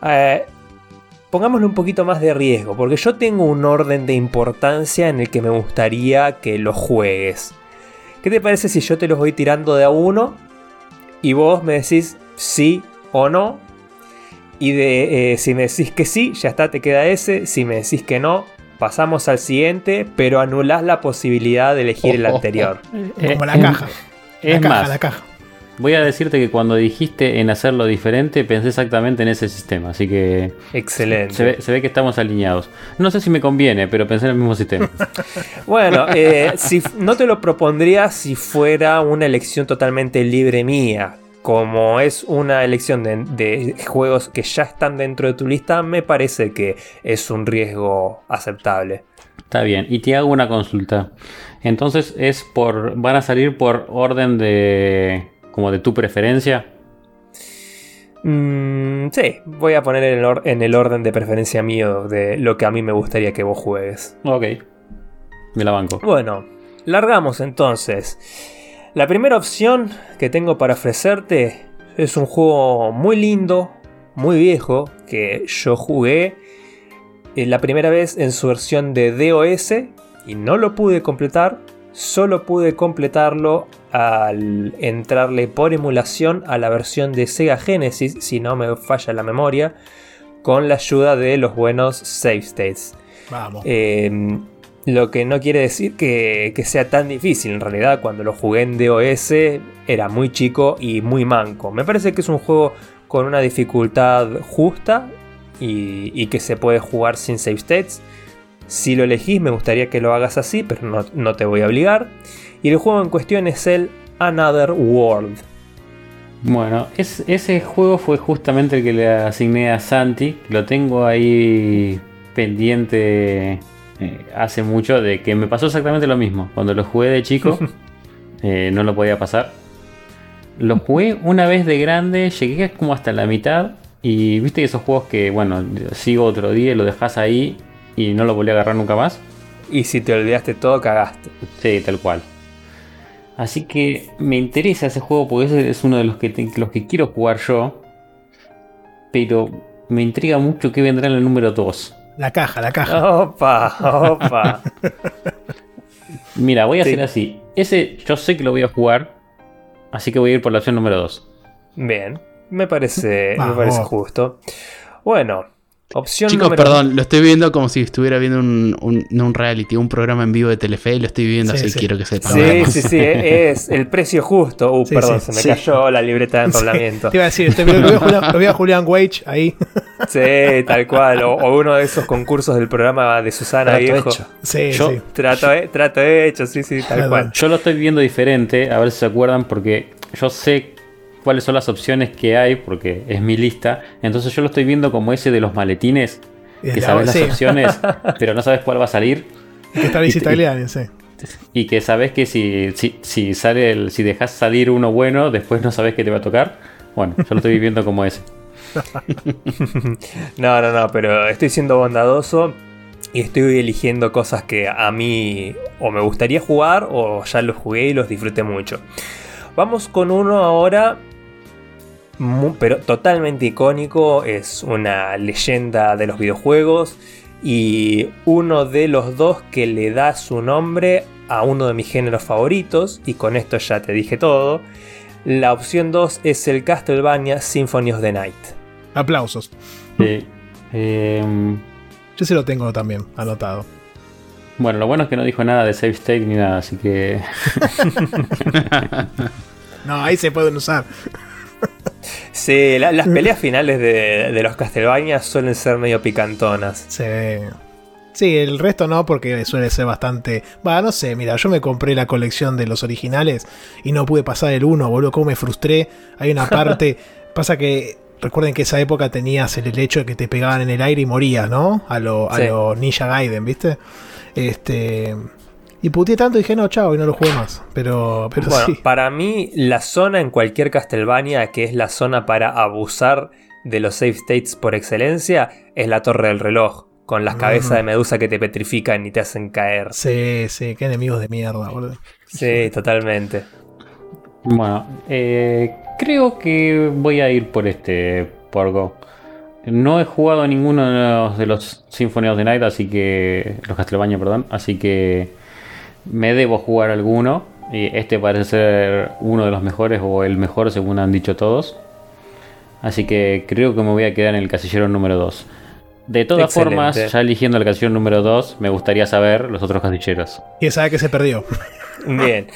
eh, pongámosle un poquito más de riesgo? Porque yo tengo un orden de importancia en el que me gustaría que lo juegues. ¿Qué te parece si yo te los voy tirando de a uno y vos me decís sí o no? Y de si me decís que sí, ya está, te queda ese. Si me decís que no, pasamos al siguiente, pero anulás la posibilidad de elegir el anterior. Como la Eh, caja. La Es caja, más, la caja. voy a decirte que cuando dijiste en hacerlo diferente, pensé exactamente en ese sistema. Así que Excelente. se ve, se ve que estamos alineados. No sé si me conviene, pero pensé en el mismo sistema. Bueno, eh, si, no te lo propondría si fuera una elección totalmente libre mía. Como es una elección de, de juegos que ya están dentro de tu lista, me parece que es un riesgo aceptable. Está bien, y te hago una consulta. Entonces es por. van a salir por orden de. como de tu preferencia. Mm, sí, voy a poner en el, or- en el orden de preferencia mío de lo que a mí me gustaría que vos juegues. Ok. Me la banco. Bueno, largamos entonces. La primera opción que tengo para ofrecerte es un juego muy lindo, muy viejo, que yo jugué eh, la primera vez en su versión de DOS y no lo pude completar. Solo pude completarlo al entrarle por emulación a la versión de Sega Genesis, si no me falla la memoria, con la ayuda de los buenos save states. Vamos. Eh, lo que no quiere decir que, que sea tan difícil. En realidad, cuando lo jugué en DOS era muy chico y muy manco. Me parece que es un juego con una dificultad justa y, y que se puede jugar sin save states. Si lo elegís, me gustaría que lo hagas así, pero no, no te voy a obligar. Y el juego en cuestión es el Another World. Bueno, es- ese juego fue justamente el que le asigné a Santi. Lo tengo ahí pendiente eh, hace mucho de que me pasó exactamente lo mismo. Cuando lo jugué de chico, eh, no lo podía pasar. Lo jugué una vez de grande, llegué como hasta la mitad. Y viste que esos juegos que, bueno, sigo otro día y lo dejas ahí y no lo volví a agarrar nunca más. Y si te olvidaste todo, cagaste. Sí, tal cual. Así que me interesa ese juego porque ese es uno de los que, te- los que quiero jugar yo. Pero me intriga mucho que vendrá en el número 2. La caja, la caja. Opa, opa. Mira, voy a Sí. hacer así. Ese yo sé que lo voy a jugar. Así que voy a ir por la opción número 2. Bien, me parece, me parece justo. Bueno, opción Chicos, número perdón, lo estoy viendo como si estuviera viendo un, un- reality, un programa en vivo de Telefe y lo estoy viendo Sí, así, sí. quiero que sepan. Sí, además. sí, sí, es el precio justo. Uh, Sí, perdón, sí, se me sí. cayó la libreta de enrollamiento. Te iba a decir, te- lo, veo a Julián, lo veo a Julián Wage ahí. Sí, tal cual. O, o uno de esos concursos del programa de Susana Trato Viejo. hecho. Sí, Yo- sí. Trato, he- trato hecho, sí, sí, tal cual. Yo lo estoy viendo diferente, a ver si se acuerdan, porque yo sé cuáles son las opciones que hay, porque es mi lista. Entonces yo lo estoy viendo como ese de los maletines, que la- sabes sí, las opciones, pero no sabes cuál va a salir. Que está Alice Italiani, sí. Y que sabes que si, si, si sale el, si dejas salir uno bueno, después no sabes qué te va a tocar. Bueno, yo lo estoy viviendo como ese. No, no, no, pero estoy siendo bondadoso y estoy eligiendo cosas que a mí o me gustaría jugar o ya los jugué y los disfruté mucho. Vamos con uno ahora, pero totalmente icónico, es una leyenda de los videojuegos y uno de los dos que le da su nombre a uno de mis géneros favoritos y con esto ya te dije todo. La opción 2 es el Castlevania Symphony of the Night. Aplausos. Sí. Em, Yo se lo tengo también anotado. bueno, lo bueno es que no dijo nada de save state ni nada, así que No, ahí se pueden usar. Sí, la- las peleas finales de, de los Castlevania suelen ser medio picantonas. Sí. Sí, el resto no, porque suele ser bastante. Va, no sé, mira, yo me compré la colección de los originales y no pude pasar el 1, boludo, cómo me frustré. Hay una parte. pasa que. Recuerden que esa época tenías el hecho de que te pegaban en el aire y morías, ¿no? A los a Sí. lo Ninja Gaiden, ¿viste? Este. Y puteé tanto y dije, no, chao, y no lo jugué más. Pero, pero Bueno, sí. para mí, la zona en cualquier Castlevania que es la zona para abusar de los save states por excelencia es la Torre del Reloj, con las cabezas de medusa que te petrifican y te hacen caer. Sí, sí, qué enemigos de mierda, boludo. Sí, totalmente. Bueno, eh, creo que voy a ir por este Porgo. No he jugado ninguno de los, de los Symphony of the Night, así que. Los Castlevania, perdón. Así que. Me debo jugar alguno. Y este parece ser uno de los mejores o el mejor, según han dicho todos. Así que creo que me voy a quedar en el casillero número 2. De todas Excelente. formas, ya eligiendo el casillero número 2, me gustaría saber los otros casilleros. Y sabe que se perdió. Bien.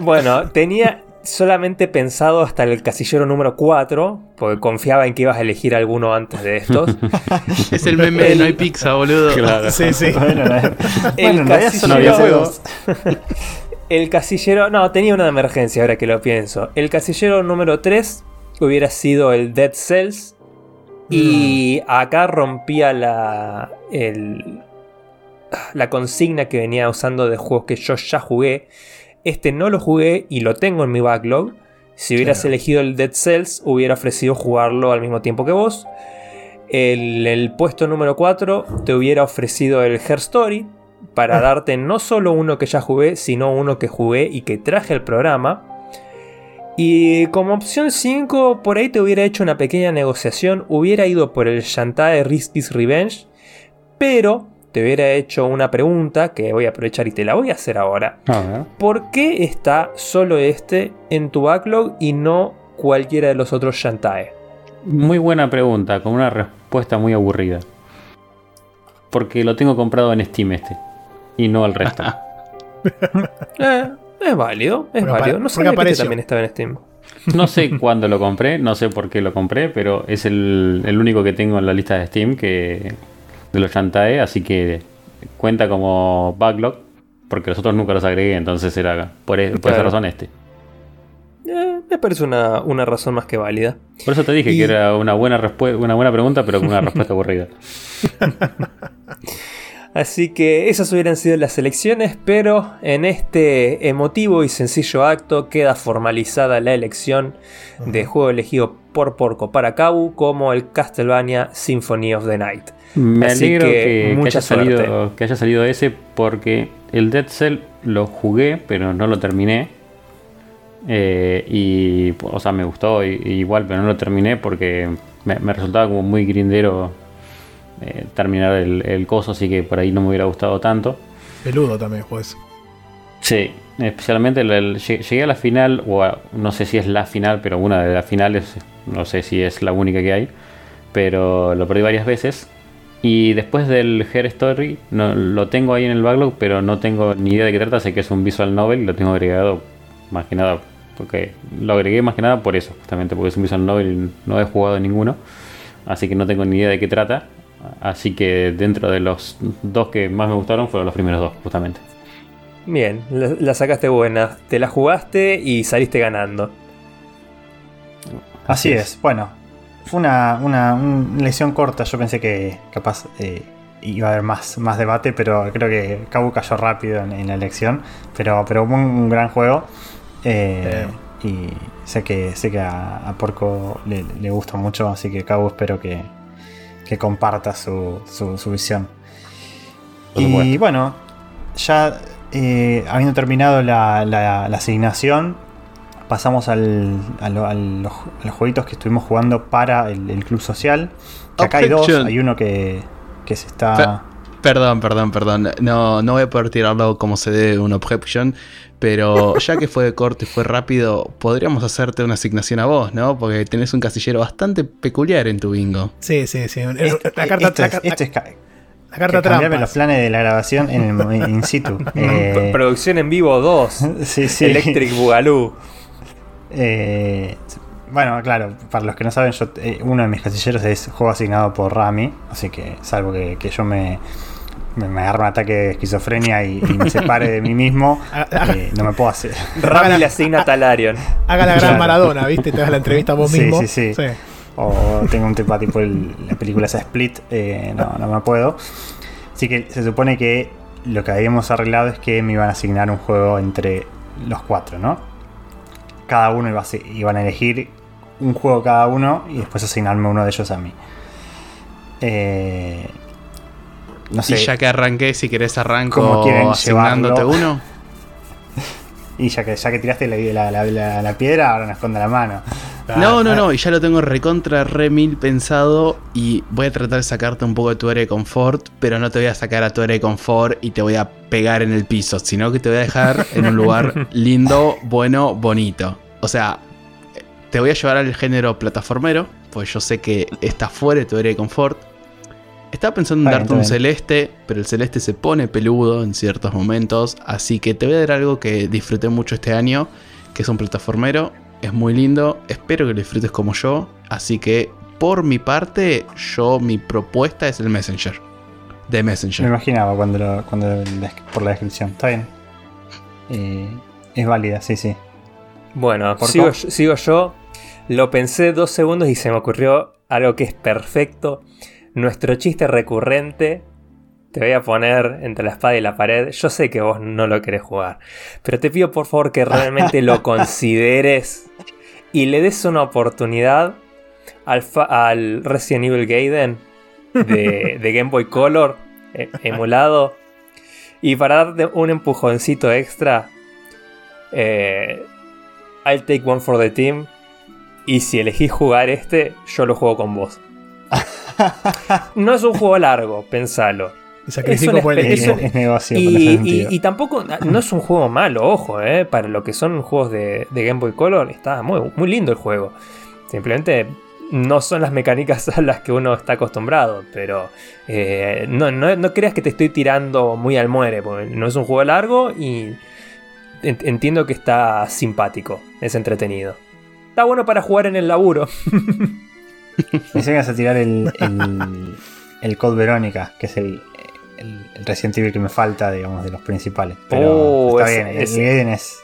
Bueno, tenía solamente pensado hasta el casillero número 4, porque confiaba en que ibas a elegir alguno antes de estos. Es el meme de No hay pizza, boludo. Claro. Sí, sí. Bueno, no, El bueno, en realidad son casillero- videojuegos. El casillero. No, tenía una emergencia ahora que lo pienso. El casillero número 3 hubiera sido el Dead Cells. Y acá rompía la. El, la consigna que venía usando de juegos que yo ya jugué. Este no lo jugué y lo tengo en mi backlog. Si hubieras Claro. elegido el Dead Cells, hubiera ofrecido jugarlo al mismo tiempo que vos. El, el puesto número 4 te hubiera ofrecido el Her Story para darte no solo uno que ya jugué, sino uno que jugué y que traje al programa. Y como opción 5, por ahí te hubiera hecho una pequeña negociación, hubiera ido por el Shantae Risky's Revenge, pero te hubiera hecho una pregunta que voy a aprovechar y te la voy a hacer ahora. A ver. ¿Por qué está solo este en tu backlog y no cualquiera de los otros Shantae? Muy buena pregunta, con una respuesta muy aburrida. Porque lo tengo comprado en Steam este. Y no el resto. Eh, es válido, es Porque válido. No que este apareció. también estaba en Steam. No sé cuándo lo compré, no sé por qué lo compré, pero es el, el único que tengo en la lista de Steam que de los Shantae, así que cuenta como backlog, porque los otros nunca los agregué, entonces era por, e- por esa razón este. Eh, me parece una, una razón más que válida. Por eso te dije Y- que era una buena, una buena pregunta, pero con una respuesta aburrida. Así que esas hubieran sido las elecciones, pero en este emotivo y sencillo acto queda formalizada la elección de juego elegido por Porco para Kabu como el Castlevania Symphony of the Night. Me Así alegro que que, que haya salido, que haya salido ese porque el Dead Cell lo jugué, pero no lo terminé. Eh, y, o sea, me gustó igual, pero no lo terminé porque me, me resultaba como muy grindero eh, terminar el, el coso, así que por ahí no me hubiera gustado tanto. Peludo también, pues. Sí, especialmente el- el- lle- llegué a la final, o a- no sé si es la final, pero una de las finales, no sé si es la única que hay, pero lo perdí varias veces. Y después del Her Story, no, lo tengo ahí en el backlog, pero no tengo ni idea de qué trata, sé que es un visual novel y lo tengo agregado más que nada, porque lo agregué más que nada por eso, justamente porque es un visual novel y no he jugado ninguno, así que no tengo ni idea de qué trata. Así que dentro de los dos que más me gustaron fueron los primeros dos, justamente. Bien, la, la sacaste buena, te la jugaste y saliste ganando. Así es. Bueno, fue una, una, una lección corta. Yo pensé que capaz eh, iba a haber más, más debate, pero creo que Cabo cayó rápido en, en la elección. Pero, pero fue un gran juego. Eh, y sé que, sé que a, a Porco le, le gusta mucho, así que Cabo espero que, que comparta su, su, su visión. Por Y supuesto. bueno, ya eh, habiendo terminado la, la- la asignación, pasamos al- a, lo- a los, a los jueguitos que estuvimos jugando para el, el club social. Que acá hay dos, hay uno que, que se está... Perdón, perdón, perdón. No, no voy a poder tirarlo como se debe un objection. Pero ya que fue de corte y fue rápido, podríamos hacerte una asignación a vos, ¿no? Porque tenés un casillero bastante peculiar en tu bingo. Sí, sí, sí. Esto- la carta, esto la, es- esto es ca- la carta que cambiarme los planes de la grabación en, el- in situ. Eh, Producción en vivo 2. sí, sí. Electric Boogaloo. Eh, bueno, claro, para los que no saben, yo, eh, uno de mis casilleros es juego asignado por Rami, así que salvo que, que yo me, me, me agarra un ataque de esquizofrenia y, y me separe de mí mismo, eh, no me puedo hacer. Rami le asigna a Talarion. Haga la gran Claro. Maradona, ¿viste? Te das la entrevista vos Sí, mismo. sí, sí. O tengo un tema tipo el- la película esa Split, eh, no, no me puedo. Así que se supone que lo que habíamos arreglado es que me iban a asignar un juego entre los cuatro, ¿no? Cada uno iba a, iban a elegir un juego cada uno y después asignarme uno de ellos a mí. Eh, no sé. Y ya que arranqué, si querés ¿Cómo arranco quieren asignándote llevarlo? uno. Y ya que, ya que tiraste la, la- la- la- la piedra, ahora me esconde la mano. No, no, no, y ya lo tengo recontra re mil pensado y voy a tratar de sacarte un poco de tu área de confort, pero no te voy a sacar a tu área de confort y te voy a pegar en el piso, sino que te voy a dejar en un lugar lindo, bueno, bonito. O sea, te voy a llevar al género plataformero, pues yo sé que está fuera de tu área de confort. Estaba pensando en Está bien, darte un celeste, pero el celeste se pone peludo en ciertos momentos, así que te voy a dar algo que disfruté mucho este año, que es un plataformero. Es muy lindo, espero que lo disfrutes como yo, así que por mi parte, yo mi propuesta es el Messenger. De Me Messenger. imaginaba cuando, lo- cuando por la descripción. Está bien. Eh, es válida, sí, sí. Bueno, ¿Por sigo, sigo yo. Lo pensé dos segundos y se me ocurrió algo que es perfecto. Nuestro chiste recurrente. Te voy a poner entre la espada y la pared. Yo sé que vos no lo querés jugar. Pero te pido por favor que realmente lo consideres. Y le des una oportunidad al, al Resident Evil Gaiden de, de Game Boy Color eh, emulado. Y para darte un empujoncito extra, eh, I'll take one for the team. Y si elegís jugar este, yo lo juego con vos. No es un juego largo, pensalo. Y sacrifico Es un por el Es, negocio Y, y- y tampoco, no es un juego malo, ojo, eh, para lo que son juegos de, de Game Boy Color, está muy, muy lindo el juego. Simplemente no son las mecánicas a las que uno está acostumbrado, pero eh, no, no, no creas que te estoy tirando muy al muere, porque no es un juego largo y en- entiendo que está simpático, es entretenido. Está bueno para jugar en el laburo. Pensé que ibas a tirar el, el, el Code Verónica, que es el, el, el Resident Evil que me falta, digamos, de los principales. Pero Oh, está ese- bien, el Eden es.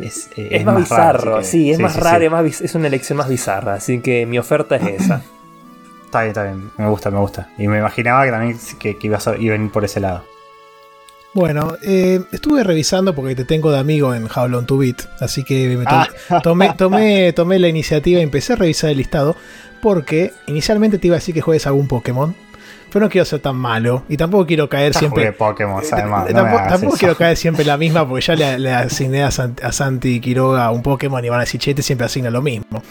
Es, eh, Es, más, raro, bizarro, que- sí, es más sí, raro, sí. Es, más biz- es una elección más bizarra, así que mi oferta es esa. Está bien, está bien. Me gusta, me gusta. Y me imaginaba que también que, que ibas a, iba a venir por ese lado. Bueno, eh, estuve revisando porque te tengo de amigo en How Long to Beat, así que me to- Ah. tomé, tomé, tomé la iniciativa y empecé a revisar el listado porque inicialmente te iba a decir que juegues algún Pokémon, pero no quiero ser tan malo y tampoco quiero caer siempre... Pokémon, Eh, además. eh, no tampoco quiero caer siempre la misma porque ya le, le asigné a, Sant- a Santi Quiroga un Pokémon y van a decir, che, este siempre asigna lo mismo.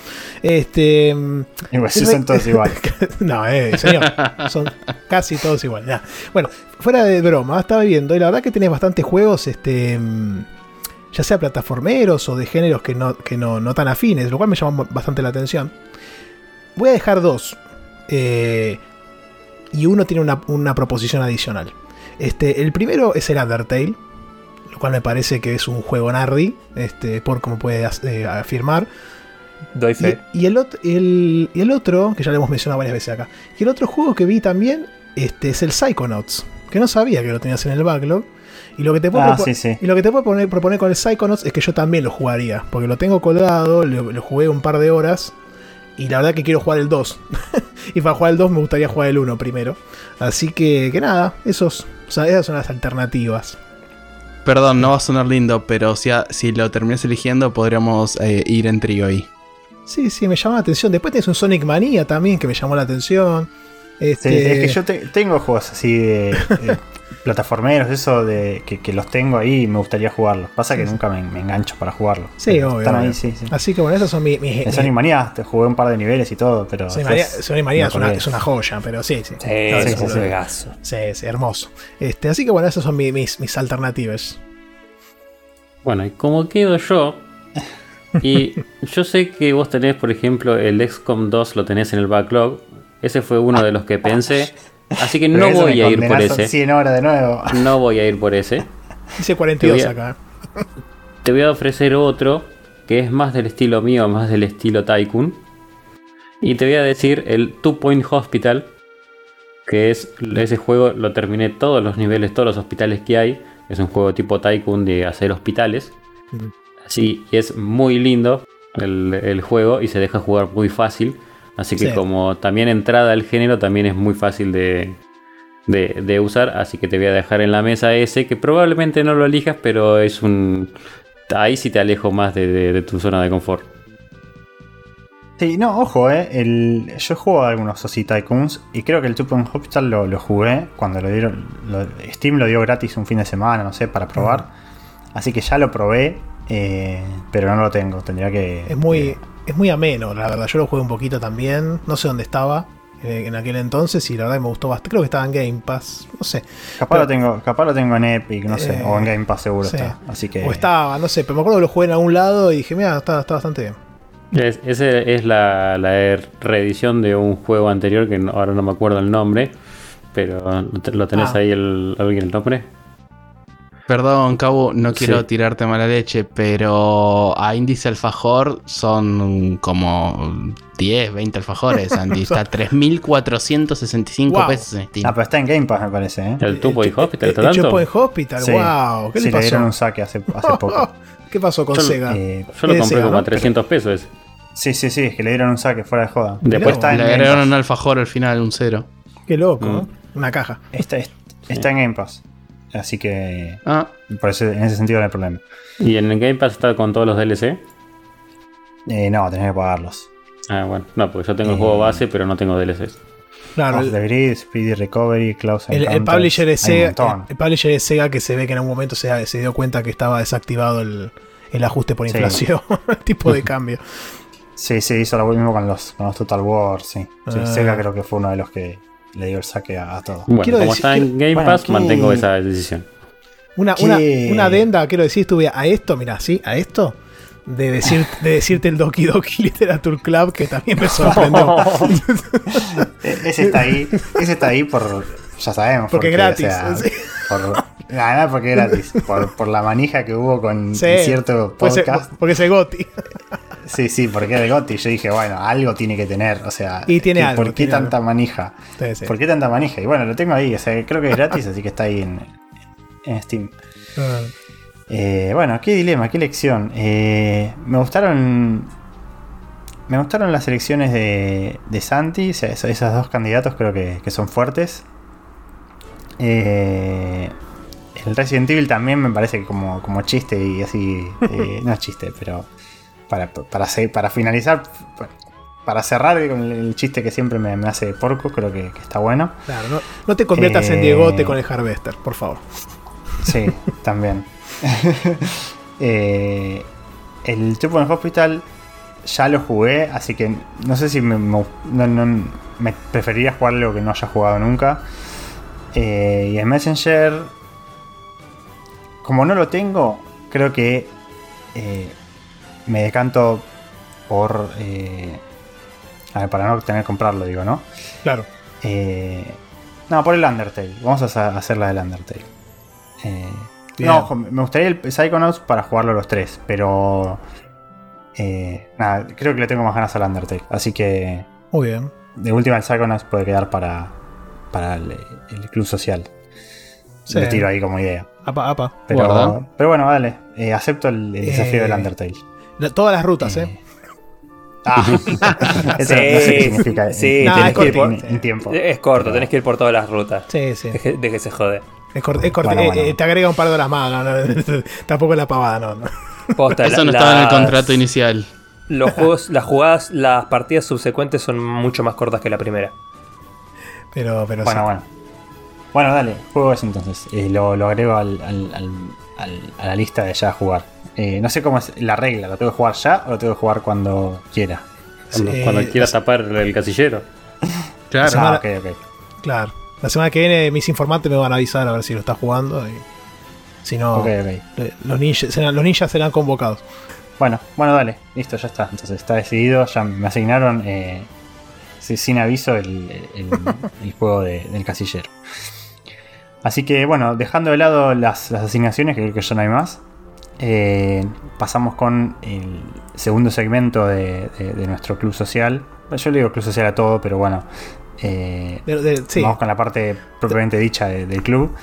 Este... mm, Igual, sí son todos igual. no, eh, señor. Son casi todos iguales. Bueno, fuera de broma, estaba viendo y la verdad que tenés bastantes juegos, este. mm, Ya sea plataformeros o de géneros que no, que no, no tan afines, lo cual me llamó bastante la atención. Voy a dejar dos. eh, y uno tiene una, una proposición adicional. Este, el primero es el Undertale, lo cual me parece que es un juego nardi, este, por como puede eh, afirmar. Doy fe. Y, y el, el- y el otro, que ya lo hemos mencionado varias veces acá, y el otro juego que vi también este, es el Psychonauts, que no sabía que lo tenías en el backlog. Y lo que te puedo, Ah, propo- sí, sí. y lo que te puedo poner- proponer con el Psychonauts es que yo también lo jugaría, porque lo tengo colgado, lo, lo jugué un par de horas, y la verdad que quiero jugar el 2. y para jugar el 2 me gustaría jugar el 1 primero. Así que, que nada, esos, o sea, esas son las alternativas. Perdón, no va a sonar lindo, pero si, a- si lo terminas eligiendo, podríamos eh, ir en trío ahí. Sí, sí, me llamó la atención. Después tienes un Sonic Mania también que me llamó la atención. Sí, Este, es que yo te- tengo juegos así de, de plataformeros, eso de que, que los tengo ahí y me gustaría jugarlos. Pasa que Sí, sí. nunca me, me engancho para jugarlos. Sí, obvio, Están obvio. ahí, sí, sí. Así que bueno, esas son mis. mis- En mis- Sonic Mania te jugué un par de niveles y todo, pero. Sonic Mania, es, una, es una joya, pero sí, sí. Sí, No, es sí, sí, sí. Sí, hermoso. Este, así que bueno, esas son mi- mis, mis alternativas. Bueno, y como quedo yo, y yo sé que vos tenés, por ejemplo, el XCOM 2 lo tenés en el backlog. Ese fue uno de los que pensé. Así que no voy a ir por ese. 100 horas de nuevo. No voy a ir por ese. Dice 42 Te voy a- acá. Te voy a ofrecer otro que es más del estilo mío, más del estilo Tycoon. Y te voy a decir el Two Point Hospital. que es ese juego lo terminé todos los niveles, todos los hospitales que hay. Es un juego tipo Tycoon de hacer hospitales. Así, y es muy lindo el, el juego y se deja jugar muy fácil. Así que Sí. como también entrada al género, también es muy fácil de, de, de usar. Así que te voy a dejar en la mesa ese, que probablemente no lo elijas, pero es un... Ahí sí te alejo más de, de- de tu zona de confort. Sí, no, ojo, eh. El, yo a algunos Soci Tycoons y creo que el Two Point Hospital lo, lo jugué cuando lo dieron. lo- Steam lo dio gratis un fin de semana, no sé, para probar. Así que ya lo probé, eh, pero no lo tengo. Tendría que. Es muy, eh, es muy ameno, la verdad. Yo lo jugué un poquito también. No sé dónde estaba eh, en aquel entonces y la verdad me gustó bastante. Creo que estaba en Game Pass. No sé. capaz, pero- lo tengo, capaz lo tengo en Epic, no sé, Eh, o en Game Pass seguro sí. está. Así que. O estaba, no sé, pero me acuerdo que lo jugué en algún lado y dije, mira, está, está bastante bien. Es, ese es la, la reedición de un juego anterior que no- ahora no me acuerdo el nombre. Pero ¿lo tenés Ah. ahí el, alguien el nombre? Perdón, Cabo, no quiero Sí. tirarte mala leche, pero a índice alfajor son como 10, 20 alfajores, Andy. Está 3.465 Wow. pesos en Steam. Ah, pero está en Game Pass, me parece, ¿eh? El Tupo y Hospital, ¿está El tanto? Checkpoint Hospital, Sí. wow. ¿Qué Sí, le le dieron pasó? un saque hace, hace poco. ¿Qué pasó con Yo- Sega? Eh, Yo lo compré Sega, como a 300 pesos. ese. sí, sí, sí, es que le dieron un saque fuera de joda. Después está en Le agregaron un alfajor al final, un cero. Qué loco, Mm. ¿no? Una caja. Está, está en Game Pass. Así que. Ah, Por eso, en ese sentido no hay problema. Y en el Game Pass está con todos los DLC. Eh, no, tenés que pagarlos. Ah, bueno. No, porque yo tengo el Eh. juego base, pero no tengo DLCs. Claro, Off el, the Grid, Speedy Recovery, Close el- el publisher un Sega. montón. El, el publisher es Sega que se ve que en algún momento se, se dio cuenta que estaba desactivado el, el ajuste por Sí. inflación, el tipo de cambio. Sí, sí, hizo lo mismo con los, con los Total War, sí. Sí, Ah. Sega creo que fue uno de los que le dio el saque a, a todo. Bueno, Quiero como decir- está en Game Pass, ¿qué- mantengo esa decisión. Una, una, una adenda, quiero decir, estuve a esto, mira, sí, a esto, de, decir, de decirte el Doki Doki Literature Club, que también me sorprendió. E- ese está ahí, ese está ahí por, ya sabemos. Porque por qué, gratis, o sea, sí. por, nada, porque es gratis. Por, por la manija que hubo con Sí, cierto podcast. porque es el Goti. Sí, sí, porque es de Gotti. Yo dije, bueno, algo tiene que tener. O sea, Y tiene ¿qué- algo, ¿por qué tiene tanta algo. manija? Sí, sí. ¿Por qué tanta manija? Y bueno, lo tengo ahí. O sea, creo que es gratis, así que está ahí en, en Steam. Ah, Eh, bueno, qué dilema, qué elección. Eh, me gustaron. Me gustaron las elecciones de, de Santi. O sea, esos, esos dos candidatos creo que, que son fuertes. Eh, el Resident Evil también me parece como, como chiste y así. eh, no es chiste, pero. Para, para, para finalizar. Para cerrar con el chiste que siempre me, me hace porco, creo que, que está bueno. claro, no, no te conviertas en Eh, Diegote con el Harvester, por favor. Sí, también. Eh, el Point Hospital ya lo jugué, así que no sé si me, me- no- no- me preferiría jugar algo que no haya jugado nunca. Eh, y el Messenger, como no lo tengo, creo que eh, me decanto por... eh, a ver, para no tener que comprarlo, digo, ¿no? Claro. Eh, no, por el Undertale. Vamos a hacer la del Undertale. Eh, no, ojo, me gustaría el Psychonauts para jugarlo los tres, pero. nada, creo que le tengo más ganas al Undertale. Así que. Muy bien. De última, el Psychonauts puede quedar para. Para el, el club social. Sí. Lo tiro ahí como idea. Apa, apa. Pero, Guarda. pero bueno, dale. eh, acepto el, el desafío Eh, del Undertale. La- Todas las rutas, Eh, ¿eh? Ah, eso no sé qué significa. sí, tenés es que ir cortito. por, en tiempo. Es corto, Pero- tenés que ir por todas las rutas. Sí, sí. Deje, de que se jode. Es cort- es corti- Bueno, eh, bueno. eh, te agrega un par de horas más. no, no, tampoco es la pavada, no. no. Posta, eso no la- estaba en el contrato inicial. Los juegos, las jugadas, las partidas subsecuentes son mucho más cortas que la primera. Pero, pero Bueno, sí. bueno. Bueno, dale, juego eso entonces. Eh, lo, lo agrego al, al- al- al- a la lista de ya jugar. Eh, no sé cómo es la regla, ¿lo tengo que jugar ya o lo tengo que jugar cuando quiera? Cuando, Sí, cuando eh, quieras tapar el casillero. Claro. semana- Ah, ok, ok. Claro. La semana que viene mis informantes me van a avisar a ver si lo está jugando. Y si no, los, ninjas, serán, los ninjas serán convocados. Bueno, bueno, dale, listo, ya está. Entonces está decidido, ya me asignaron eh, sin aviso el, el- el juego de- del casillero. Así que bueno, dejando de lado las, las asignaciones, que creo que ya no hay más, eh, pasamos con el segundo segmento de, de- de nuestro club social. Yo le digo club social a todo, pero bueno, Eh, de- sí. Vamos con la parte propiamente dicha de- del club,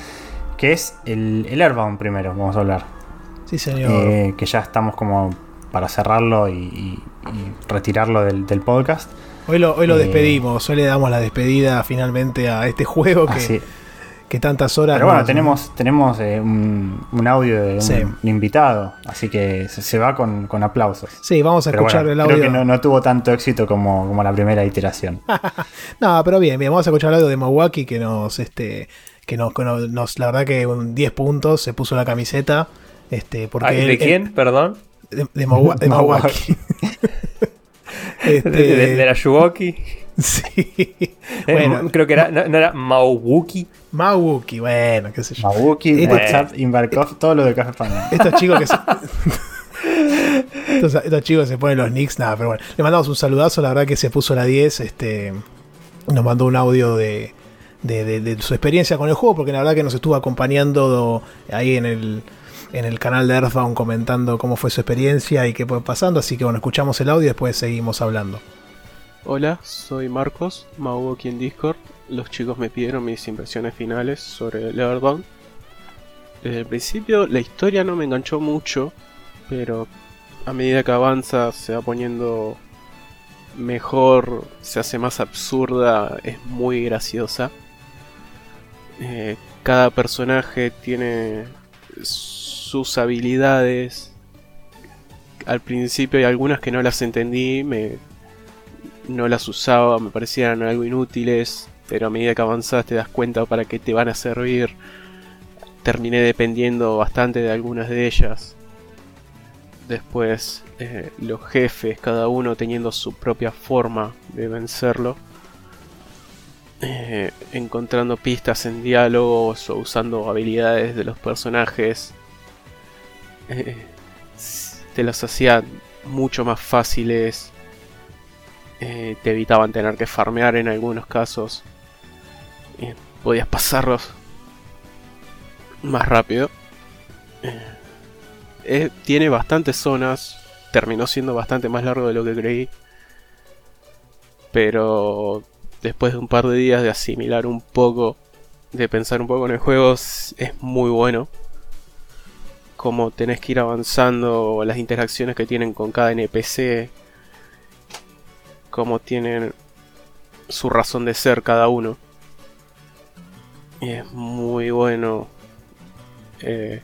que es el, el Airbound primero, vamos a hablar. Sí, señor. Eh, que ya estamos como para cerrarlo y, y- y retirarlo del, del podcast. hoy lo, hoy lo despedimos, hoy le damos la despedida finalmente a este juego que, Así. Que tantas horas. Pero bueno, nos- tenemos, tenemos eh, un, un audio de un, Sí. un invitado, así que se, se va con, con aplausos. Sí, vamos a Pero escuchar bueno, el creo audio. que no, no tuvo tanto éxito como, como la primera iteración. No, pero bien, bien, vamos a escuchar el audio de Milwaukee que nos, este, que nos, que nos- nos- la verdad que un 10 puntos, se puso la camiseta, este, porque Ay, él- ¿De él- quién? Perdón. de, de Milwa- de Milwaukee. Este, De, de- de la. sí. Bueno, Creo que era, no, no era Mauwuki. Milwaukee, bueno, qué sé yo. Este- WhatsApp, Invercoff, todo lo de Café Español. Estos chicos que se... estos, estos chicos se ponen los nicks, nada, pero bueno. Le mandamos un saludazo, la verdad que se puso la 10, este nos mandó un audio de, de, de- de su experiencia con el juego, porque la verdad que nos estuvo acompañando ahí en el, en el canal de Earthbound comentando cómo fue su experiencia y qué fue pasando, así que bueno, escuchamos el audio y después seguimos hablando. Hola, soy Marcos, Mau aquí en Discord. Los chicos me pidieron mis impresiones finales sobre el Everbound. Desde el principio la historia no me enganchó mucho, pero a medida que avanza se va poniendo mejor, se hace más absurda, es muy graciosa. Eh, cada personaje tiene sus habilidades. Al principio hay algunas que no las entendí, me, no las usaba, me parecían algo inútiles, pero a medida que avanzas te das cuenta para qué te van a servir. Terminé dependiendo bastante de algunas de ellas. Después eh, los jefes, cada uno teniendo su propia forma de vencerlo. Eh, encontrando pistas en diálogos o usando habilidades de los personajes. eh, te las hacía mucho más fáciles eh, te evitaban tener que farmear en algunos casos. Eh, podías pasarlos más rápido. Eh, eh, tiene bastantes zonas. Terminó siendo bastante más largo de lo que creí. Pero después de un par de días de asimilar un poco, de pensar un poco en el juego, es es muy bueno. Como tenés que ir avanzando, las interacciones que tienen con cada NPC, cómo tienen su razón de ser cada uno. Y es muy bueno eh,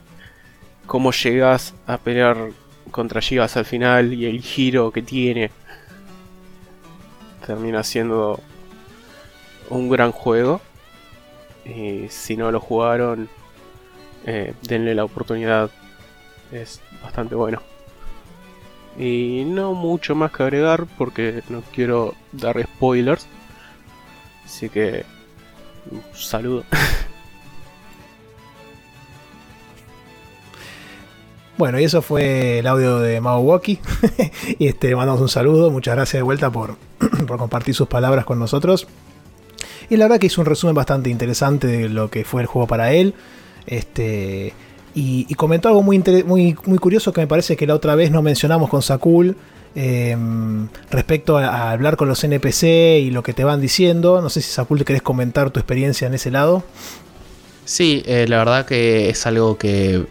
cómo llegas a pelear contra Gigas al final y el giro que tiene. Termina siendo un gran juego. Y si no lo jugaron, eh, denle la oportunidad. Es bastante bueno. Y no mucho más que agregar porque no quiero dar spoilers. Así que un saludo. Bueno, y eso fue el audio de Milwaukee. y este, mandamos un saludo. Muchas gracias de vuelta por, por compartir sus palabras con nosotros. Y la verdad que hizo un resumen bastante interesante de lo que fue el juego para él. Este. Y, comentó algo muy, muy, muy curioso que me parece que la otra vez no mencionamos con Sakul. eh, respecto a, hablar con los NPC y lo que te van diciendo. No sé si Sakul te querés comentar tu experiencia en ese lado. Sí, eh, la verdad que es algo que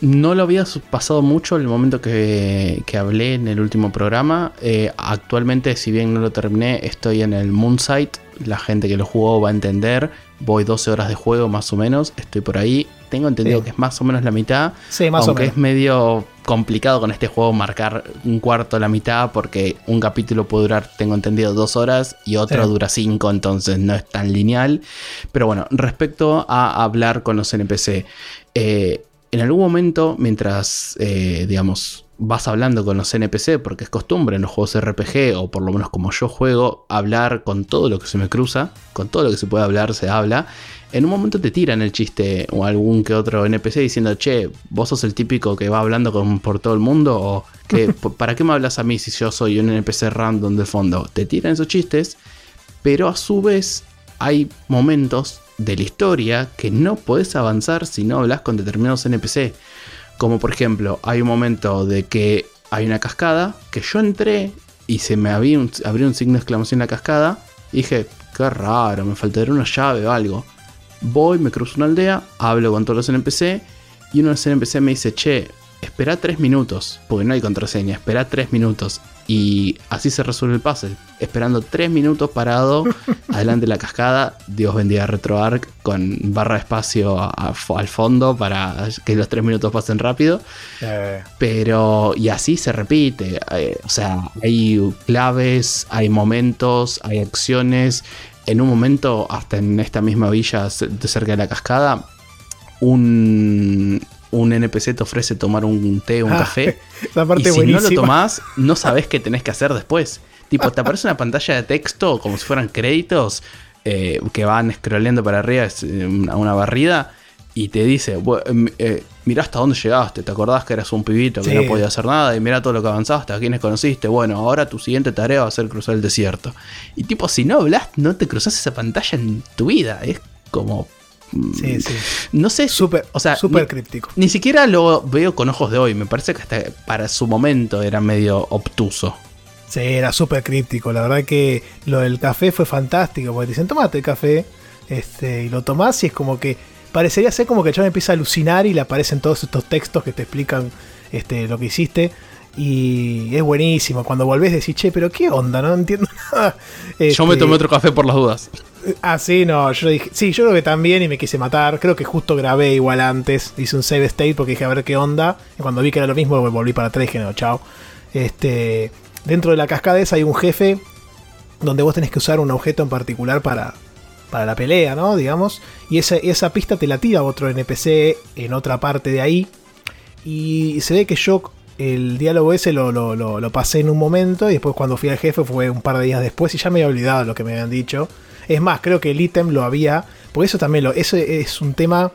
no lo había pasado mucho en el momento que, que hablé en el último programa. Eh, actualmente, si bien no lo terminé, estoy en el Moonsight. La gente que lo jugó va a entender. Voy 12 horas de juego más o menos. Estoy por ahí. Tengo entendido Sí. que es más o menos la mitad. Sí, más aunque o menos. es medio complicado con este juego marcar un cuarto la mitad porque un capítulo puede durar, tengo entendido, dos horas y otro Sí. dura cinco, entonces no es tan lineal. Pero bueno, respecto a hablar con los NPC, eh, en algún momento, mientras, eh, digamos, vas hablando con los NPC, porque es costumbre en los juegos RPG, o por lo menos como yo juego, hablar con todo lo que se me cruza, con todo lo que se puede hablar, se habla. En un momento te tiran el chiste o algún que otro NPC diciendo, che, vos sos el típico que va hablando con, por todo el mundo, o que, ¿para qué me hablas a mí si yo soy un NPC random de fondo? Te tiran esos chistes, pero a su vez hay momentos de la historia que no podés avanzar si no hablas con determinados NPC. Como por ejemplo, hay un momento de que hay una cascada, que yo entré y se me había un- abrió un signo de exclamación en la cascada, Y dije, qué raro, me faltaría una llave o algo. Voy, me cruzo una aldea, hablo con todos los NPC y uno de los NPC me dice, che, espera tres minutos, porque no hay contraseña, espera tres minutos. Y así se resuelve el puzzle. Esperando tres minutos parado, adelante de la cascada, Dios bendiga RetroArch con barra de espacio a- a- al fondo para que los tres minutos pasen rápido. Eh, Pero, y así se repite. eh, o sea, hay claves, hay momentos, hay acciones. En un momento, hasta en esta misma villa de cerca de la cascada, un, un NPC te ofrece tomar un té, un Ah, café. esa parte y si buenísima. no lo tomás, no sabes qué tenés que hacer después. Tipo, te aparece una pantalla de texto como si fueran créditos eh, que van scrolleando para arriba, es eh, una, una barrida, y te dice, "Bu- em, eh, mirá hasta dónde llegaste, te acordás que eras un pibito que Sí. no podía hacer nada, y mirá todo lo que avanzaste, a quienes conociste, bueno, ahora tu siguiente tarea va a ser cruzar el desierto. Y tipo, si no hablas, no te cruzas esa pantalla en tu vida, es como... mm, Sí, sí. No sé, Súper, o sea, súper ni- críptico. ni siquiera lo veo con ojos de hoy. Me parece que hasta para su momento era medio obtuso. Sí, era súper críptico. La verdad que lo del café fue fantástico. Porque te dicen, tomate el café. Este, y lo tomás y es como que. Parecería ser como que el chaval empieza a alucinar y le aparecen todos estos textos que te explican este, lo que hiciste. Y es buenísimo. Cuando volvés decís, che, pero qué onda, no entiendo nada. Yo me Este, tomé otro café por las dudas. Ah, sí, no, yo dije, sí, yo creo que también y me quise matar. Creo que justo grabé igual antes, hice un save state porque dije a ver qué onda. Y cuando vi que era lo mismo, volví para atrás y dije, no, chao. Este, dentro de la cascada esa hay un jefe donde vos tenés que usar un objeto en particular para, para la pelea, ¿no? Digamos. Y esa, esa pista te la tira otro NPC en otra parte de ahí. Y se ve que yo el diálogo ese lo, lo- lo- lo pasé en un momento y después cuando fui al jefe fue un par de días después y ya me había olvidado lo que me habían dicho. Es más, creo que el ítem lo había. Porque eso también lo. Eso es un tema.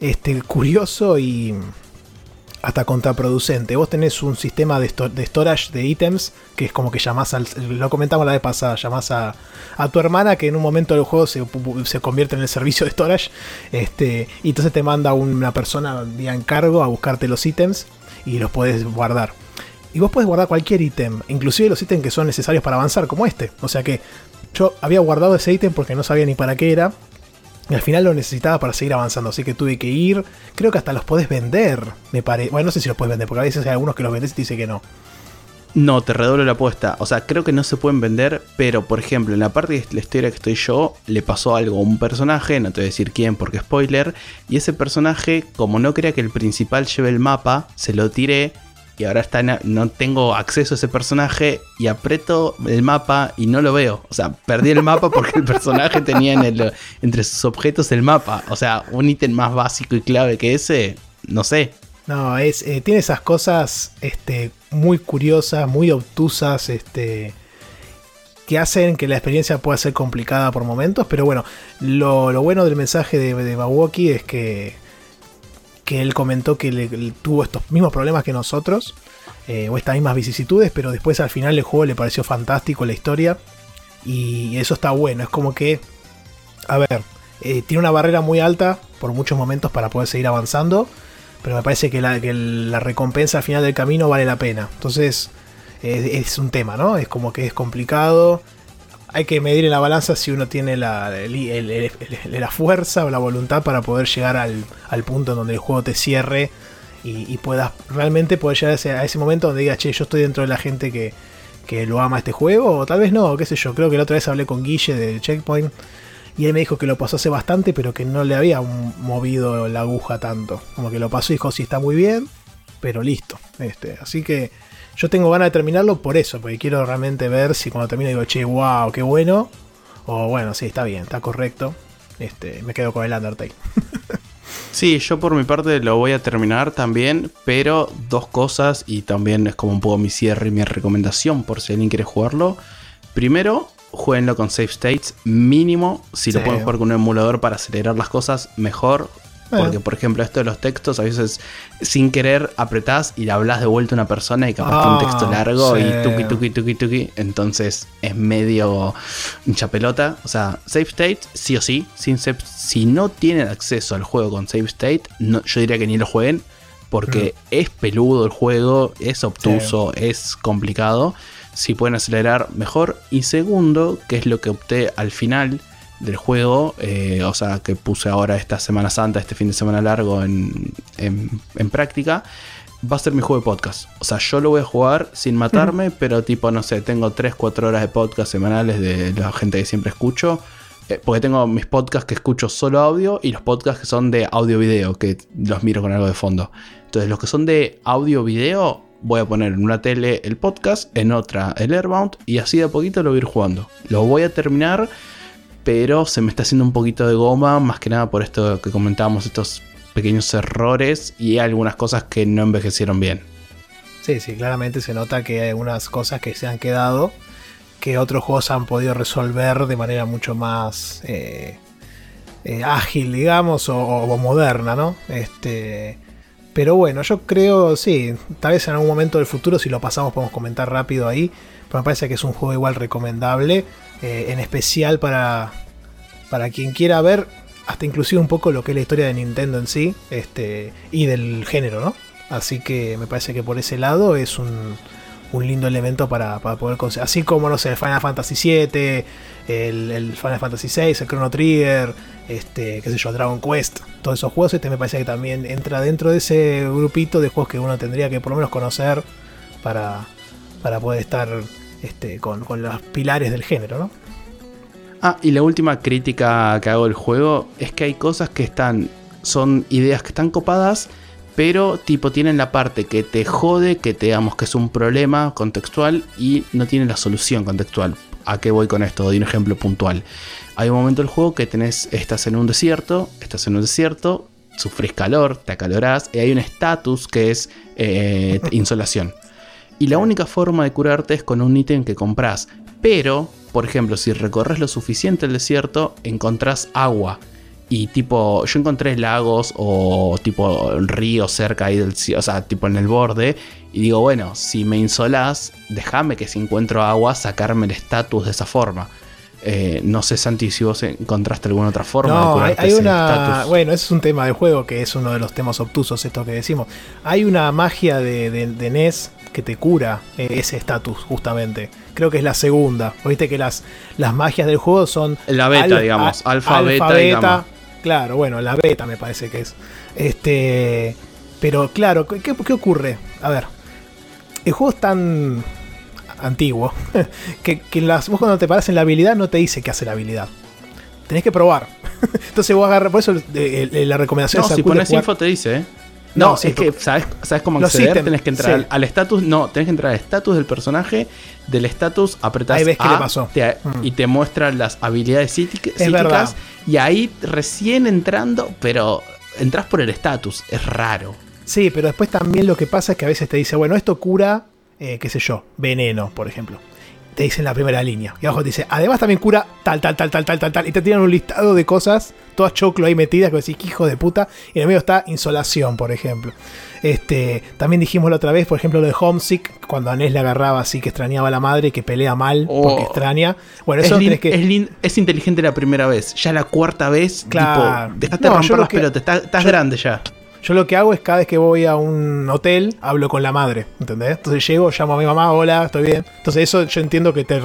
Este. curioso y. hasta contraproducente. Vos tenés un sistema de, de storage de ítems. Que es como que llamás al. Lo comentamos la vez pasada. Llamás a, a tu hermana. Que en un momento del juego se, se convierte en el servicio de storage. Este. Y entonces te manda una persona vía encargo a buscarte los ítems. Y los puedes guardar. Y vos puedes guardar cualquier ítem, inclusive los ítems que son necesarios para avanzar, como este. O sea que yo había guardado ese ítem porque no sabía ni para qué era. Y al final lo necesitaba para seguir avanzando, así que tuve que ir. Creo que hasta los podés vender, me parece. Bueno, no sé si los puedes vender, porque a veces hay algunos que los vendes y te dice que no. No, te redoblo la apuesta. O sea, creo que no se pueden vender, pero por ejemplo, en la parte de la historia que estoy yo, le pasó algo a un personaje, no te voy a decir quién porque spoiler, y ese personaje, como no quería que el principal lleve el mapa, se lo tiré y ahora está en- no tengo acceso a ese personaje y aprieto el mapa y no lo veo. O sea, perdí el mapa porque el personaje tenía entre sus objetos el mapa. O sea, un ítem más básico y clave que ese, no sé. No, es, eh, tiene esas cosas este, muy curiosas, muy obtusas, este, que hacen que la experiencia pueda ser complicada por momentos. Pero bueno, lo, lo bueno del mensaje de, de es que, que él comentó que le tuvo estos mismos problemas que nosotros, eh, o estas mismas vicisitudes, pero después al final el juego le pareció fantástico la historia. Y eso está bueno, es como que, a ver, eh, tiene una barrera muy alta por muchos momentos para poder seguir avanzando pero me parece que la, recompensa al final del camino vale la pena. Entonces, es, es un tema, ¿no? Es como que es complicado. Hay que medir en la balanza si uno tiene la, la fuerza o la voluntad para poder llegar al, al punto en donde el juego te cierre y, y puedas realmente poder llegar a ese, a ese momento donde digas, che, yo estoy dentro de la gente que, que lo ama este juego, o tal vez no, qué sé yo. Creo que la otra vez hablé con Guille de Checkpoint y él me dijo que lo pasó hace bastante, pero que no le había movido la aguja tanto. Como que lo pasó y dijo, sí, está muy bien, pero listo. Este, así que yo tengo ganas de terminarlo por eso, porque quiero realmente ver si cuando termino digo, che, wow, qué bueno. O bueno, sí, está bien, está correcto. Este, me quedo con el Undertale. Sí, yo por mi parte lo voy a terminar también, pero dos cosas y también es como un poco mi cierre y mi recomendación por si alguien quiere jugarlo. Primero, jueguenlo con save states mínimo, si lo pueden jugar con un emulador para acelerar las cosas, mejor. Porque, Eh. por ejemplo, esto de los textos, a veces sin querer apretás y le hablas de vuelta a una persona y capaz que un Ah, texto largo sí. y tuki tuki tuki tuki. Entonces es medio hincha pelota. O sea, save state, sí o sí. Sin save- si no tienen acceso al juego con save state, no, yo diría que ni lo jueguen. Mm. Porque es peludo el juego, es obtuso, es complicado. Si pueden acelerar mejor. Y segundo, que es lo que opté al final del juego, eh, o sea, que puse ahora esta Semana Santa, este fin de semana largo en, en, práctica, va a ser mi juego de podcast. O sea, yo lo voy a jugar sin matarme, pero tipo, no sé, tengo 3-4 horas de podcast semanales de la gente que siempre escucho. Eh, porque tengo mis podcasts que escucho solo audio y los podcasts que son de audio-video, que los miro con algo de fondo. Entonces, los que son de audio-video, voy a poner en una tele el podcast, en otra el Airbound, y así de a poquito lo voy a ir jugando. Lo voy a terminar, pero se me está haciendo un poquito de goma, más que nada por esto que comentábamos, estos pequeños errores y algunas cosas que no envejecieron bien. Sí, sí, claramente se nota que hay algunas cosas que se han quedado que otros juegos han podido resolver de manera mucho más eh, eh, ágil, digamos, o, moderna, ¿no? Este, pero bueno, yo creo, sí, tal vez en algún momento del futuro, si lo pasamos, podemos comentar rápido ahí. Pero me parece que es un juego igual recomendable, eh, en especial para, para quien quiera ver hasta inclusive un poco lo que es la historia de Nintendo en sí este, y del género, ¿no? Así que me parece que por ese lado es un, un lindo elemento para, poder conseguir. Así como, no sé, Final Fantasy VII, el, Final Fantasy VI, el Chrono Trigger, este, qué sé yo, Dragon Quest, todos esos juegos, este me parece que también entra dentro de ese grupito de juegos que uno tendría que por lo menos conocer para, para poder estar este, con, con los pilares del género, ¿no? Ah, y la última crítica que hago del juego es que hay cosas que están. Son ideas que están copadas pero tipo tienen la parte que te jode, que te digamos que es un problema contextual y no tienen la solución contextual. ¿A qué voy con esto? Doy un ejemplo puntual. Hay un momento del juego que tenés, estás en un desierto, estás en un desierto, sufrís calor, te acalorás y hay un estatus que es eh, insolación. Y la única forma de curarte es con un ítem que compras. Pero, por ejemplo, si recorres lo suficiente el desierto, encontrás agua y tipo, yo encontré lagos o tipo ríos cerca ahí del o sea, tipo en el borde. Y digo, bueno, si me insolás, déjame que si encuentro agua, sacarme el estatus de esa forma. Eh, no sé, Santi, si vos encontraste alguna otra forma no, hay, una. Bueno, ese es un tema del juego que es uno de los temas obtusos, esto que decimos. Hay una magia de, de, NES que te cura eh, ese estatus, justamente. Creo que es la segunda. Viste que las, las magias del juego son. La beta, digamos. alfa, beta, Claro, bueno, la beta me parece que es. Este. Pero claro, ¿qué, ocurre? A ver. El juego es tan antiguo que, las, vos cuando te paras en la habilidad no te dice qué hace la habilidad. Tenés que probar. Entonces vos agarras. Por eso la recomendación no, si pones info te dice, ¿eh? No, es que sabes, sabes cómo acceder, tenés que entrar al estatus, no, tenés que entrar al estatus del personaje, del estatus apretás ahí ves qué le pasó. y te muestra las habilidades psíquicas y ahí recién entrando, pero entras por el estatus, es raro. Sí, pero después también lo que pasa es que a veces te dice, bueno, esto cura, eh, qué sé yo, veneno, por ejemplo te dicen la primera línea. Y abajo te dice, además también cura tal, tal, tal, tal, tal, tal, tal. Y te tiran un listado de cosas, todas choclo ahí metidas, que decís, hijo de puta. Y en el medio está insolación, por ejemplo. Este, también dijimos la otra vez, por ejemplo, lo de Homesick, cuando Anés le agarraba así que extrañaba a la madre, que pelea mal porque oh. extraña. Bueno, eso es, que... es, inteligente la primera vez. Ya la cuarta vez, claro. tipo, dejaste romper las pelotas, estás, grande ya. Yo lo que hago es cada vez que voy a un hotel, hablo con la madre, ¿entendés? Entonces llego, llamo a mi mamá, hola, estoy bien. Entonces eso yo entiendo que te,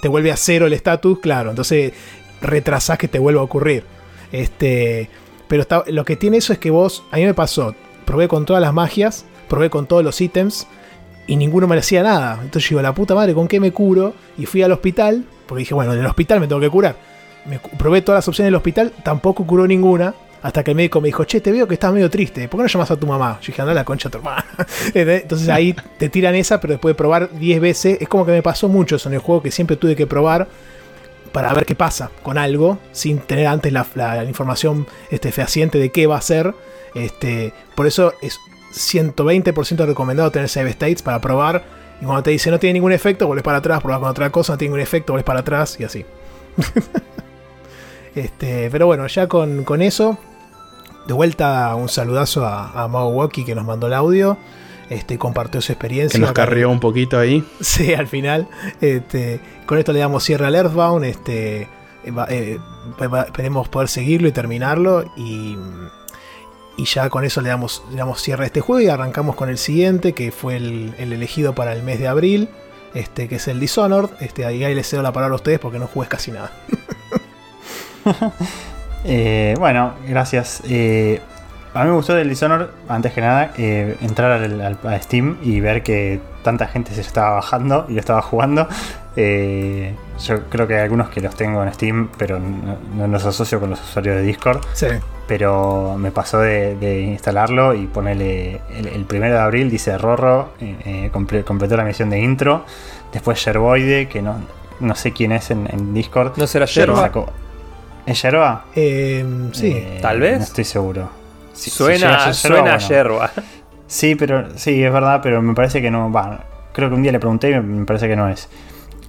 te vuelve a cero el estatus, claro. Entonces retrasás que te vuelva a ocurrir. Este, pero lo que tiene eso es que vos, a mí me pasó, probé con todas las magias, probé con todos los ítems y ninguno me hacía nada. Entonces yo digo, la puta madre, ¿con qué me curo? Y fui al hospital, porque dije, bueno, en el hospital me tengo que curar. Me probé todas las opciones del hospital, tampoco curó ninguna. Hasta que el médico me dijo, che, te veo que estás medio triste, ¿por qué no llamas a tu mamá? Yo dije, anda la concha a tu hermana. Entonces ahí te tiran esa, pero después de probar 10 veces, es como que me pasó mucho eso en el juego que siempre tuve que probar para ver qué pasa con algo, sin tener antes la, información este, fehaciente de qué va a ser. Este, por eso es 120% recomendado tener save states para probar. Y cuando te dice no tiene ningún efecto, vuelves para atrás, pruebas con otra cosa, no tiene ningún efecto, vuelves para atrás y así. este, pero bueno, ya con, con eso de vuelta, un saludazo a, a Mao que nos mandó el audio. Este, compartió su experiencia. Que nos carrió un poquito ahí. Sí, al final. Este, con esto le damos cierre al Earthbound. Este, eh, esperemos poder seguirlo y terminarlo. Y, y ya con eso le damos, le damos cierre a este juego y arrancamos con el siguiente, que fue el, elegido para el mes de abril. este, que es el Dishonored. Este, ahí, ahí les cedo la palabra a ustedes porque no jugué casi nada. Eh, bueno, gracias. Eh, a mí me gustó del Dishonored, antes que nada, eh, entrar al, al- a Steam y ver que tanta gente se estaba bajando y lo estaba jugando. Eh, yo creo que hay algunos que los tengo en Steam, pero no, no los asocio con los usuarios de Discord. Sí. Pero me pasó de, de instalarlo y ponerle el, el primero de abril, dice Rorro, eh, eh, comple- completó la misión de intro. Después Yerboide, que no, no sé quién es en, en Discord. ¿No será Yerba? sacó- ¿Es Yerba? Eh, sí. Eh, Tal vez. No estoy seguro. Si- si suena a suena a bueno. yerba. Sí, pero sí, es verdad, pero me parece que no. Va, creo que un día le pregunté y me- parece que no es.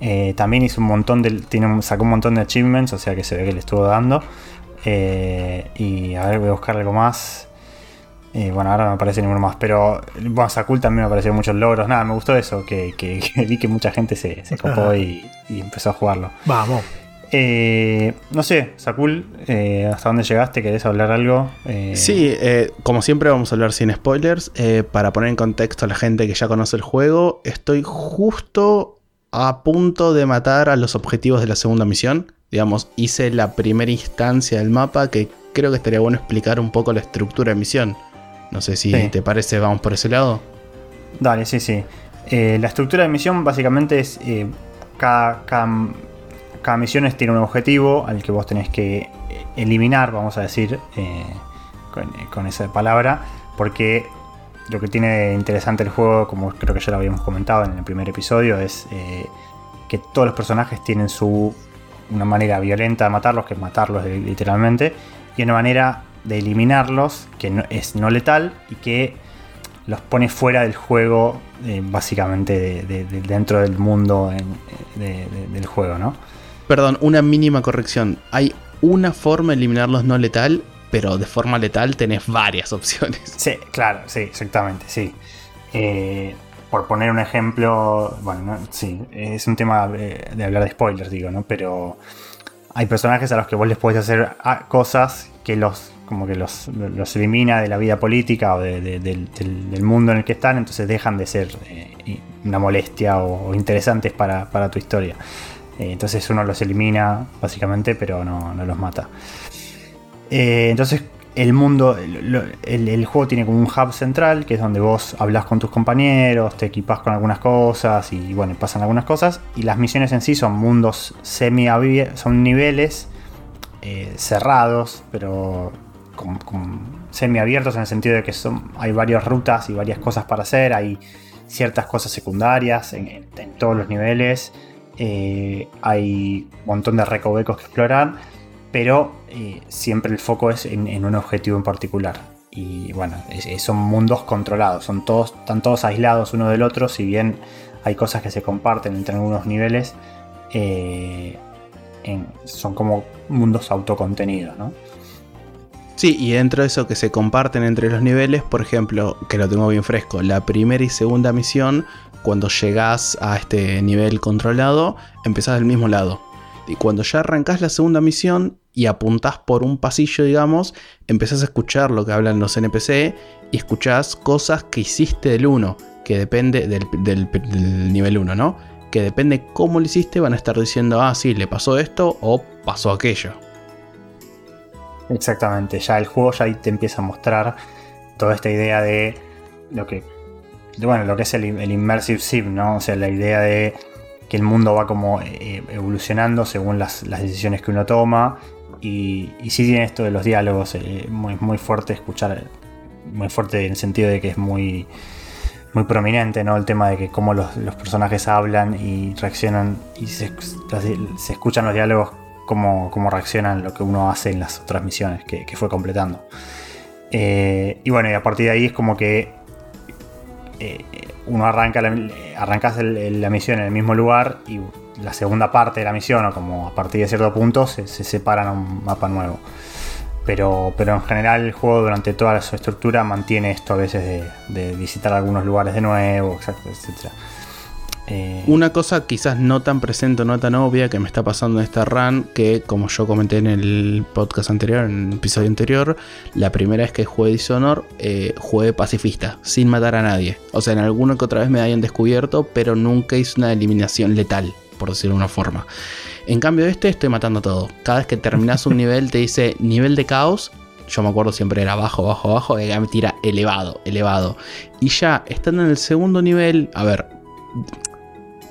Eh, también hizo un montón de. Tiene, un- sacó un montón de achievements, o sea que se ve que le estuvo dando. Eh, y a ver, voy a buscar algo más. Eh, bueno, ahora no me aparece ninguno más, pero bueno, Sakul también me aparecieron muchos logros. Nada, me gustó eso, que, que- que vi que mucha gente se, se copó y, y empezó a jugarlo. Vamos. Eh, no sé, Sakul, eh, ¿hasta dónde llegaste? ¿Querés hablar algo? Eh, Sí, como siempre vamos a hablar sin spoilers. Para poner en contexto a la gente que ya conoce el juego, estoy justo a punto de matar a los objetivos de la segunda misión. Digamos, hice la primera instancia del mapa que creo que estaría bueno explicar un poco la estructura de misión. No sé si Sí. te parece, vamos por ese lado. Dale, sí, sí. La estructura de misión básicamente es cada, cada, cada misión es- tiene un objetivo al que vos tenés que eliminar, vamos a decir, eh, con, esa palabra, porque lo que tiene interesante el juego, como creo que ya lo habíamos comentado en el primer episodio, es eh, que todos los personajes tienen su una manera violenta de matarlos, que es matarlos li- literalmente, y una manera de eliminarlos que es no letal y que los pone fuera del juego, eh, básicamente de, de- de- dentro del mundo del juego, ¿no? Perdón, una mínima corrección. Hay una forma de eliminarlos no letal, pero de forma letal tenés varias opciones. Sí, claro, sí, exactamente, sí. Eh, por poner un ejemplo, bueno, no, sí, es un tema de, hablar de spoilers, digo, ¿no? Pero hay personajes a los que vos les podés hacer ah, cosas que los como que los, los elimina de la vida política o de- de- del, mundo en el que están, entonces dejan de ser eh, una molestia o, o interesantes para, para tu historia. Eh, entonces uno los elimina, básicamente, pero no, no los mata. Eh, entonces el mundo, el, el juego tiene como un hub central, que es donde vos hablas con tus compañeros, te equipás con algunas cosas y bueno, pasan algunas cosas. Y las misiones en sí son mundos semi son niveles eh, cerrados, pero con, semi abiertos en el sentido de que son, hay varias rutas y varias cosas para hacer, hay ciertas cosas secundarias en todos los niveles, eh, hay un montón de recovecos que explorar, pero eh, siempre el foco es en, un objetivo en particular. Y bueno, son mundos controlados, son todos, están todos aislados uno del otro, si bien hay cosas que se comparten entre algunos niveles, eh, son como mundos autocontenidos, ¿no? Sí, y dentro de eso que se comparten entre los niveles, por ejemplo, que lo tengo bien fresco, la primera y segunda misión, cuando llegás a este nivel controlado, empezás del mismo lado. Y cuando ya arrancás la segunda misión y apuntás por un pasillo, digamos, empezás a escuchar lo que hablan los NPC y escuchás cosas que hiciste del 1, que depende del, nivel 1, ¿no? Que depende cómo lo hiciste, van a estar diciendo, ah, sí, le pasó esto o pasó aquello. Exactamente, ya el juego ya te empieza a mostrar toda esta idea de lo que, bueno, lo que es el, el immersive sim, ¿no? O sea, la idea de que el mundo va como eh, evolucionando según las, las decisiones que uno toma y, y sí tiene esto de los diálogos eh, muy, fuerte escuchar, muy fuerte en el sentido de que es muy muy prominente, ¿no? El tema de que cómo los, los personajes hablan y reaccionan y se, se escuchan los diálogos, cómo, cómo reaccionan lo que uno hace en las otras misiones que, que fue completando. Eh, y bueno, y a partir de ahí es como que eh, uno arranca la, arrancas la misión en el mismo lugar y la segunda parte de la misión, o como a partir de cierto punto, se, se separan a un mapa nuevo. Pero, pero en general el juego durante toda su estructura mantiene esto a veces de, de visitar algunos lugares de nuevo, exacto, etc. Eh, Una cosa quizás no tan presente o no tan obvia que me está pasando en esta run, que como yo comenté en el podcast anterior, en el episodio anterior, la primera vez que jugué Dishonor, eh, jugué pacifista, sin matar a nadie. O sea, en alguna que otra vez me hayan descubierto, pero nunca hice una eliminación letal, por decirlo de una forma. En cambio, este estoy matando todo. Cada vez que terminas un nivel te dice nivel de caos. Yo me acuerdo siempre era bajo, bajo, bajo. Y acá me tira elevado, elevado. Y ya estando en el segundo nivel, a ver,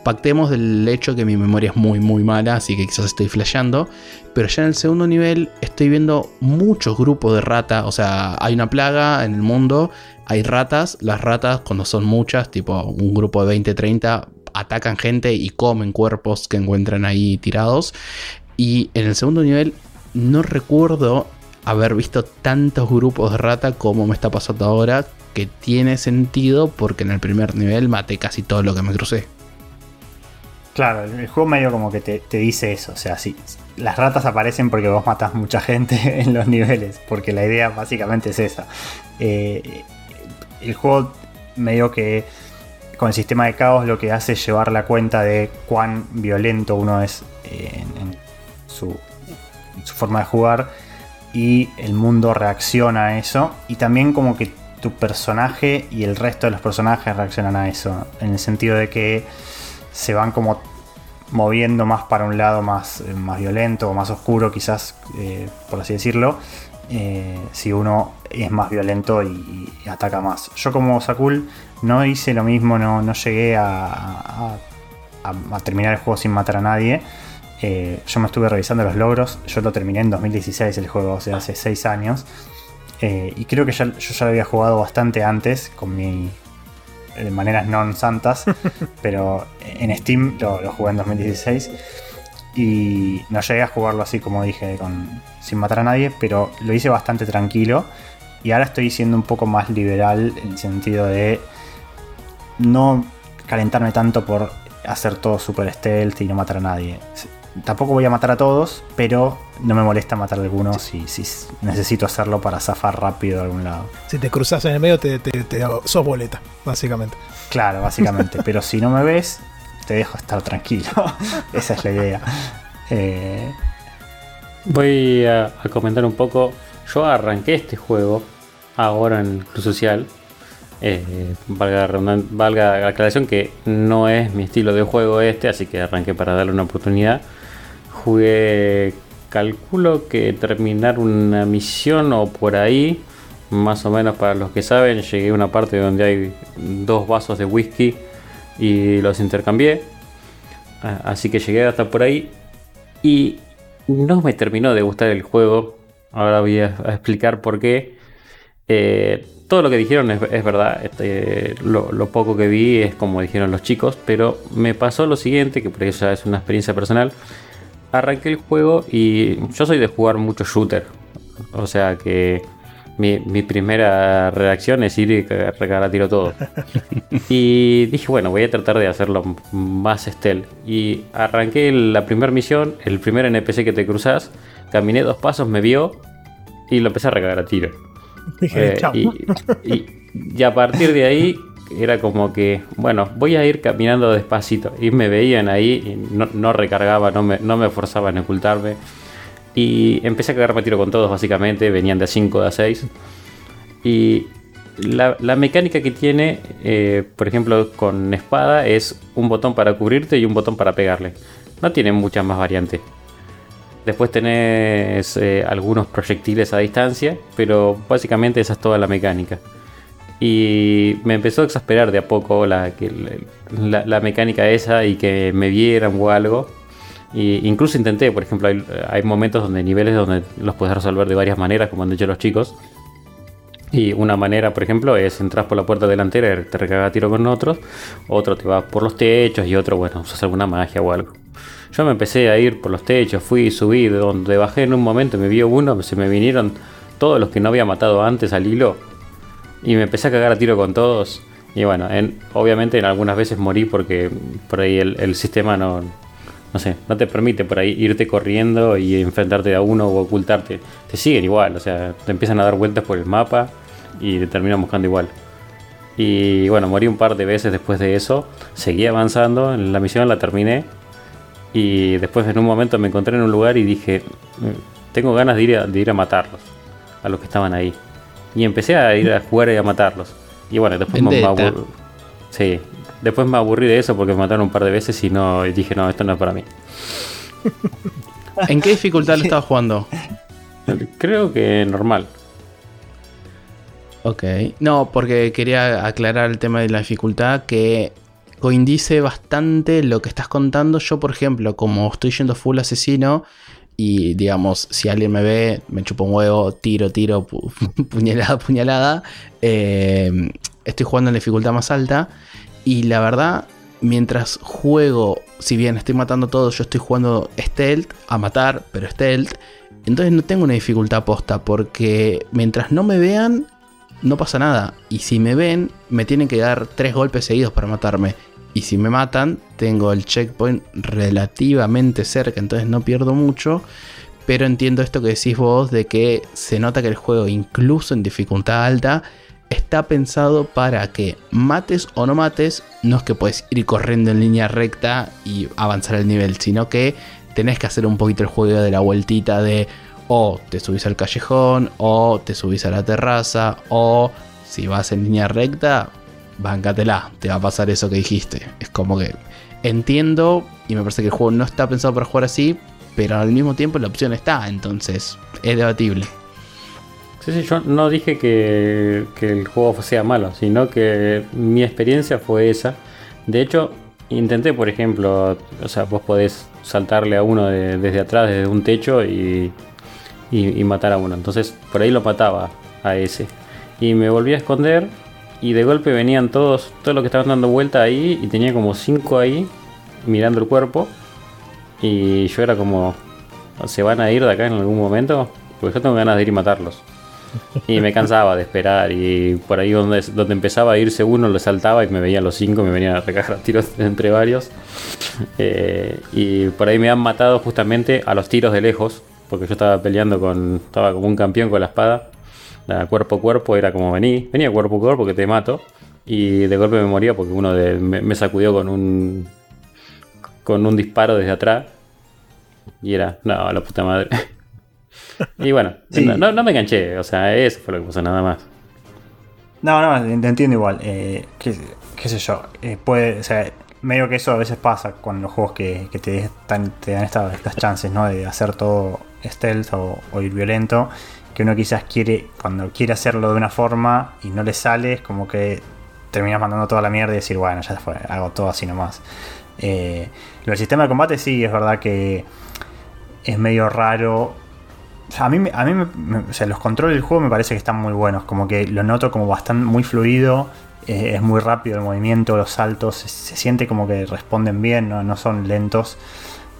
pactemos del hecho que mi memoria es muy muy mala, así que quizás estoy flasheando. Pero ya en el segundo nivel estoy viendo muchos grupos de ratas. O sea, hay una plaga en el mundo, hay ratas. Las ratas, cuando son muchas, tipo un grupo de 20, 30, atacan gente y comen cuerpos que encuentran ahí tirados. Y en el segundo nivel no recuerdo haber visto tantos grupos de rata como me está pasando ahora. Que tiene sentido porque en el primer nivel maté casi todo lo que me crucé. Claro, el juego medio como que te, dice eso. O sea, sí, las ratas aparecen porque vos matas mucha gente en los niveles. Porque la idea básicamente es esa. Eh, el juego medio que con el sistema de caos lo que hace es llevar la cuenta de cuán violento uno es eh, en su forma de jugar. Y el mundo reacciona a eso. Y también como que tu personaje y el resto de los personajes reaccionan a eso. En el sentido de que se van como moviendo más para un lado más, eh, más violento o más oscuro, quizás, eh, por así decirlo. eh, si uno es más violento y, ataca más. Yo como Sakul no hice lo mismo, no, no llegué a, a- terminar el juego sin matar a nadie. Yo me estuve revisando los logros, yo lo terminé en 2016 el juego, o sea, hace 6 años. Y creo que yo ya lo había jugado bastante antes, con mi, de maneras non santas, pero en Steam lo, lo jugué en 2016 y no llegué a jugarlo así como dije, con, sin matar a nadie, pero lo hice bastante tranquilo y ahora estoy siendo un poco más liberal en el sentido de no calentarme tanto por hacer todo super stealth y no matar a nadie. Tampoco voy a matar a todos, pero no me molesta matar a algunos si, si necesito hacerlo para zafar rápido de algún lado. Si te cruzas en el medio, te, te- te- sos boleta, básicamente. Claro, básicamente. Pero si no me ves, te dejo estar tranquilo. Esa es la idea. Eh, Voy a, a comentar un poco. Yo arranqué este juego ahora en Cruz Social. Eh, valga, la valga la aclaración que no es mi estilo de juego este, así que arranqué para darle una oportunidad. Jugué, calculo que terminar una misión o por ahí, más o menos para los que saben, llegué a una parte donde hay dos vasos de whisky y los intercambié. Así que llegué hasta por ahí y no me terminó de gustar el juego. Ahora voy a, explicar por qué. Eh, todo lo que dijeron es, verdad. Este, lo, poco que vi es como dijeron los chicos. Pero me pasó lo siguiente, que por eso es una experiencia personal. Arranqué el juego y yo soy de jugar mucho shooter. O sea que mi, mi primera reacción es ir y cagar a tiro todo. Y dije, bueno, voy a tratar de hacerlo más stealth. Y arranqué la primera misión, el primer NPC que te cruzas, caminé dos pasos, me vio y lo empecé a recagar a tiro. Dije, Eh, chao. y, y- y a partir de ahí era como que, bueno, voy a ir caminando despacito. Y me veían ahí, y no, no recargaba, no me, no me forzaba en ocultarme. Y empecé a cagarme tiro con todos, básicamente. Venían de a 5, de a 6. Y la, la mecánica que tiene, eh, por ejemplo, con espada, es un botón para cubrirte y un botón para pegarle. No tiene muchas más variantes. Después tenés eh, algunos proyectiles a distancia, pero básicamente esa es toda la mecánica. Y me empezó a exasperar de a poco la, la, mecánica esa y que me vieran o algo. Y incluso intenté, por ejemplo, hay, momentos donde niveles donde los puedes resolver de varias maneras, como han dicho los chicos. Y una manera, por ejemplo, es entras por la puerta delantera y te recaga a tiro con otros. Otro te va por los techos y otro, bueno, usas alguna magia o algo. Yo me empecé a ir por los techos, fui, subí, de donde bajé en un momento, me vio uno, se me vinieron todos los que no había matado antes al hilo. Y me empecé a cagar a tiro con todos. Y bueno, en- obviamente en algunas veces morí porque por ahí el, sistema no, no sé, no te permite por ahí irte corriendo y enfrentarte a uno o ocultarte. Te siguen igual, o sea, te empiezan a dar vueltas por el mapa y te terminan buscando igual. Y bueno, morí un par de veces después de eso. Seguí avanzando la misión, la terminé. Y después en un momento me encontré en un lugar y dije, "Mm, tengo ganas de ir a, de ir a matarlos, a los que estaban ahí. Y empecé a ir a jugar y a matarlos. Y bueno, después me, aburrí. Sí, después me aburrí de eso porque me mataron un par de veces y no y dije, no, esto no es para mí. ¿En qué dificultad lo estaba jugando? Creo que normal. Ok. No, porque quería aclarar el tema de la dificultad que coincide bastante lo que estás contando. Yo, por ejemplo, como estoy yendo full asesino y digamos, si alguien me ve, me chupa un huevo, tiro, tiro, pu- puñalada, puñalada, eh, estoy jugando en dificultad más alta y la verdad, mientras juego, si bien estoy matando a todos, yo estoy jugando stealth, a matar, pero stealth. Entonces no tengo una dificultad posta porque mientras no me vean, no pasa nada. Y si me ven, me tienen que dar tres golpes seguidos para matarme. Y si me matan, tengo el checkpoint relativamente cerca, entonces no pierdo mucho. Pero entiendo esto que decís vos de que se nota que el juego, incluso en dificultad alta, está pensado para que mates o no mates, no es que puedes ir corriendo en línea recta y avanzar el nivel, sino que tenés que hacer un poquito el juego de la vueltita de o te subís al callejón, o te subís a la terraza, o si vas en línea recta, bancatela, te va a pasar eso que dijiste. Es como que entiendo y me parece que el juego no está pensado para jugar así, pero al mismo tiempo la opción está, entonces es debatible. Sí, sí, yo no dije que, el juego sea malo, sino que mi experiencia fue esa. De hecho, intenté, por ejemplo, o sea, vos podés saltarle a uno de- desde atrás, desde un techo y, y- y matar a uno. Entonces, por ahí lo mataba a ese. Y me volví a esconder y de golpe venían todos, todos los que estaban dando vuelta ahí y tenía como cinco ahí mirando el cuerpo. Y yo era como, ¿se van a ir de acá en algún momento? Porque yo tengo ganas de ir y matarlos. Y me cansaba de esperar y por ahí donde, donde empezaba a irse uno lo saltaba y me veían los cinco, me venían a recagar a tiros entre varios. Eh, y por ahí me han matado justamente a los tiros de lejos, porque yo estaba peleando con, estaba como un campeón con la espada, la cuerpo a cuerpo, era como vení, venía cuerpo a cuerpo que te mato. Y de golpe me moría porque uno de- me, me sacudió con un, con un disparo desde atrás. Y era, no, la puta madre. Y bueno, Sí. no, no- me enganché, o sea, eso fue lo que pasó nada más. No, no, te entiendo igual. Eh, qué, qué sé yo. eh, puede, o sea, medio que eso a veces pasa con los juegos que, que te, dan, te dan esta- estas chances, ¿no? De hacer todo stealth o, o ir violento. Que uno quizás quiere, cuando quiere hacerlo de una forma y no le sale, es como que terminas mandando toda la mierda y decir, bueno, ya fue, hago todo así nomás. Eh, lo del sistema de combate sí, es verdad que es medio raro. A mí, a mí me- los controles del juego me parece que están muy buenos. Como que lo noto como bastante muy fluido. es muy rápido el movimiento, los saltos. Se, se siente como que responden bien, no, no son lentos.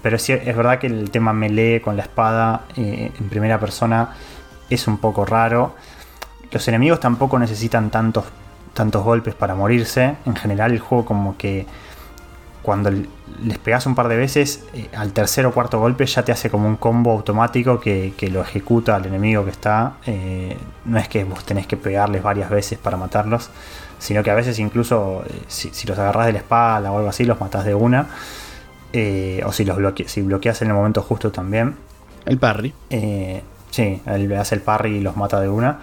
Pero sí, es verdad que el tema melee con la espada eh, en primera persona es un poco raro. Los enemigos tampoco necesitan tantos, tantos golpes para morirse. En general el juego como que cuando les pegas un par de veces, eh, al tercer o cuarto golpe ya te hace como un combo automático que, que lo ejecuta al enemigo que está. Eh, no es que vos tenés que pegarles varias veces para matarlos, sino que a veces incluso eh, si, si los agarras de la espalda o algo así, los matás de una. Eh, o si los bloque- si bloqueas en el momento justo también. El parry. Eh, sí, él le hace el parry y los mata de una.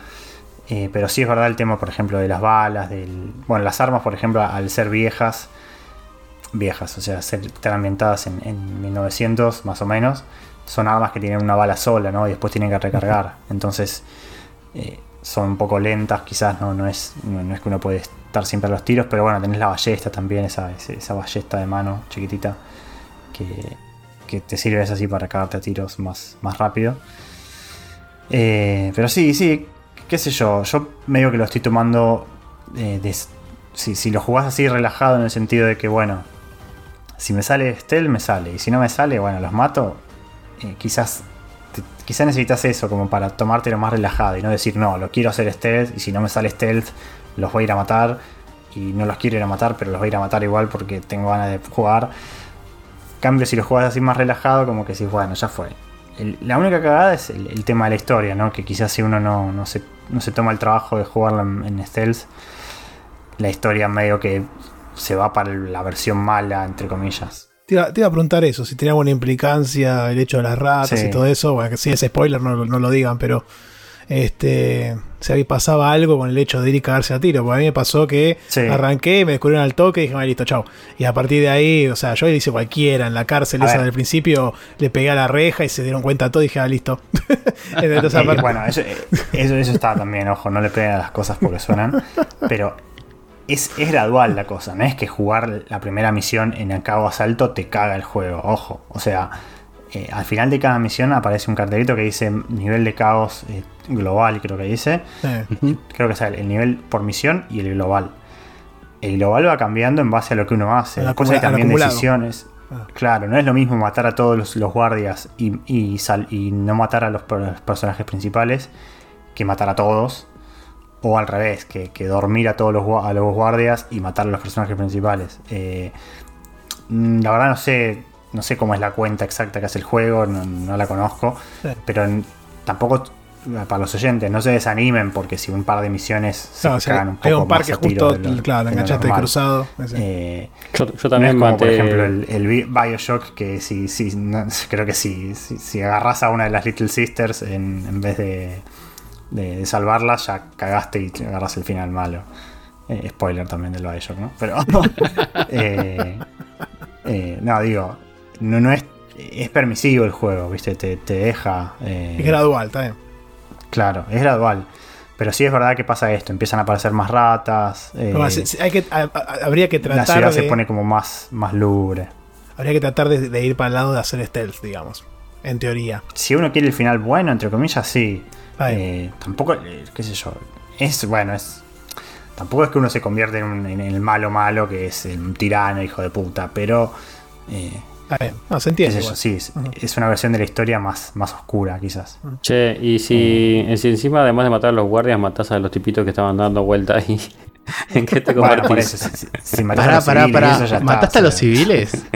Eh, pero sí es verdad el tema, por ejemplo, de las balas, del. Bueno, las armas, por ejemplo, al ser viejas. Viejas, o sea, ser, estar ambientadas en, en 1900 más o menos. Son armas que tienen una bala sola, ¿no? Y después tienen que recargar. Entonces, eh, son un poco lentas, quizás no, no, es, no, no es que uno puede estar siempre a los tiros, pero bueno, tenés la ballesta también, esa, esa ballesta de mano chiquitita que, que te sirve así para cagarte a tiros más, más rápido. Eh, pero sí, sí, qué sé yo, yo medio que lo estoy tomando eh, si, si lo jugás así relajado en el sentido de que, bueno, si me sale Stealth, me sale, y si no me sale, bueno, los mato, eh, quizás, quizás necesitas eso como para tomártelo más relajado y no decir, no, lo quiero hacer Stealth, y si no me sale Stealth, los voy a ir a matar, y no los quiero ir a matar, pero los voy a ir a matar igual porque tengo ganas de jugar. Cambio, si lo juegas así más relajado, como que decís, bueno, ya fue. El- la única cagada es el, el tema de la historia, ¿no? Que quizás si uno no, no se, no se toma el trabajo de jugarlo en, en stealth, la historia medio que se va para la versión mala, entre comillas. Te iba, te iba a preguntar eso, si tenía alguna implicancia el hecho de las ratas Sí. y todo eso. Bueno, que si es spoiler, no, no lo digan, pero este si ahí pasaba algo con el hecho de ir y cagarse a tiro. Porque a mí me pasó que Sí. arranqué, me descubrieron al toque y dije, "Ah, listo, chao. Y a partir de ahí, o sea, yo le hice cualquiera en la cárcel A esa ver. del principio, le pegué a la reja y se dieron cuenta todo y dije, ah, listo. Entonces, aparte- bueno, eso, eso, eso está también, ojo, no le peguen a las cosas porque suenan. Pero es, es gradual la cosa, no es que jugar la primera misión en el cabo asalto te caga el juego, ojo. O sea, eh, al final de cada misión aparece un cartelito que dice nivel de caos eh, global, creo que dice. Creo que es el nivel por misión y el global. El global va cambiando en base a lo que uno hace. Después hay también decisiones. Ah. Claro, no es lo mismo matar a todos los, los guardias y, y sal- y no matar a los, per- los personajes principales que matar a todos. O al revés, que, que dormir a todos los, gua- a los guardias y matar a los personajes principales. Eh, mm, la verdad no sé, no sé cómo es la cuenta exacta que hace el juego, no, no la conozco. Sí. Pero en- tampoco para los oyentes, no se desanimen porque si un par de misiones se claro, o sea, cagan un poco hay un a tiro justo, de lo- claro, de enganchaste de cruzado. Eh, Yo, yo no también es como, maté. por ejemplo, el, el Bi- Bioshock, que si, si no, creo que si, si, si agarras a una de las Little Sisters en, en vez de, de, de salvarlas, ya cagaste y agarras el final malo. Eh, spoiler también del Bioshock, ¿no? Pero. eh, eh, no, digo, no, no es, es permisivo el juego, ¿viste? Te, te deja. eh, Es gradual, bien. Claro, es gradual. Pero sí es verdad que pasa esto, empiezan a aparecer más ratas. eh, No, se- se- hay que, a- a- habría que la tratar ciudad de, se pone como más, más lúgubre. habría que tratar de, de ir para el lado de hacer stealth, digamos. En teoría. Si uno quiere el final bueno, entre comillas, sí. Eh, tampoco, qué sé yo. Es bueno, es. Tampoco es que uno se convierte en, un- en el malo malo, que es un tirano, hijo de puta, pero. eh, Está bien. No, se qué entiende. igual. sí, es, es una versión de la historia más, más oscura, quizás. Che, y si, si encima además de matar a los guardias matás a los tipitos que estaban dando vuelta ahí, ¿en qué te Bueno, convertís? eso, si, si- Pará, los pará, civiles, pará. está, ¿Mataste a los civiles?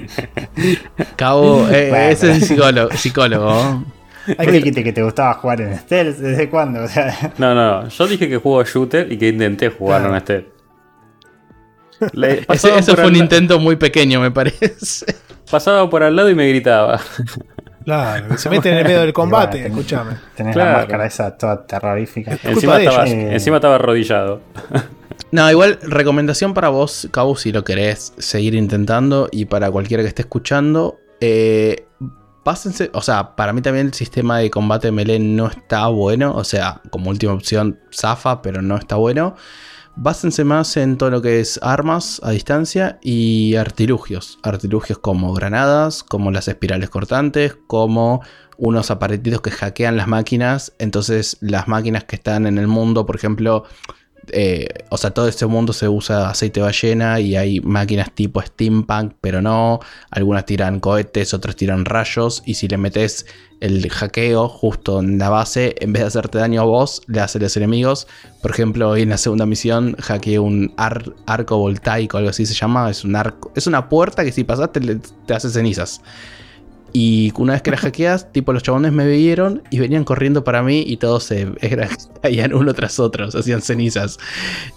Cabo, eh, Bueno, ese es pero- psicólogo. psicólogo. Vos dijiste que te gustaba jugar en Stealth, ¿desde cuándo? O sea, No, no, no. Yo dije que juego shooter y que intenté jugarlo en pasaba eso fue un intento muy pequeño, me parece. Pasaba por al lado y me gritaba. Claro, se meten en el medio del combate, Bueno, tenés- escúchame. Tenés Claro. la máscara esa toda terrorífica. Encima estaba, encima estaba arrodillado. No, igual, recomendación para vos, Cabo, si lo querés seguir intentando y para cualquiera que esté escuchando. Eh, pásense, o sea, para mí también el sistema de combate melee no está bueno. O sea, como última opción, zafa, pero no está bueno. Básense más en todo lo que es armas a distancia y artilugios. Artilugios como granadas, como las espirales cortantes, como unos aparatitos que hackean las máquinas. Entonces, las máquinas que están en el mundo, por ejemplo, eh, o sea, todo este mundo se usa aceite ballena y hay máquinas tipo steampunk, pero no. Algunas tiran cohetes, otras tiran rayos. Y si le metes el hackeo justo en la base, en vez de hacerte daño a vos, le hace a los enemigos. Por ejemplo, hoy en la segunda misión hackeé un ar- arco voltaico, algo así se llama. Es un arco. Es una puerta que si pasaste le- te hace cenizas. Y una vez que la hackeas, tipo los chabones me vieron y venían corriendo para mí y todos se era- caían uno tras otro, se hacían cenizas.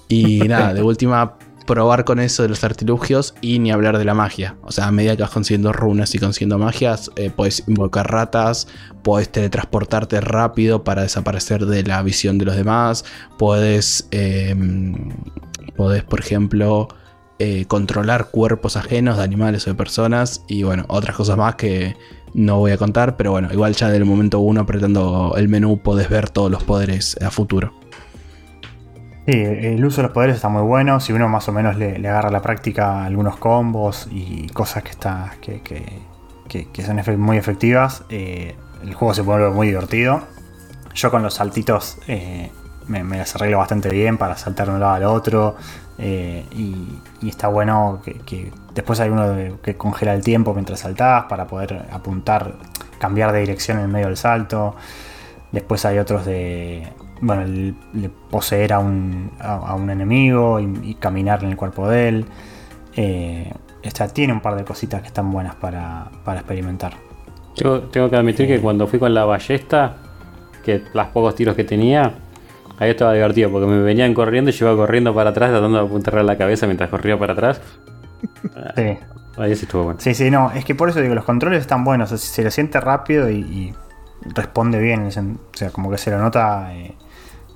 Y nada, de última probar con eso de los artilugios y ni hablar de la magia. O sea, a medida que vas consiguiendo runas y consiguiendo magias, eh, puedes invocar ratas, puedes teletransportarte rápido para desaparecer de la visión de los demás, puedes, eh, puedes por ejemplo, eh, controlar cuerpos ajenos de animales o de personas y bueno, otras cosas más que no voy a contar, pero bueno, igual ya del momento uno apretando el menú podés ver todos los poderes a futuro. Sí, el uso de los poderes está muy bueno. Si uno más o menos le, agarra a la práctica algunos combos y cosas que, está, que, que- que- que son muy efectivas, eh, el juego se vuelve muy divertido. Yo con los saltitos eh, me, me las arreglo bastante bien para saltar de un lado al otro. eh, y, y está bueno que, que después hay uno que congela el tiempo mientras saltás para poder apuntar, cambiar de dirección en el medio del salto. Después hay otros de. Bueno, el- de poseer a un, a, a un enemigo y, y caminar en el cuerpo de él. Eh, esta tiene un par de cositas que están buenas para, para experimentar. Tengo, tengo que admitir que cuando fui con la ballesta, que los pocos tiros que tenía, Ahí estaba divertido porque me venían corriendo y yo iba corriendo para atrás tratando de apuntarle la cabeza mientras corría para atrás. Sí. Ahí sí estuvo bueno. Sí, sí, no, es que por eso digo, los controles están buenos, o sea, se lo siente rápido y, y responde bien, o sea, como que se lo nota, eh,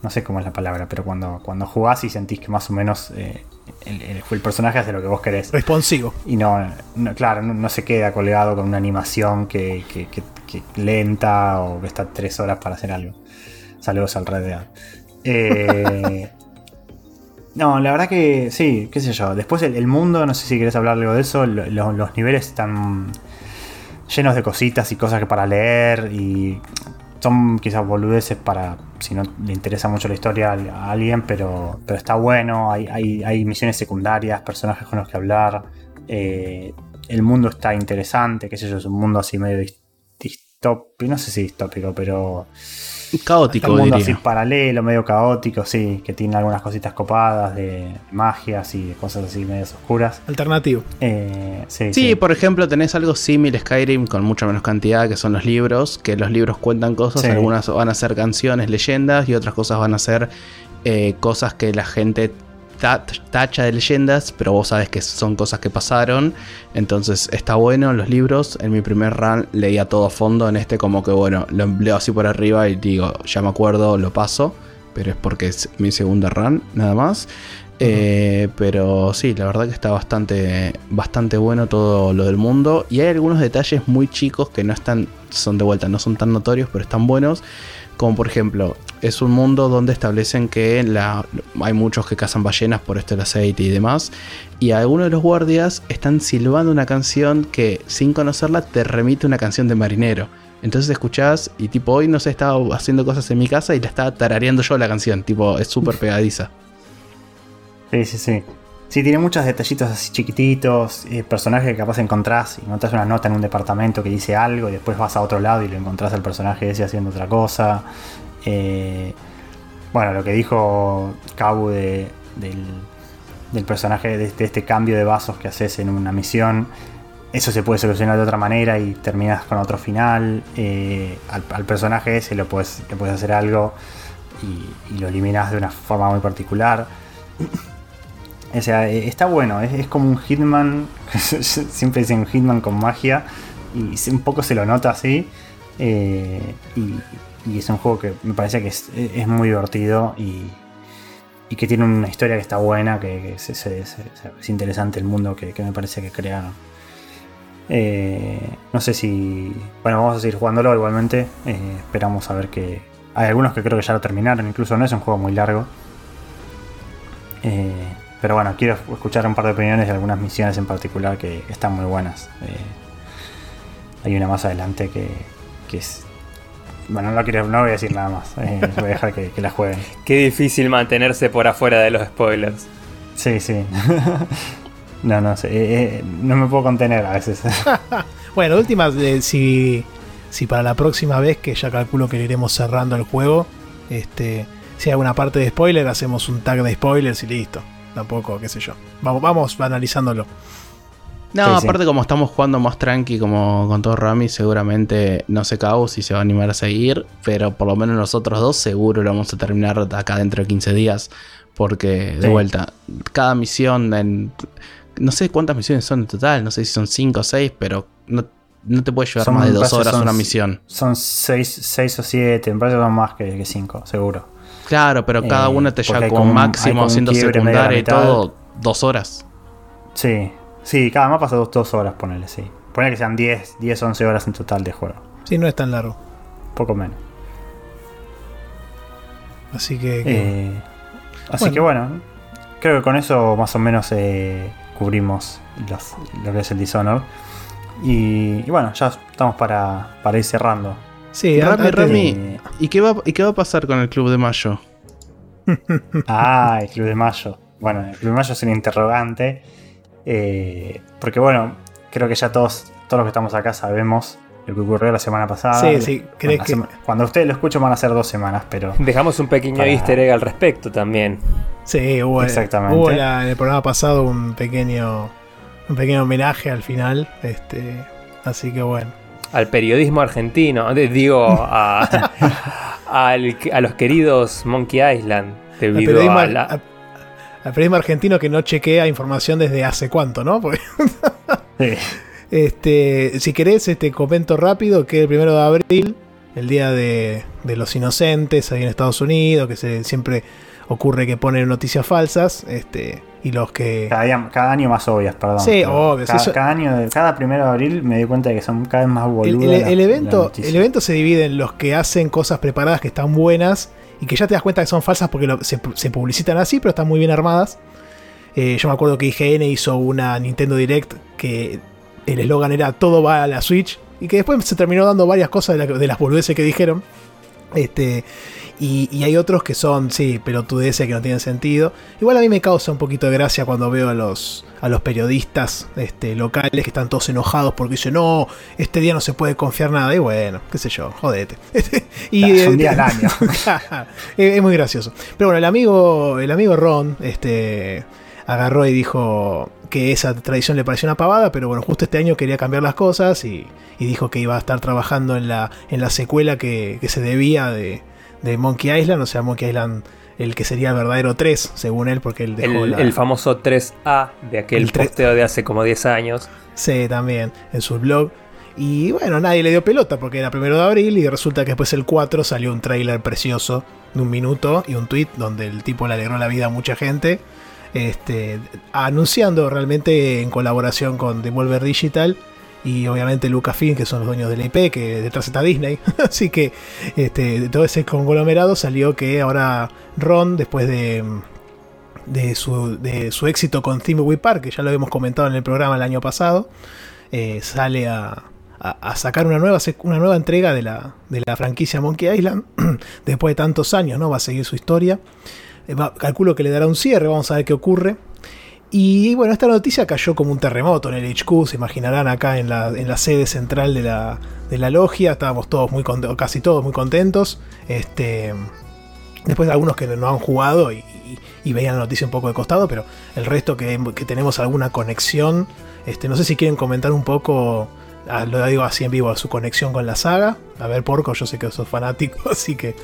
no sé cómo es la palabra, pero cuando, cuando jugás y sentís que más o menos eh, el, el- el personaje hace lo que vos querés. Responsivo. Y no, no- claro, no, no se queda colgado con una animación que, que- que- que lenta o que está tres horas para hacer algo. Saludos al Red Dead. Eh, no, la verdad que sí, qué sé yo. Después el, mundo, no sé si querés hablar algo de eso, lo- lo- los niveles están llenos de cositas y cosas que para leer y son quizás boludeces para si no le interesa mucho la historia a alguien, pero, pero está bueno, hay, hay, misiones secundarias, personajes con los que hablar, eh, el mundo está interesante, qué sé yo, es un mundo así medio dis- distópico, no sé si distópico, pero Caótico, un mundo diría. así paralelo, medio caótico, sí, que tiene algunas cositas copadas de magias y de cosas así medias oscuras. Alternativo. Eh, sí, Sí, sí. por ejemplo, tenés algo similar Skyrim con mucha menos cantidad, que son los libros, que los libros cuentan cosas, Sí. algunas van a ser canciones, leyendas, y otras cosas van a ser eh, cosas que la gente tacha de leyendas, pero vos sabes que son cosas que pasaron. Entonces está bueno los libros. En mi primer run leía todo a fondo, en este como que bueno, lo leo así por arriba y digo, ya me acuerdo, lo paso. Pero es porque es mi segunda run, nada más. Eh, pero sí, la verdad que está bastante, bastante bueno todo lo del mundo. Y hay algunos detalles muy chicos que no están, son de vuelta, no son tan notorios, pero están buenos. Como por ejemplo, es un mundo donde establecen que hay muchos que cazan ballenas por esto del aceite y demás. Y algunos de los guardias están silbando una canción que sin conocerla te remite una canción de marinero. Entonces escuchás y tipo hoy no sé, estaba haciendo cosas en mi casa y la estaba tarareando yo la canción. Tipo, es súper pegadiza. Sí, sí, sí. Sí, tiene muchos detallitos así chiquititos, eh, personajes que capaz encontrás y notas una nota en un departamento que dice algo y después vas a otro lado y lo encontrás al personaje ese haciendo otra cosa. Eh, bueno, lo que dijo Kabu de- del, personaje, de este, este cambio de vasos que haces en una misión, eso se puede solucionar de otra manera y terminas con otro final. Eh, al, al personaje ese lo puedes, le puedes hacer algo y, y lo eliminas de una forma muy particular. O sea, eh, está bueno, es, como un Hitman, siempre dicen un Hitman con magia, y un poco se lo nota así, eh, y, es un juego que me parece que es, muy divertido y, que tiene una historia que está buena, que, es interesante el mundo que, me parece que crearon. Eh, no sé si... Bueno, vamos a seguir jugándolo igualmente, esperamos a ver que... Hay algunos que creo que ya lo terminaron, incluso no es un juego muy largo. Eh, pero bueno, quiero escuchar un par de opiniones de algunas misiones en particular que están muy buenas. Eh, hay una más adelante que, que es. Bueno, no, quiero, no voy a decir nada más. eh, voy a dejar que, que la jueguen. Qué difícil mantenerse por afuera de los spoilers. Sí, sí. no, no sé. eh, eh, no me puedo contener a veces. Bueno, última, eh, si, si para la próxima vez, que ya calculo que le iremos cerrando el juego, este, si hay alguna parte de spoiler, hacemos un tag de spoilers y listo. Tampoco, qué sé yo. Vamos, vamos analizándolo. No, Sí, sí. aparte como estamos jugando más tranqui como con todo Rami, seguramente no sé Cabo si se va a animar a seguir, pero por lo menos nosotros dos seguro lo vamos a terminar acá dentro de 15 días, porque de Sí. vuelta, cada misión, en, no sé cuántas misiones son en total, no sé si son 5 o 6, pero no, no te puede llevar Son- más de dos parece horas son- una misión. son 6 o 7, me parece que son más que 5, seguro. Claro, pero cada Eh, una te lleva como máximo haciendo secundaria y todo, dos horas. Sí, sí, cada mapa pasa 2 dos, horas, ponele, sí. Ponele que sean 10, 10, 11 horas en total de juego. Sí, no es tan largo. Poco menos. Así que. que- Eh, así Bueno. que bueno, creo que con eso más o menos eh, cubrimos los- lo que es el Dishonored. Y, y bueno, ya estamos para, para ir cerrando. Sí, Rami, de- Rami, ¿y qué, va, ¿y qué va a pasar con el Club de Mayo? Ah, el Club de Mayo. Bueno, el Club de Mayo es un interrogante. eh, porque bueno, creo que ya todos, todos los que estamos acá sabemos lo que ocurrió la semana pasada. Sí, sí, Bueno, ¿crees la que- sema- Cuando ustedes lo escuchen van a ser dos semanas, pero... Dejamos un pequeño Para- easter egg al respecto también. Sí, hubo, Exactamente. hubo la- en el programa pasado un pequeño un pequeño homenaje al final. Este, así que bueno. Al periodismo argentino. Digo, a, al- a los queridos Monkey Island. Debido periodismo, a la... al- al periodismo argentino que no chequea información desde hace cuánto, ¿no? Porque, Sí. este, si querés, este, comento rápido que el primero de abril, el día de, de los inocentes ahí en Estados Unidos, que se, siempre ocurre que ponen noticias falsas, este, y los que... Cada, día- cada año más obvias, perdón. Sí, obvio, Cada, sí, eso- cada año, cada primero de abril me di cuenta de que son cada vez más boludas. el- evento, el evento se divide en los que hacen cosas preparadas que están buenas y que ya te das cuenta que son falsas porque lo- se, se publicitan así, pero están muy bien armadas. Eh, yo me acuerdo que IGN hizo una Nintendo Direct que el eslogan era todo va a la Switch y que después se terminó dando varias cosas de, la- de las boludeces que dijeron. Este, y, y hay otros que son, sí, pelotudeces que no tienen sentido. Igual a mí me causa un poquito de gracia cuando veo a los, a los periodistas este, locales que están todos enojados porque dicen, no, este día no se puede confiar nada. Y bueno, qué sé yo, jodete. y, Es un día eh, al año. es, es muy gracioso. Pero bueno, el amigo, el amigo Ron, este agarró y dijo que esa tradición le pareció una pavada, pero bueno, justo este año quería cambiar las cosas y, y dijo que iba a estar trabajando en la, en la secuela que, que se debía de, de Monkey Island, o sea, Monkey Island el que sería el verdadero 3, según él, porque él dejó El, la... el famoso 3A de aquel El tres- posteo de hace como 10 años. Sí, también, en su blog. Y bueno, nadie le dio pelota porque era primero de abril y resulta que después el 4 salió un tráiler precioso de un minuto y un tweet donde el tipo le alegró la vida a mucha gente. Este, anunciando realmente en colaboración con Devolver Digital y obviamente Lucasfilm, que son los dueños de la IP, que detrás está Disney. Así que este, de todo ese conglomerado salió que ahora Ron, después de, de, su, de su éxito con Thimbleweed Park, que ya lo habíamos comentado en el programa el año pasado, eh, sale a, a- sacar una nueva, una nueva entrega de la, de la franquicia Monkey Island. Después de tantos años, ¿no? Va a seguir su historia. Eh, calculo que le dará un cierre, vamos a ver qué ocurre. Y bueno, esta noticia cayó como un terremoto en el HQ, se imaginarán acá en la, en la sede central de la, de la logia, estábamos todos muy contentos, casi todos muy contentos. Este, después algunos que no han jugado y, y- y veían la noticia un poco de costado, pero el resto que, que tenemos alguna conexión, este, no sé si quieren comentar un poco, ah, lo digo así en vivo, su conexión con la saga. A ver, Porco, yo sé que sos fanático, así que...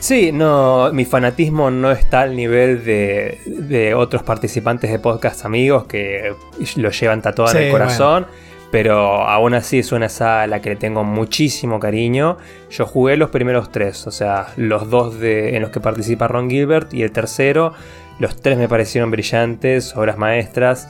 Sí, no, mi fanatismo no está al nivel de, de otros participantes de podcast amigos que lo llevan tatuado en el corazón. Pero aún así es una saga a la que le tengo muchísimo cariño. Yo jugué los primeros tres, o sea, los dos de, en los que participa Ron Gilbert y el tercero. Los tres me parecieron brillantes, obras maestras.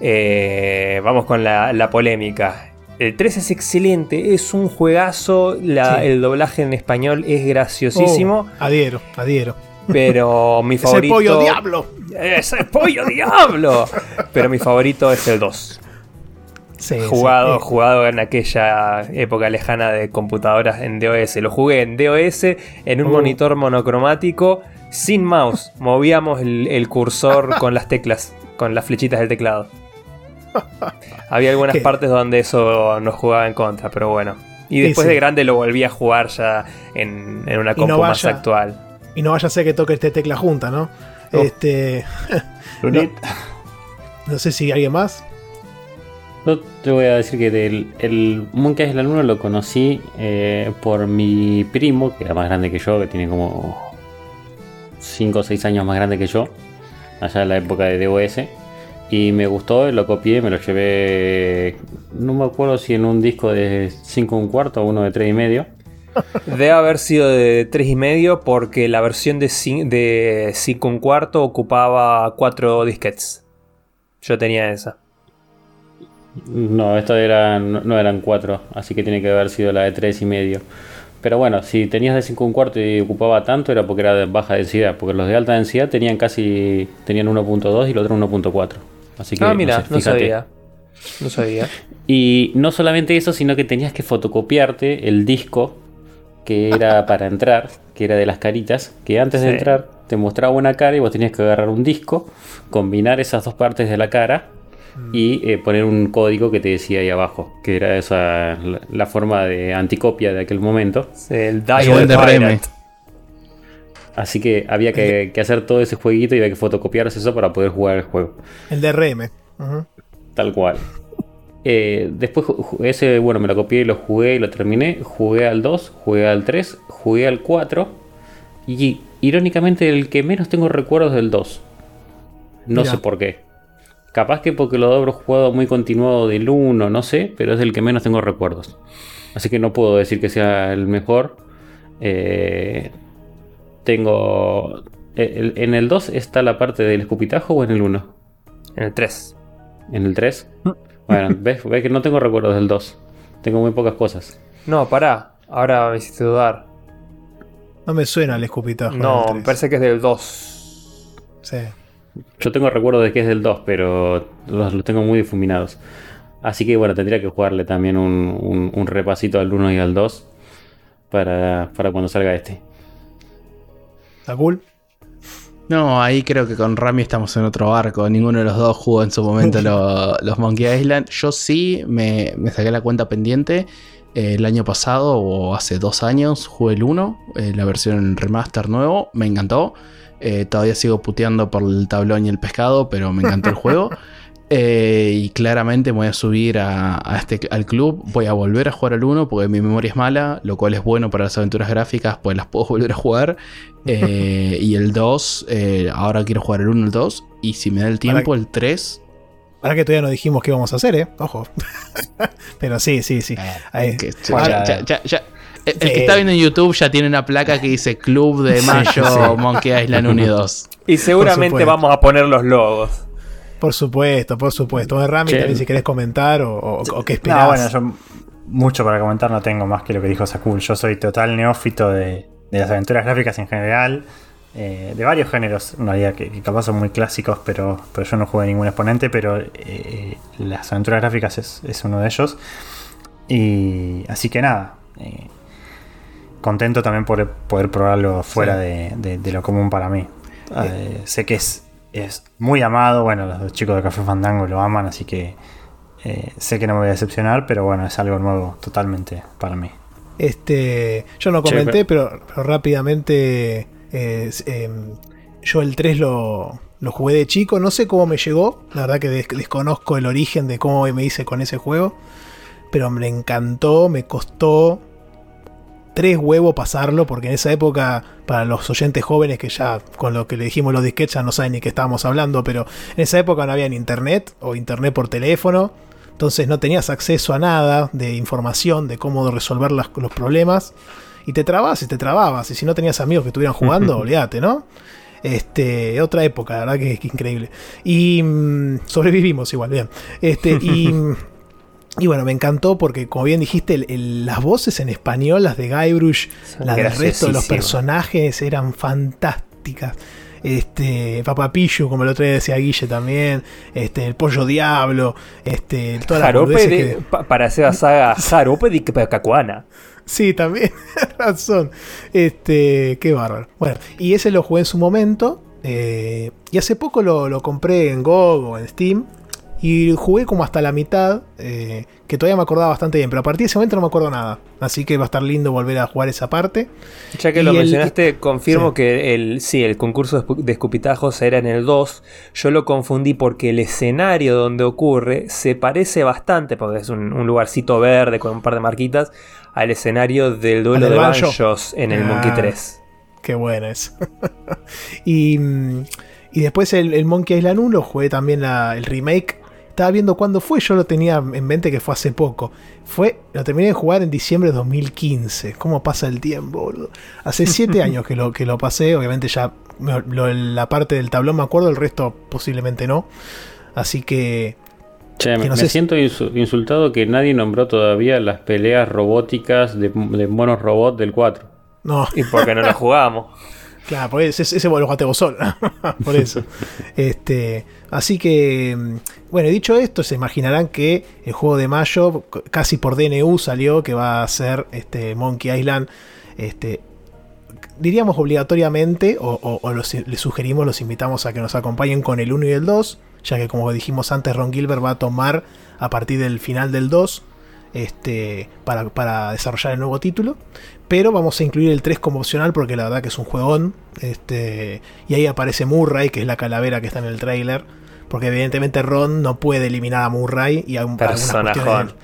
Eh, vamos con la, la polémica. El 3 es excelente, es un juegazo. la- Sí. El doblaje en español es graciosísimo. Oh, adhiero, adhiero. Pero mi Es el favorito. pollo diablo. ¡Es el pollo diablo! Pero mi favorito es el 2. Sí, sí, Jugado, eh, jugado en aquella época lejana de computadoras en DOS. Lo jugué en DOS en un Uh. monitor monocromático sin mouse. Movíamos el, el cursor con las teclas, con las flechitas del teclado. Había algunas ¿Qué? partes donde eso nos jugaba en contra, pero bueno. Y después sí. de grande lo volví a jugar ya en, en una compu no más actual. Y no vaya a ser que toque este tecla junta, ¿no? Oh. Este, Lunit, no sé si alguien más. Yo te voy a decir que del, el Monkey Island 1 lo conocí eh, por mi primo, que era más grande que yo, que tiene como 5 o 6 años más grande que yo, allá en la época de DOS. Y me gustó, lo copié, me lo llevé, no me acuerdo si en un disco de 5 un cuarto o uno de 3 y medio. Debe haber sido de 3 y medio porque la versión de 5 de cinco un cuarto ocupaba 4 disquetes. Yo tenía esa. No, esto era, no, eran 4, así que tiene que haber sido la de 3 y medio. Pero bueno, si tenías de 5 un cuarto y ocupaba tanto era porque era de baja densidad, porque los de alta densidad tenían casi tenían 1.2 y el otro 1.4. Así que Ah, no mira, sé, no sabía. No sabía. Y no solamente eso, sino que tenías que fotocopiarte el disco que era para entrar, que era de las caritas, que antes de entrar te mostraba una cara y vos tenías que agarrar un disco, combinar esas dos partes de la cara y eh, poner un código que te decía ahí abajo, que era esa la, la forma de anticopia de aquel momento. El Dial de Pirate. Así que había que, que hacer todo ese jueguito y había que fotocopiarse eso para poder jugar el juego. El DRM. Ujú. Tal cual. Eh, después ese, bueno, me lo copié y lo jugué y lo terminé. Jugué al 2, jugué al 3, jugué al 4. Y irónicamente el que menos tengo recuerdos del 2. No Mira. sé por qué. Capaz que porque lo habré jugado muy continuado del 1, no sé, pero es el que menos tengo recuerdos. Así que no puedo decir que sea el mejor. Eh, tengo... el- ¿En el 2 está la parte del escupitajo o en el 1? En el 3. ¿En el 3? Bueno, ves, ves que no tengo recuerdos del 2. Tengo muy pocas cosas. No, pará. Ahora me hiciste dudar. No me suena el escupitajo. No, me parece que es del 2. Sí. Yo tengo recuerdos de que es del 2, pero los, los tengo muy difuminados. Así que bueno, tendría que jugarle también un, un- un repasito al 1 y al 2 para, para cuando salga este. ¿Está cool? No, ahí creo que con Rami estamos en otro barco. Ninguno de los dos jugó en su momento lo- los Monkey Island. Yo sí me, me saqué la cuenta pendiente. eh, el año pasado o hace dos años jugué el 1, eh, la versión remaster nuevo. Me encantó. Eh, todavía sigo puteando por el tablón y el pescado, pero me encantó el juego. Eh, y claramente me voy a subir a, a este, al club. Voy a volver a jugar al 1 porque mi memoria es mala, lo cual es bueno para las aventuras gráficas, pues las puedo volver a jugar. Eh, y el 2, eh, ahora quiero jugar el 1 y el 2. Y si me da el tiempo, el 3. Ahora que todavía no dijimos qué vamos a hacer, ¿eh? Ojo. Pero sí, sí, sí. Ahí. que- Bueno, ya- ya- ya- ya- el, el Sí. que está viendo en YouTube ya tiene una placa que dice Club de Mayo Monkey Island 1 y 2. Y seguramente vamos a poner los logos. Por supuesto, por supuesto. Bueno, Rami, también si querés comentar o, o- o qué No, esperás. bueno, yo mucho para comentar no tengo más que lo que dijo Sakul. Yo soy total neófito de, de las aventuras gráficas en general, eh, de varios géneros, en realidad, que, que capaz son muy clásicos, pero, pero yo no jugué ningún exponente, pero eh, las aventuras gráficas es, es uno de ellos. Y así que nada, eh, contento también por poder probarlo fuera Sí. de, de- de lo común para mí. Sé que es, es muy amado, bueno, los chicos de Café Fandango lo aman, así que eh, sé que no me voy a decepcionar, pero bueno, es algo nuevo totalmente para mí. Este, yo no Che, comenté, pero, pero rápidamente eh, em, yo el 3 lo, lo jugué de chico, no sé cómo me llegó, la verdad que des- desconozco el origen de cómo me hice con ese juego, pero me encantó, me costó tres huevos pasarlo, porque en esa época, para los oyentes jóvenes que ya con lo que le dijimos los disquetes ya no saben ni qué estábamos hablando, pero en esa época no había ni internet o internet por teléfono, entonces no tenías acceso a nada de información de cómo resolver las- los problemas. Y te trabas y te trababas. Y si no tenías amigos que estuvieran jugando, olvídate, ¿no? Este, otra época, la verdad que, que increíble. Y mm, sobrevivimos igual, bien. Este, y, y bueno, me encantó porque, como bien dijiste, el- el- las voces en español, las de Guybrush, Son las del resto de los personajes eran fantásticas. Este, Papapichu, como el otro día decía Guille también, este, el pollo diablo, este, todas las Jarope boludeces de, que- pa- para hacer la saga Jarope de Cacuana. Sí, también, razón. Este, qué bárbaro. Bueno, y ese lo jugué en su momento. eh, y hace poco lo, lo compré en GOG o en Steam. Y jugué como hasta la mitad. eh, que todavía me acordaba bastante bien. Pero a partir de ese momento no me acuerdo nada. Así que va a estar lindo volver a jugar esa parte. Ya que Y lo el- mencionaste, confirmo sí. que el, sí, el concurso de escupitajos era en el 2. Yo lo confundí porque el escenario donde ocurre se parece bastante, porque es un, un lugarcito verde con un par de marquitas, al escenario del duelo de Banjo. Banjos en el Ah. Monkey 3. Qué bueno eso. y, mm, y después el, el Monkey Island 1 jugué también la- el remake. Estaba viendo cuándo fue, yo lo tenía en mente que fue hace poco. Fue, lo terminé de jugar en diciembre de 2015. ¿Cómo pasa el tiempo, boludo? Hace 7 años que lo, que lo pasé. Obviamente ya me- lo- la parte del tablón me acuerdo, el resto posiblemente no. Así que Che, Que no me sé siento insu- insultado que nadie nombró todavía las peleas robóticas de, de monos robot del 4. no. Y porque no lo jugamos. Claro, por ese, ese vos lo jugaste vos solo. por eso. Este, así que, mm, bueno, dicho esto, se imaginarán que el juego de mayo, casi por DNU salió, que va a ser este Monkey Island. Este, diríamos obligatoriamente, o, o- o los- les sugerimos, los invitamos a que nos acompañen con el 1 y el 2, ya que como dijimos antes, Ron Gilbert va a tomar a partir del final del 2 este, para, para desarrollar el nuevo título. Pero vamos a incluir el 3 como opcional porque la verdad que es un juegón. Este, y ahí aparece Murray, que es la calavera que está en el trailer. Porque evidentemente Ron no puede eliminar a Murray y a un Personajón.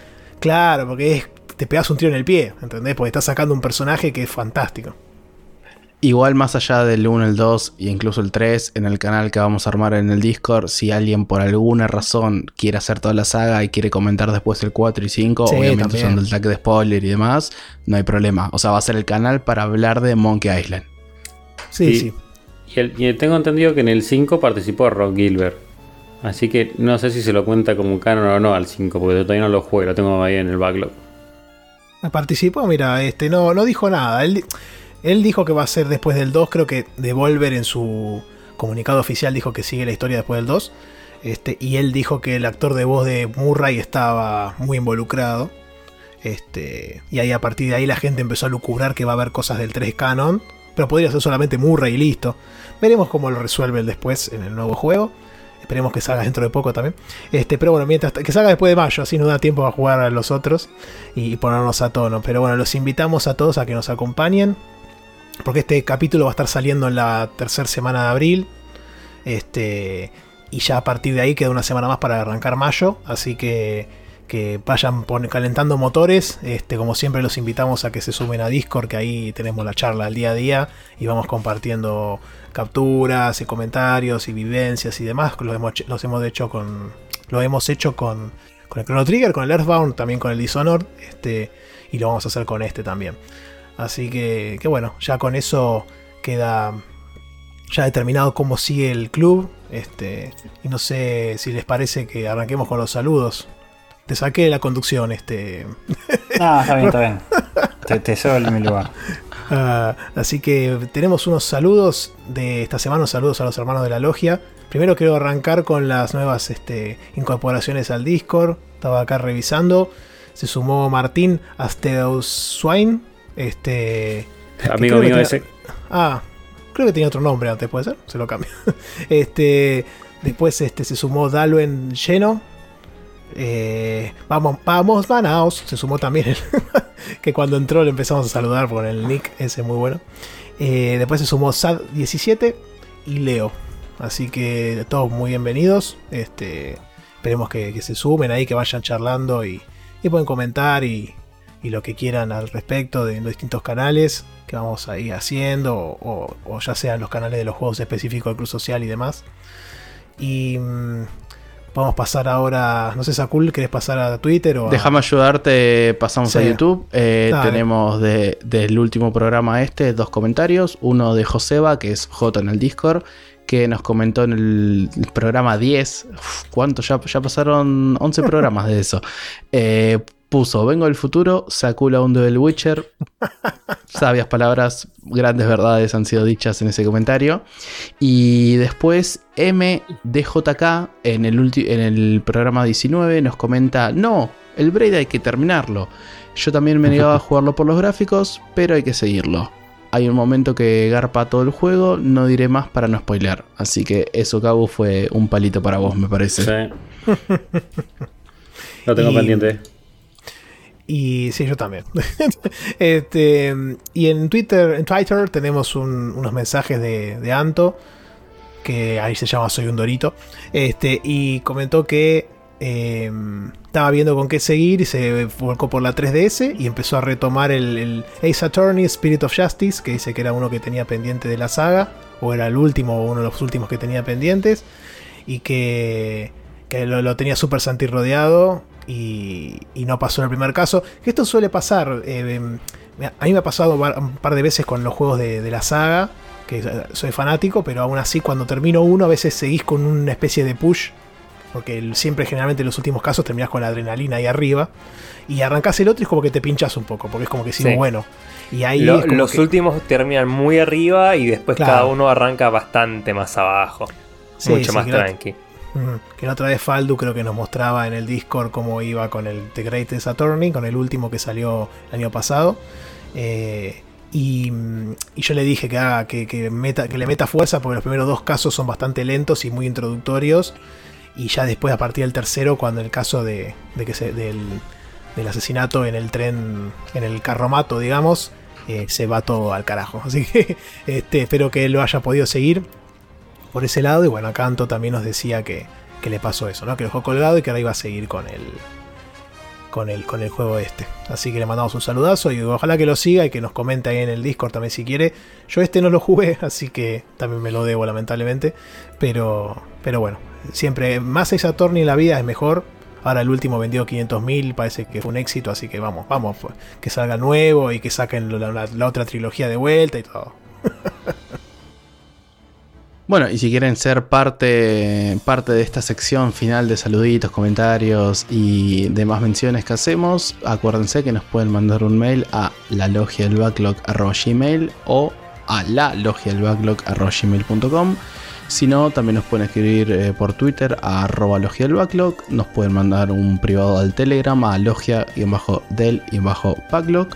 Claro, porque es, te pegas un tiro en el pie, ¿entendés? Porque estás sacando un personaje que es fantástico. Igual más allá del 1, el 2 e incluso el 3, en el canal que vamos a armar en el Discord, si alguien por alguna razón quiere hacer toda la saga y quiere comentar después el 4 y 5, Sí, obviamente también. usando el tag de spoiler y demás, no hay problema. O sea, va a ser el canal para hablar de Monkey Island. Sí, Y- sí. Y, el- y tengo entendido que en el 5 participó Ron Gilbert. Así que no sé si se lo cuenta como canon o no al 5, porque todavía no lo juego, lo tengo ahí en el backlog. Participó, mira, este no, no dijo nada. Él, él dijo que va a ser después del 2, creo que Devolver en su comunicado oficial dijo que sigue la historia después del 2. Este, y él dijo que el actor de voz de Murray estaba muy involucrado. Este, y ahí a partir de ahí la gente empezó a lucubrar que va a haber cosas del 3 canon. Pero podría ser solamente Murray y listo. Veremos cómo lo resuelven después en el nuevo juego. Esperemos que salga dentro de poco también. Este, pero bueno, mientras que salga después de mayo, así nos da tiempo a jugar a los otros y ponernos a tono. Pero bueno, los invitamos a todos a que nos acompañen. Porque este capítulo va a estar saliendo en la tercera semana de abril. Este. Y ya a partir de ahí queda una semana más para arrancar mayo. Así que. Que vayan calentando motores. Este, como siempre los invitamos a que se sumen a Discord. Que ahí tenemos la charla al día a día. Y vamos compartiendo capturas y comentarios y vivencias y demás. Los hemos, los hemos hecho con. Lo hemos hecho con. Con el Chrono Trigger, con el Earthbound, también con el Dishonored. Este. Y lo vamos a hacer con este también. Así que, que bueno, ya con eso queda ya determinado cómo sigue el club. Este, y no sé si les parece que arranquemos con los saludos. Te saqué de la conducción, este. No, está bien, está bien. Te, te en mi lugar. Ah, así que tenemos unos saludos de esta semana, unos saludos a los hermanos de la logia. Primero quiero arrancar con las nuevas este, incorporaciones al Discord. Estaba acá revisando. Se sumó Martín Asteuswain. Este. Amigo mío tenía- ese. Ah, creo que tenía otro nombre antes, puede ser, se lo cambio. este, después este, se sumó Dalwen lleno. Eh, vamos, vamos, Manaos. Se sumó también el que cuando entró le empezamos a saludar con el nick ese muy bueno. Eh, después se sumó Sad17 y Leo. Así que todos muy bienvenidos. Este, esperemos que, que se sumen ahí, que vayan charlando y, y pueden comentar y, y lo que quieran al respecto de los distintos canales que vamos a ir haciendo, o, o- ya sean los canales de los juegos específicos del Club Social y demás. Y mm, vamos a pasar ahora, no sé, Sakul, ¿querés pasar a Twitter o a- Déjame ayudarte, pasamos a. YouTube. Eh, tenemos de- del último programa este dos comentarios. Uno de Joseba, que es J en el Discord, que nos comentó en el programa 10. Uf, ¿Cuánto? Ya, ya pasaron 11 programas de eso. Eh, puso, vengo del futuro, Sakula un del Witcher. Sabias palabras, grandes verdades han sido dichas en ese comentario. Y después MDJK en el, ulti- en el programa 19 nos comenta, no, el Braid hay que terminarlo. Yo también me negaba a jugarlo por los gráficos, pero hay que seguirlo. Hay un momento que garpa todo el juego, no diré más para no spoilear. Así que eso, Cabo, fue un palito para vos, me parece. Sí. Lo tengo Y- pendiente. Y sí, yo también. este, y en Twitter, en Twitter tenemos un- unos mensajes de, de Anto, que ahí se llama Soy un Dorito, este, y comentó que eh, estaba viendo con qué seguir y se volcó por la 3DS y empezó a retomar el, el Ace Attorney Spirit of Justice, que dice que era uno que tenía pendiente de la saga, o era el último, o uno de los últimos que tenía pendientes, y que, que lo, lo tenía Super Santi rodeado y, y no pasó en el primer caso. Que esto suele pasar. eh, em, a mí me ha pasado un par de veces con los juegos de, de la saga, que soy fanático, pero aún así cuando termino uno a veces seguís con una especie de push. Porque siempre generalmente en los últimos casos terminás con la adrenalina ahí arriba. Y arrancás el otro y es como que te pinchas un poco. Porque es como que sí, Sí. bueno. Y ahí Lo- los que- últimos terminan muy arriba y después Claro. cada uno arranca bastante más abajo. Sí, mucho más tranqui. Que la otra vez Faldu creo que nos mostraba en el Discord cómo iba con el The Greatest Attorney, con el último que salió el año pasado. Eh, y, mm, y yo le dije que, haga, que, que meta, que le meta fuerza porque los primeros dos casos son bastante lentos y muy introductorios. Y ya después, a partir del tercero, cuando el caso de, de que se, del, del asesinato en el tren, en el carromato, digamos, eh, se va todo al carajo. Así que este, espero que él lo haya podido seguir por ese lado. Y bueno, Canto también nos decía que, que le pasó eso, ¿no? Que lo dejó colgado y que ahora iba a seguir con el, con el, con el juego este. Así que le mandamos un saludazo y ojalá que lo siga y que nos comente ahí en el Discord también si quiere. Yo este no lo jugué, así que también me lo debo lamentablemente. Pero, pero bueno, siempre más esa Attorney en la vida es mejor. Ahora el último vendió 500.000, parece que fue un éxito, así que vamos, vamos, que salga nuevo y que saquen la otra trilogía de vuelta y todo. Bueno, y si quieren ser parte, parte de esta sección final de saluditos, comentarios y demás menciones que hacemos, acuérdense que nos pueden mandar un mail a la logia del backlog o a la logia del backlog. Si no, también nos pueden escribir eh, por Twitter a arroba logia del backlog. Nos pueden mandar un privado al Telegram a logia y bajo del y bajo backlog.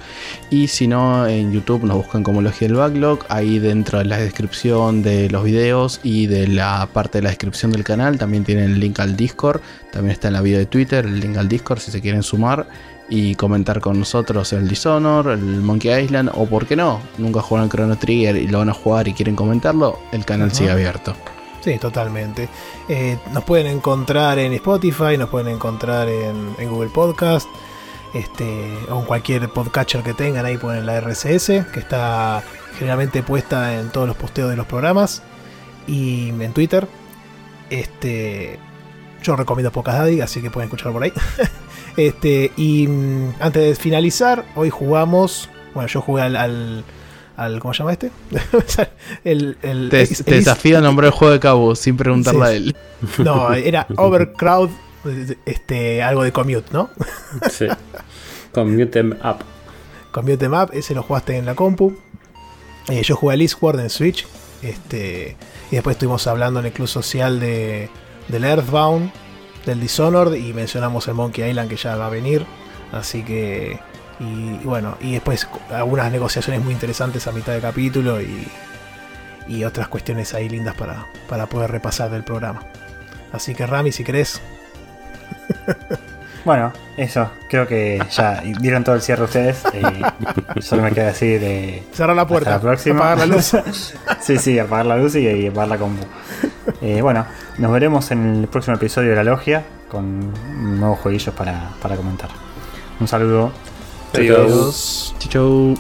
Y si no, en YouTube nos buscan como Logia del Backlog. Ahí dentro de la descripción de los videos y de la parte de la descripción del canal también tienen el link al Discord. También está en la video de Twitter el link al Discord si se quieren sumar y comentar con nosotros el Dishonor, el Monkey Island o por qué no, nunca jugaron Chrono Trigger y lo van a jugar y quieren comentarlo, el canal sigue abierto. Sí, totalmente. Eh, nos pueden encontrar en Spotify, nos pueden encontrar en, en Google Podcast, este, o en cualquier podcatcher que tengan, ahí ponen la RSS, que está generalmente puesta en todos los posteos de los programas, y en Twitter. Este, yo recomiendo Pocas Daddy, así que pueden escuchar por ahí. este, y mm, antes de finalizar, hoy jugamos, bueno, yo jugué al, al, al- ¿cómo se llama este? el, el, Te, el- te el- desafío a nombrar el juego de Cabo sin preguntarle Sí. a él. no, era Overcrowd, este, algo de Commute, ¿no? Sí. Con Mute Em Up. Commute Map, ese lo jugaste en la compu. Eh, yo jugué al Eastward en Switch. Este, y después estuvimos hablando en el club social de, del Earthbound, del Dishonored, y mencionamos el Monkey Island que ya va a venir. Así que. Y, bueno, y después algunas negociaciones muy interesantes a mitad de capítulo y, y otras cuestiones ahí lindas para, para poder repasar del programa. Así que Rami, si querés, Bueno, eso, creo que ya dieron todo el cierre ustedes. y solo me queda decir eh, cerrar la puerta, hasta la próxima. apagar la luz. sí, sí, apagar la luz y, y apagar la compu. Eh, bueno, nos veremos en el próximo episodio de La Logia con nuevos jueguillos para, para comentar. Un saludo. Adiós. Chau,